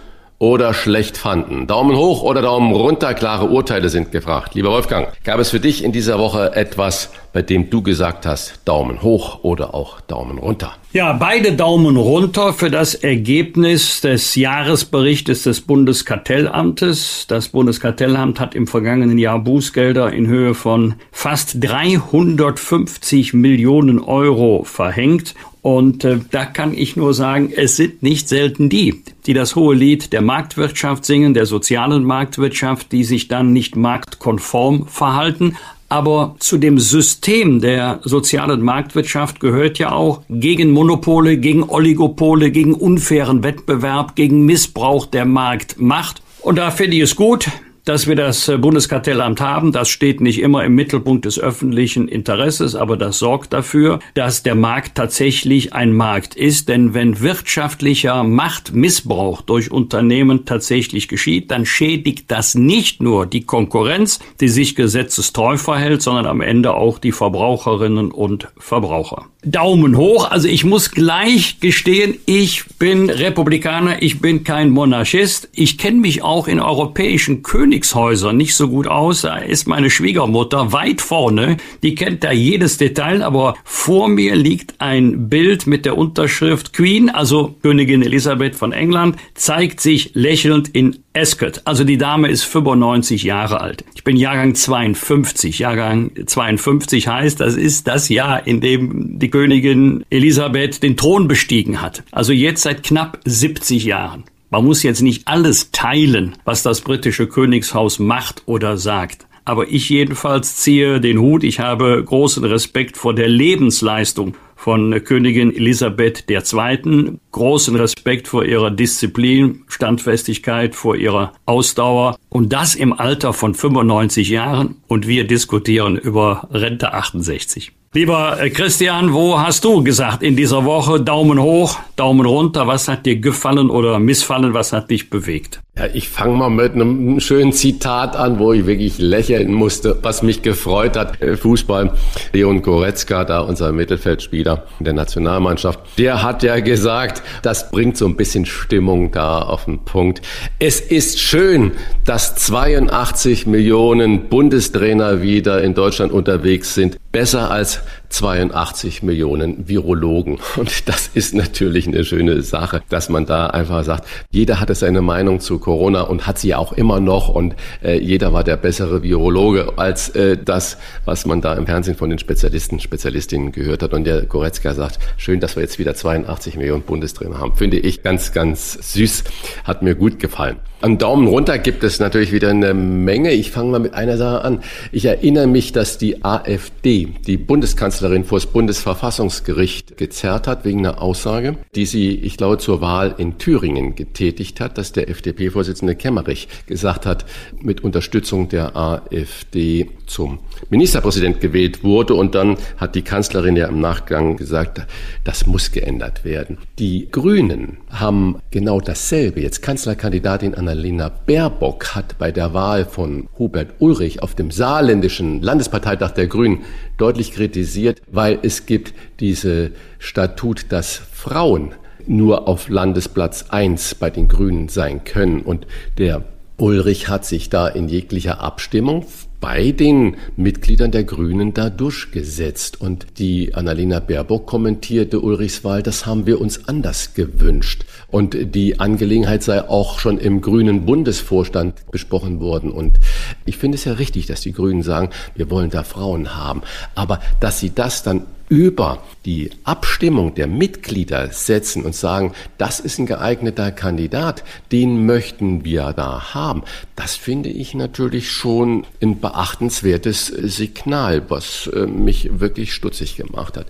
Speaker 1: oder schlecht fanden. Daumen hoch oder Daumen runter, klare Urteile sind gefragt. Lieber Wolfgang, gab es für dich in dieser Woche etwas, bei dem du gesagt hast, Daumen hoch oder auch Daumen runter?
Speaker 2: Ja, beide Daumen runter für das Ergebnis des Jahresberichtes des Bundeskartellamtes. Das Bundeskartellamt hat im vergangenen Jahr Bußgelder in Höhe von fast 350 Millionen Euro verhängt. Und äh, da kann ich nur sagen, es sind nicht selten die, die das hohe Lied der Marktwirtschaft singen, der sozialen Marktwirtschaft, die sich dann nicht marktkonform verhalten, aber zu dem System der sozialen Marktwirtschaft gehört ja auch gegen Monopole, gegen Oligopole, gegen unfairen Wettbewerb, gegen Missbrauch der Marktmacht. Und da finde ich es gut, dass wir das äh, Bundeskartellamt haben. Das steht nicht immer im Mittelpunkt des öffentlichen Interesses, aber das sorgt dafür, dass der Markt tatsächlich ein Markt ist. Denn wenn wirtschaftlicher Machtmissbrauch durch Unternehmen tatsächlich geschieht, dann schädigt das nicht nur die Konkurrenz, die sich gesetzestreu verhält, sondern am Ende auch die Verbraucherinnen und Verbraucher. Daumen hoch. Also ich muss gleich gestehen, ich bin Republikaner, ich bin kein Monarchist. Ich kenne mich auch in europäischen Königshäusern nicht so gut aus. Da ist meine Schwiegermutter weit vorne. Die kennt da jedes Detail, aber vor mir liegt ein Bild mit der Unterschrift Queen, also Königin Elisabeth von England, zeigt sich lächelnd in Ascot. Also die Dame ist 95 Jahre alt. Ich bin Jahrgang 52. Jahrgang 52 heißt, das ist das Jahr, in dem die Königin Elisabeth den Thron bestiegen hat. Also jetzt seit knapp 70 Jahren. Man muss jetzt nicht alles teilen, was das britische Königshaus macht oder sagt. Aber ich jedenfalls ziehe den Hut. Ich habe großen Respekt vor der Lebensleistung von Königin Elisabeth II. Großen Respekt vor ihrer Disziplin, Standfestigkeit, vor ihrer Ausdauer und das im Alter von 95 Jahren und wir diskutieren über Rente 68. Lieber äh, Christian, wo hast du gesagt in dieser Woche Daumen hoch, Daumen runter? Was hat dir gefallen oder missfallen? Was hat dich bewegt?
Speaker 1: Ja, ich fange mal mit einem schönen Zitat an, wo ich wirklich lächeln musste, was mich gefreut hat. Äh, Fußball, Leon Goretzka, da unser Mittelfeldspieler der Nationalmannschaft, der hat ja gesagt, das bringt so ein bisschen Stimmung da auf den Punkt. Es ist schön, dass 82 Millionen Bundestrainer wieder in Deutschland unterwegs sind. Besser als 82 Millionen Virologen. Und das ist natürlich eine schöne Sache, dass man da einfach sagt, jeder hatte seine Meinung zu Corona und hat sie auch immer noch und äh, jeder war der bessere Virologe als äh, das, was man da im Fernsehen von den Spezialisten, Spezialistinnen gehört hat. Und der Goretzka sagt, schön, dass wir jetzt wieder 82 Millionen Bundestrainer haben. Finde ich ganz, ganz süß. Hat mir gut gefallen. Am Daumen runter gibt es natürlich wieder eine Menge. Ich fange mal mit einer Sache an. Ich erinnere mich, dass die AfD, die Bundeskanzlerin, vor das Bundesverfassungsgericht gezerrt hat wegen einer Aussage, die sie, ich glaube, zur Wahl in Thüringen getätigt hat, dass der FDP-Vorsitzende Kemmerich gesagt hat, mit Unterstützung der AfD zum Ministerpräsident gewählt wurde. Und dann hat die Kanzlerin ja im Nachgang gesagt, das muss geändert werden. Die Grünen haben genau dasselbe. Jetzt Kanzlerkandidatin Annalena Baerbock hat bei der Wahl von Hubert Ulrich auf dem saarländischen Landesparteitag der Grünen deutlich kritisiert, weil es gibt diese Statut, dass Frauen nur auf Landesplatz 1 bei den Grünen sein können. Und der Ulrich hat sich da in jeglicher Abstimmung bei den Mitgliedern der Grünen da durchgesetzt. Und die Annalena Baerbock kommentierte Ulrichs Wahl, das haben wir uns anders gewünscht. Und die Angelegenheit sei auch schon im Grünen Bundesvorstand besprochen worden. Und ich finde es ja richtig, dass die Grünen sagen, wir wollen da Frauen haben. Aber dass sie das dann über die Abstimmung der Mitglieder setzen und sagen, das ist ein geeigneter Kandidat, den möchten wir da haben, das finde ich natürlich schon ein beachtenswertes Signal, was äh, mich wirklich stutzig gemacht hat.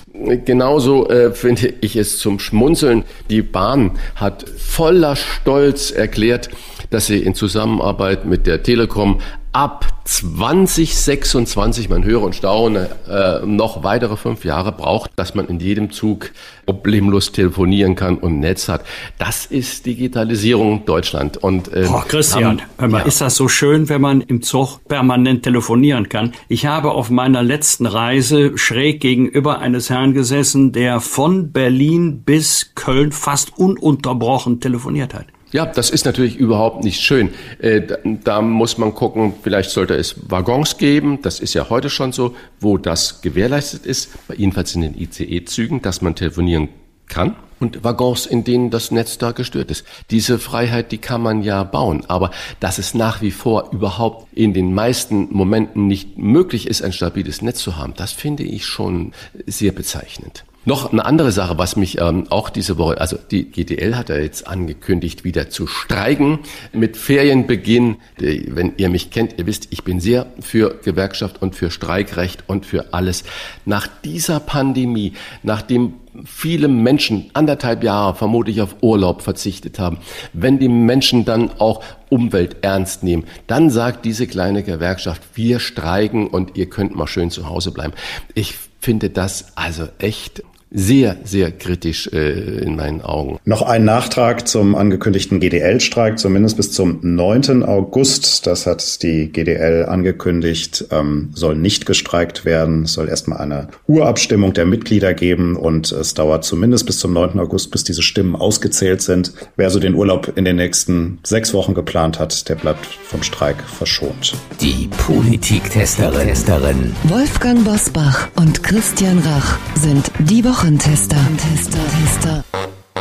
Speaker 1: Genauso äh, finde ich es zum Schmunzeln. Die Bahn hat voller Stolz erklärt, dass sie in Zusammenarbeit mit der Telekom ab 2026, man höre und staune, äh, noch weitere fünf Jahre braucht, dass man in jedem Zug problemlos telefonieren kann und Netz hat. Das ist Digitalisierung Deutschland. Und
Speaker 2: ähm, oh, Christian, haben, ja. ist das so schön, wenn man im Zug permanent telefonieren kann? Ich habe auf meiner letzten Reise schräg gegenüber eines Herrn gesessen, der von Berlin bis Köln fast ununterbrochen telefoniert hat.
Speaker 1: Ja, das ist natürlich überhaupt nicht schön. Äh, da, da, muss man gucken, vielleicht sollte es Waggons geben, das ist ja heute schon so, wo das gewährleistet ist, jedenfalls in den ICE-Zügen, dass man telefonieren kann und Waggons, in denen das Netz da gestört ist. Diese Freiheit, die kann man ja bauen, aber dass es nach wie vor überhaupt in den meisten Momenten nicht möglich ist, ein stabiles Netz zu haben, das finde ich schon sehr bezeichnend. Noch eine andere Sache, was mich ähm, auch diese Woche, also die GDL hat ja jetzt angekündigt, wieder zu streiken mit Ferienbeginn. Wenn ihr mich kennt, ihr wisst, ich bin sehr für Gewerkschaft und für Streikrecht und für alles. Nach dieser Pandemie, nachdem viele Menschen anderthalb Jahre vermutlich auf Urlaub verzichtet haben, wenn die Menschen dann auch Umwelt ernst nehmen, dann sagt diese kleine Gewerkschaft, wir streiken und ihr könnt mal schön zu Hause bleiben. Ich finde das also echt sehr, sehr kritisch äh, in meinen Augen.
Speaker 4: Noch ein Nachtrag zum angekündigten GDL-Streik, zumindest bis zum 9. August. Das hat die GDL angekündigt, ähm, soll nicht gestreikt werden. Es soll erstmal eine Urabstimmung der Mitglieder geben und es dauert zumindest bis zum 9. August, bis diese Stimmen ausgezählt sind. Wer so den Urlaub in den nächsten sechs Wochen geplant hat, der bleibt vom Streik verschont.
Speaker 3: Die Politiktesterin.
Speaker 5: Wolfgang Bosbach und Christian Rach sind die Woche Wochentester. Tester,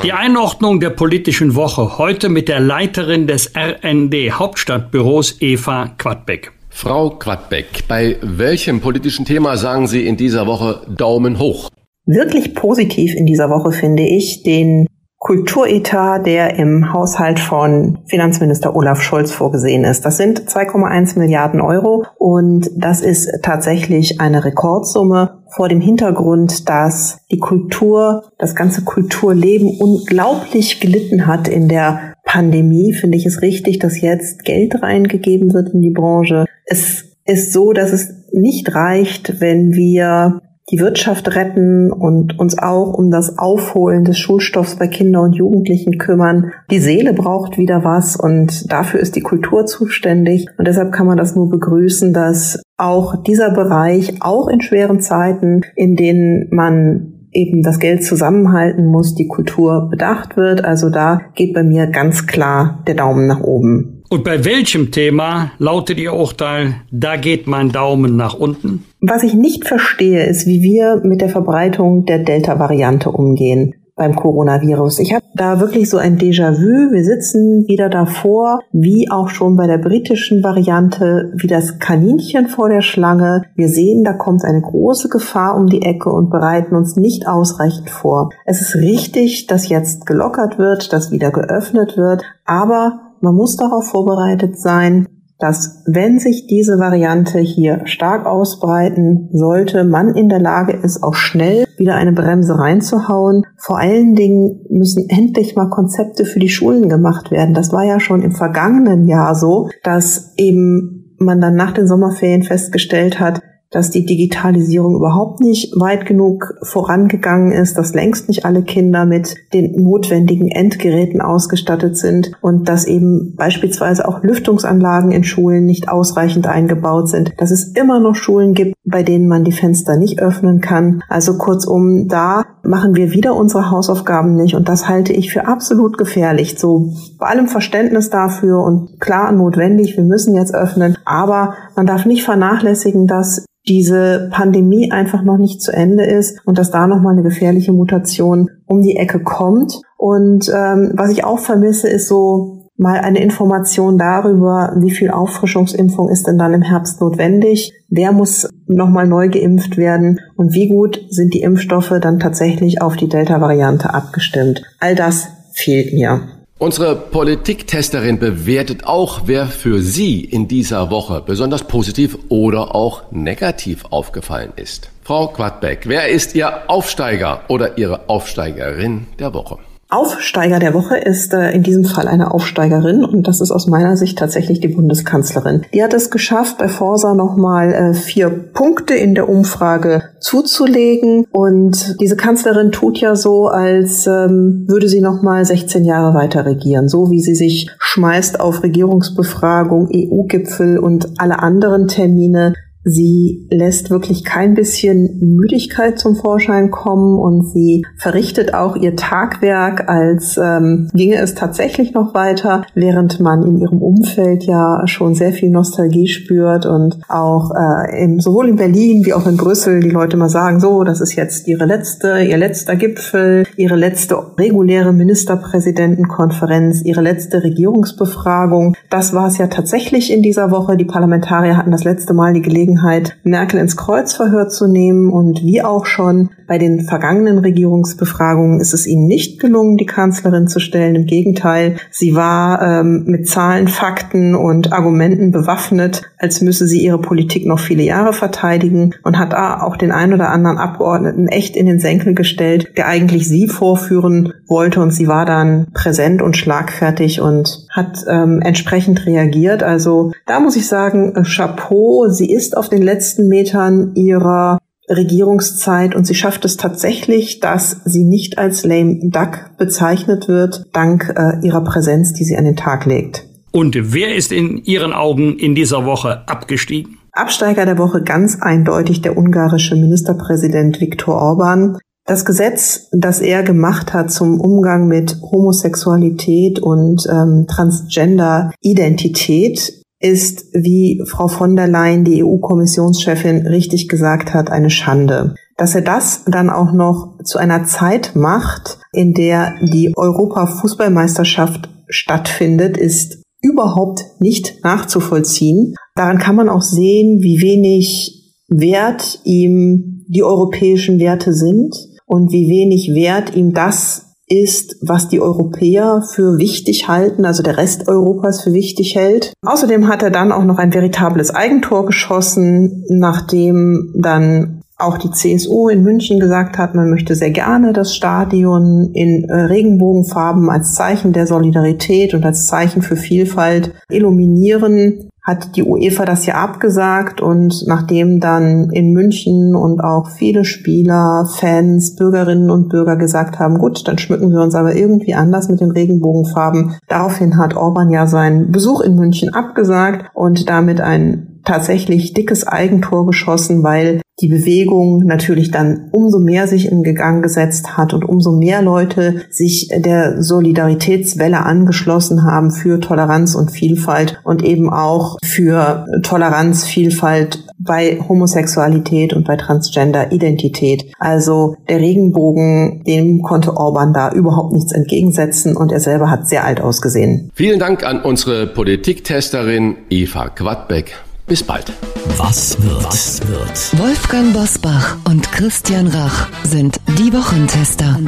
Speaker 2: Die Einordnung der politischen Woche heute mit der Leiterin des RND Hauptstadtbüros Eva Quadbeck.
Speaker 1: Frau Quadbeck, bei welchem politischen Thema sagen Sie in dieser Woche Daumen hoch?
Speaker 8: Wirklich positiv in dieser Woche finde ich den Kulturetat, der im Haushalt von Finanzminister Olaf Scholz vorgesehen ist. Das sind 2,1 Milliarden Euro und das ist tatsächlich eine Rekordsumme vor dem Hintergrund, dass die Kultur, das ganze Kulturleben unglaublich gelitten hat in der Pandemie, finde ich es richtig, dass jetzt Geld reingegeben wird in die Branche. Es ist so, dass es nicht reicht, wenn wir die Wirtschaft retten und uns auch um das Aufholen des Schulstoffs bei Kindern und Jugendlichen kümmern. Die Seele braucht wieder was und dafür ist die Kultur zuständig. Und deshalb kann man das nur begrüßen, dass auch dieser Bereich, auch in schweren Zeiten, in denen man eben das Geld zusammenhalten muss, die Kultur bedacht wird. Also da geht bei mir ganz klar der Daumen nach oben.
Speaker 2: Und bei welchem Thema lautet Ihr Urteil, da geht mein Daumen nach unten?
Speaker 8: Was ich nicht verstehe, ist, wie wir mit der Verbreitung der Delta-Variante umgehen beim Coronavirus. Ich habe da wirklich so ein Déjà-vu. Wir sitzen wieder davor, wie auch schon bei der britischen Variante, wie das Kaninchen vor der Schlange. Wir sehen, da kommt eine große Gefahr um die Ecke und bereiten uns nicht ausreichend vor. Es ist richtig, dass jetzt gelockert wird, dass wieder geöffnet wird, aber man muss darauf vorbereitet sein, dass wenn sich diese Variante hier stark ausbreiten sollte, man in der Lage ist, auch schnell wieder eine Bremse reinzuhauen. Vor allen Dingen müssen endlich mal Konzepte für die Schulen gemacht werden. Das war ja schon im vergangenen Jahr so, dass eben man dann nach den Sommerferien festgestellt hat, dass die Digitalisierung überhaupt nicht weit genug vorangegangen ist, dass längst nicht alle Kinder mit den notwendigen Endgeräten ausgestattet sind und dass eben beispielsweise auch Lüftungsanlagen in Schulen nicht ausreichend eingebaut sind, dass es immer noch Schulen gibt, bei denen man die Fenster nicht öffnen kann. Also kurzum, da machen wir wieder unsere Hausaufgaben nicht und das halte ich für absolut gefährlich. So bei allem Verständnis dafür und klar notwendig, wir müssen jetzt öffnen, aber man darf nicht vernachlässigen, dass diese Pandemie einfach noch nicht zu Ende ist und dass da noch mal eine gefährliche Mutation um die Ecke kommt. Und ähm, was ich auch vermisse, ist so mal eine Information darüber, wie viel Auffrischungsimpfung ist denn dann im Herbst notwendig, wer muss nochmal neu geimpft werden und wie gut sind die Impfstoffe dann tatsächlich auf die Delta-Variante abgestimmt. All das fehlt mir.
Speaker 1: Unsere Politiktesterin bewertet auch, wer für sie in dieser Woche besonders positiv oder auch negativ aufgefallen ist. Frau Quadbeck, wer ist Ihr Aufsteiger oder Ihre Aufsteigerin der Woche?
Speaker 8: Aufsteiger der Woche ist äh, in diesem Fall eine Aufsteigerin und das ist aus meiner Sicht tatsächlich die Bundeskanzlerin. Die hat es geschafft, bei Forsa nochmal äh, vier Punkte in der Umfrage zuzulegen und diese Kanzlerin tut ja so, als ähm, würde sie nochmal 16 Jahre weiter regieren, so wie sie sich schmeißt auf Regierungsbefragung, EU-Gipfel und alle anderen Termine Sie lässt wirklich kein bisschen Müdigkeit zum Vorschein kommen und sie verrichtet auch ihr Tagwerk, als ähm, ginge es tatsächlich noch weiter, während man in ihrem Umfeld ja schon sehr viel Nostalgie spürt und auch äh, in, sowohl in Berlin wie auch in Brüssel die Leute mal sagen, so, das ist jetzt ihre letzte, ihr letzter Gipfel, ihre letzte reguläre Ministerpräsidentenkonferenz, ihre letzte Regierungsbefragung. Das war es ja tatsächlich in dieser Woche. Die Parlamentarier hatten das letzte Mal die Gelegenheit, Gelegenheit, Merkel ins Kreuzverhör zu nehmen. Und wie auch schon bei den vergangenen Regierungsbefragungen ist es ihnen nicht gelungen, die Kanzlerin zu stellen. Im Gegenteil, sie war ähm, mit Zahlen, Fakten und Argumenten bewaffnet, als müsse sie ihre Politik noch viele Jahre verteidigen und hat auch den ein oder anderen Abgeordneten echt in den Senkel gestellt, der eigentlich sie vorführen wollte. Und sie war dann präsent und schlagfertig und hat ähm, entsprechend reagiert. Also da muss ich sagen, äh, Chapeau, sie ist auf den letzten Metern ihrer Regierungszeit und sie schafft es tatsächlich, dass sie nicht als lame duck bezeichnet wird, dank äh, ihrer Präsenz, die sie an den Tag legt.
Speaker 2: Und wer ist in Ihren Augen in dieser Woche abgestiegen?
Speaker 8: Absteiger der Woche ganz eindeutig der ungarische Ministerpräsident Viktor Orban. Das Gesetz, das er gemacht hat zum Umgang mit Homosexualität und ähm, Transgender-Identität, ist, wie Frau von der Leyen, die EU-Kommissionschefin, richtig gesagt hat, eine Schande. Dass er das dann auch noch zu einer Zeit macht, in der die Europa-Fußballmeisterschaft stattfindet, ist überhaupt nicht nachzuvollziehen. Daran kann man auch sehen, wie wenig Wert ihm die europäischen Werte sind und wie wenig Wert ihm das ist, was die Europäer für wichtig halten, also der Rest Europas für wichtig hält. Außerdem hat er dann auch noch ein veritables Eigentor geschossen, nachdem dann auch die CSU in München gesagt hat, man möchte sehr gerne das Stadion in äh, Regenbogenfarben als Zeichen der Solidarität und als Zeichen für Vielfalt illuminieren hat die UEFA das ja abgesagt und nachdem dann in München und auch viele Spieler, Fans, Bürgerinnen und Bürger gesagt haben, gut, dann schmücken wir uns aber irgendwie anders mit den Regenbogenfarben. Daraufhin hat Orban ja seinen Besuch in München abgesagt und damit ein tatsächlich dickes Eigentor geschossen, weil die Bewegung natürlich dann umso mehr sich in Gang gesetzt hat und umso mehr Leute sich der Solidaritätswelle angeschlossen haben für Toleranz und Vielfalt und eben auch für Toleranz, Vielfalt bei Homosexualität und bei Transgender-Identität. Also der Regenbogen, dem konnte Orban da überhaupt nichts entgegensetzen und er selber hat sehr alt ausgesehen.
Speaker 1: Vielen Dank an unsere Politiktesterin Eva Quadbeck. Bis bald.
Speaker 3: Was wird? Was wird?
Speaker 5: Wolfgang Bosbach und Christian Rach sind die Wochentester.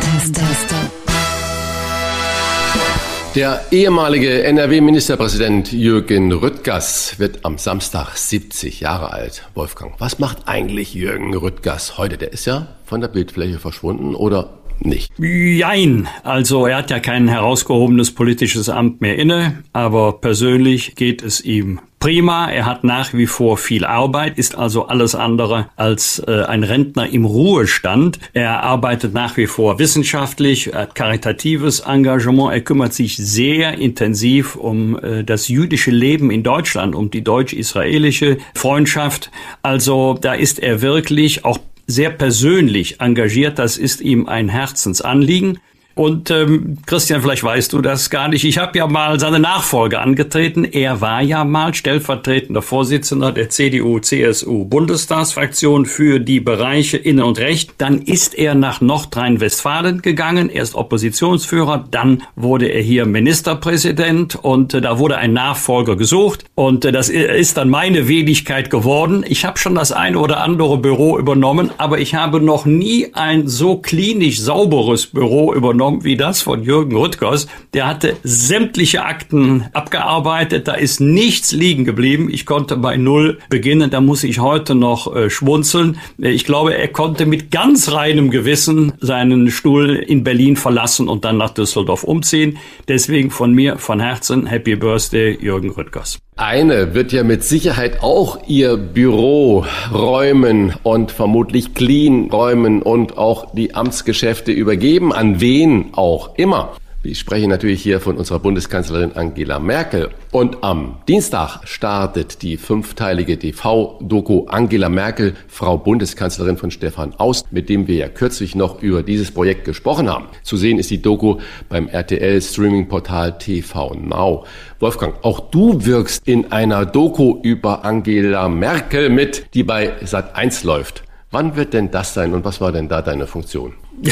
Speaker 1: Der ehemalige NRW-Ministerpräsident Jürgen Rüttgers wird am Samstag 70 Jahre alt. Wolfgang, was macht eigentlich Jürgen Rüttgers heute? Der ist ja von der Bildfläche verschwunden oder nicht?
Speaker 2: Jein. Also er hat ja kein herausgehobenes politisches Amt mehr inne, aber persönlich geht es ihm prima. Er hat nach wie vor viel Arbeit, ist also alles andere als äh, ein Rentner im Ruhestand. Er arbeitet nach wie vor wissenschaftlich, hat karitatives Engagement. Er kümmert sich sehr intensiv um äh, das jüdische Leben in Deutschland, um die deutsch-israelische Freundschaft. Also da ist er wirklich auch sehr persönlich engagiert. Das ist ihm ein Herzensanliegen. Und ähm, Christian, vielleicht weißt du das gar nicht. Ich habe ja mal seine Nachfolge angetreten. Er war ja mal stellvertretender Vorsitzender der CDU-CSU-Bundestagsfraktion für die Bereiche Innen und Recht. Dann ist er nach Nordrhein-Westfalen gegangen. Er ist Oppositionsführer. Dann wurde er hier Ministerpräsident und äh, da wurde ein Nachfolger gesucht. Und äh, das ist dann meine Wenigkeit geworden. Ich habe schon das eine oder andere Büro übernommen, aber ich habe noch nie ein so klinisch sauberes Büro übernommen übernommen wie das von Jürgen Rüttgers. Der hatte sämtliche Akten abgearbeitet, da ist nichts liegen geblieben. Ich konnte bei Null beginnen, da muss ich heute noch äh, schmunzeln. Ich glaube, er konnte mit ganz reinem Gewissen seinen Stuhl in Berlin verlassen und dann nach Düsseldorf umziehen. Deswegen von mir von Herzen Happy Birthday, Jürgen Rüttgers.
Speaker 1: Eine wird ja mit Sicherheit auch ihr Büro räumen und vermutlich clean räumen und auch die Amtsgeschäfte übergeben, an wen auch immer. Ich spreche natürlich hier von unserer Bundeskanzlerin Angela Merkel. Und am Dienstag startet die fünfteilige TV-Doku Angela Merkel, Frau Bundeskanzlerin von Stefan Aust, mit dem wir ja kürzlich noch über dieses Projekt gesprochen haben. Zu sehen ist die Doku beim RTL Streaming-Portal TV Now. Wolfgang, auch du wirkst in einer Doku über Angela Merkel mit, die bei Sat 1 läuft. Wann wird denn das sein und was war denn da deine Funktion?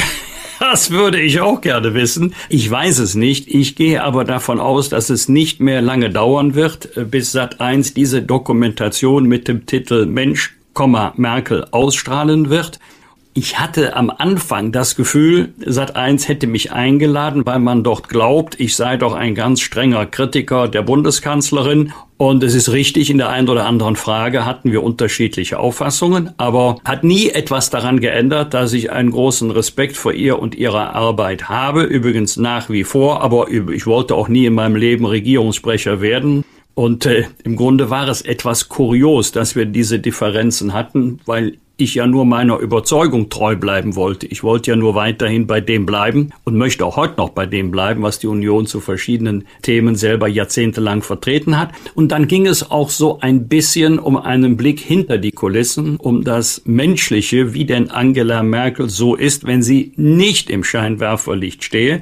Speaker 2: Das würde ich auch gerne wissen. Ich weiß es nicht. Ich gehe aber davon aus, dass es nicht mehr lange dauern wird, äh, bis Sat1 diese Dokumentation mit dem Titel Mensch, Merkel ausstrahlen wird. Ich hatte am Anfang das Gefühl, Sat1 hätte mich eingeladen, weil man dort glaubt, ich sei doch ein ganz strenger Kritiker der Bundeskanzlerin und es ist richtig, in der einen oder anderen Frage hatten wir unterschiedliche Auffassungen, aber hat nie etwas daran geändert, dass ich einen großen Respekt vor ihr und ihrer Arbeit habe. Übrigens nach wie vor, aber ich wollte auch nie in meinem Leben Regierungssprecher werden. Und äh, im Grunde war es etwas kurios, dass wir diese Differenzen hatten, weil ich ja nur meiner Überzeugung treu bleiben wollte. Ich wollte ja nur weiterhin bei dem bleiben und möchte auch heute noch bei dem bleiben, was die Union zu verschiedenen Themen selber jahrzehntelang vertreten hat. Und dann ging es auch so ein bisschen um einen Blick hinter die Kulissen, um das Menschliche, wie denn Angela Merkel so ist, wenn sie nicht im Scheinwerferlicht stehe,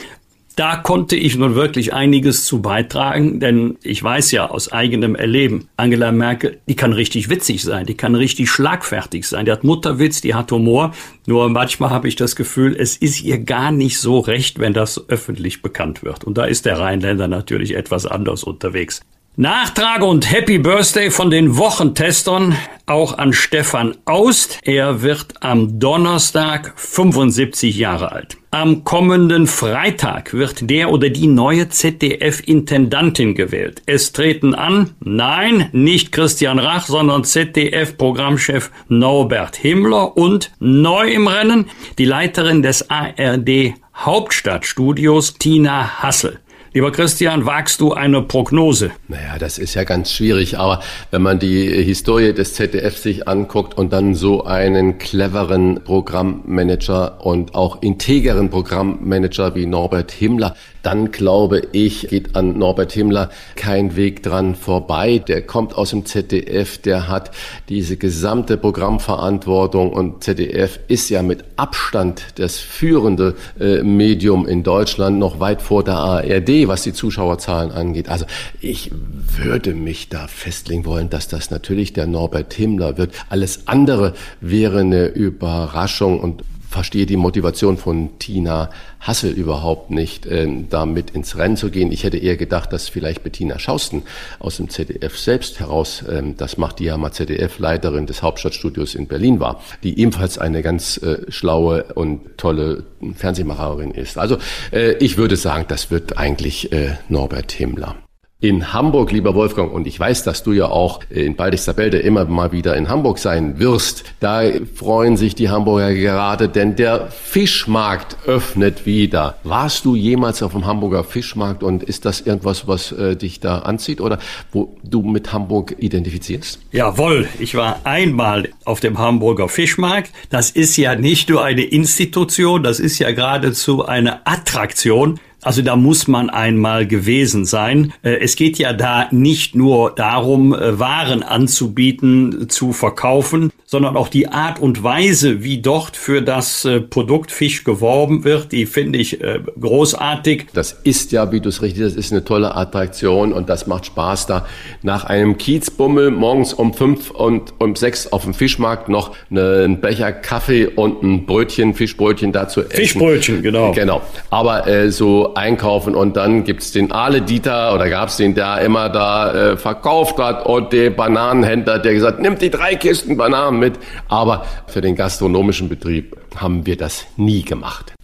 Speaker 2: da konnte ich nun wirklich einiges zu beitragen, denn ich weiß ja aus eigenem Erleben, Angela Merkel, die kann richtig witzig sein, die kann richtig schlagfertig sein, die hat Mutterwitz, die hat Humor, nur manchmal habe ich das Gefühl, es ist ihr gar nicht so recht, wenn das öffentlich bekannt wird. Und da ist der Rheinländer natürlich etwas anders unterwegs. Nachtrage und Happy Birthday von den Wochentestern auch an Stefan Aust. Er wird am Donnerstag 75 Jahre alt. Am kommenden Freitag wird der oder die neue ZDF-Intendantin gewählt. Es treten an, nein, nicht Christian Rach, sondern ZDF-Programmchef Norbert Himmler und neu im Rennen die Leiterin des ARD Hauptstadtstudios Tina Hassel. Lieber Christian, wagst du eine Prognose?
Speaker 1: Naja, das ist ja ganz schwierig, aber wenn man die Historie des ZDF sich anguckt und dann so einen cleveren Programmmanager und auch integeren Programmmanager wie Norbert Himmler, dann glaube ich, geht an Norbert Himmler kein Weg dran vorbei. Der kommt aus dem ZDF, der hat diese gesamte Programmverantwortung und ZDF ist ja mit Abstand das führende äh, Medium in Deutschland, noch weit vor der ARD, was die Zuschauerzahlen angeht. Also ich würde mich da festlegen wollen, dass das natürlich der Norbert Himmler wird. Alles andere wäre eine Überraschung und verstehe die Motivation von Tina Hassel überhaupt nicht, äh, da mit ins Rennen zu gehen. Ich hätte eher gedacht, dass vielleicht Bettina Schausten aus dem ZDF selbst heraus, äh, das macht die ja mal ZDF-Leiterin des Hauptstadtstudios in Berlin war, die ebenfalls eine ganz äh, schlaue und tolle Fernsehmacherin ist. Also äh, ich würde sagen, das wird eigentlich äh, Norbert Himmler. In Hamburg, lieber Wolfgang, und ich weiß, dass du ja auch in Baldixtabelde immer mal wieder in Hamburg sein wirst, da freuen sich die Hamburger gerade, denn der Fischmarkt öffnet wieder. Warst du jemals auf dem Hamburger Fischmarkt und ist das irgendwas, was äh, dich da anzieht oder wo du mit Hamburg identifizierst?
Speaker 2: Jawohl, ich war einmal auf dem Hamburger Fischmarkt. Das ist ja nicht nur eine Institution, das ist ja geradezu eine Attraktion. Also da muss man einmal gewesen sein. Äh, es geht ja da nicht nur darum, äh, Waren anzubieten, zu verkaufen, sondern auch die Art und Weise, wie dort für das äh, Produkt Fisch geworben wird, die finde ich großartig.
Speaker 1: Das ist ja, wie du es richtig, das ist eine tolle Attraktion und das macht Spaß da. Nach einem Kiezbummel morgens um fünf und um sechs auf dem Fischmarkt noch einen Becher Kaffee und ein Brötchen, Fischbrötchen dazu essen.
Speaker 2: Fischbrötchen, genau.
Speaker 1: Genau. Aber äh, so einkaufen und dann gibt's den Ale Dieter oder gab's den, der immer da äh, verkauft hat und den Bananenhändler, der gesagt, nimmt die drei Kisten Bananen mit. Aber für den gastronomischen Betrieb haben wir das nie gemacht.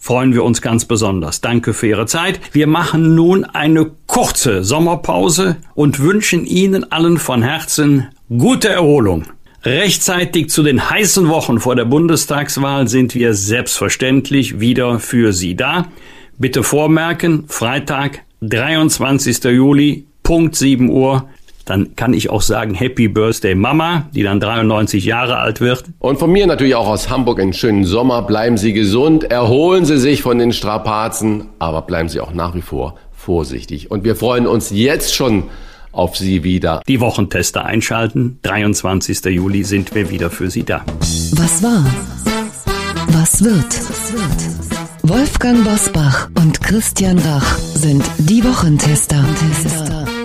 Speaker 2: freuen wir uns ganz besonders. Danke für Ihre Zeit. Wir machen nun eine kurze Sommerpause und wünschen Ihnen allen von Herzen gute Erholung. Rechtzeitig zu den heißen Wochen vor der Bundestagswahl sind wir selbstverständlich wieder für Sie da. Bitte vormerken, Freitag, 23. Juli, Punkt 7 Uhr, dann kann ich auch sagen Happy Birthday Mama, die dann 93 Jahre alt wird.
Speaker 1: Und von mir natürlich auch aus Hamburg einen schönen Sommer. Bleiben Sie gesund, erholen Sie sich von den Strapazen, aber bleiben Sie auch nach wie vor vorsichtig. Und wir freuen uns jetzt schon auf Sie wieder.
Speaker 2: Die Wochentester einschalten. 23. Juli sind wir wieder für Sie da.
Speaker 5: Was war? Was wird? Wolfgang Bosbach und Christian Rach sind die Wochentester.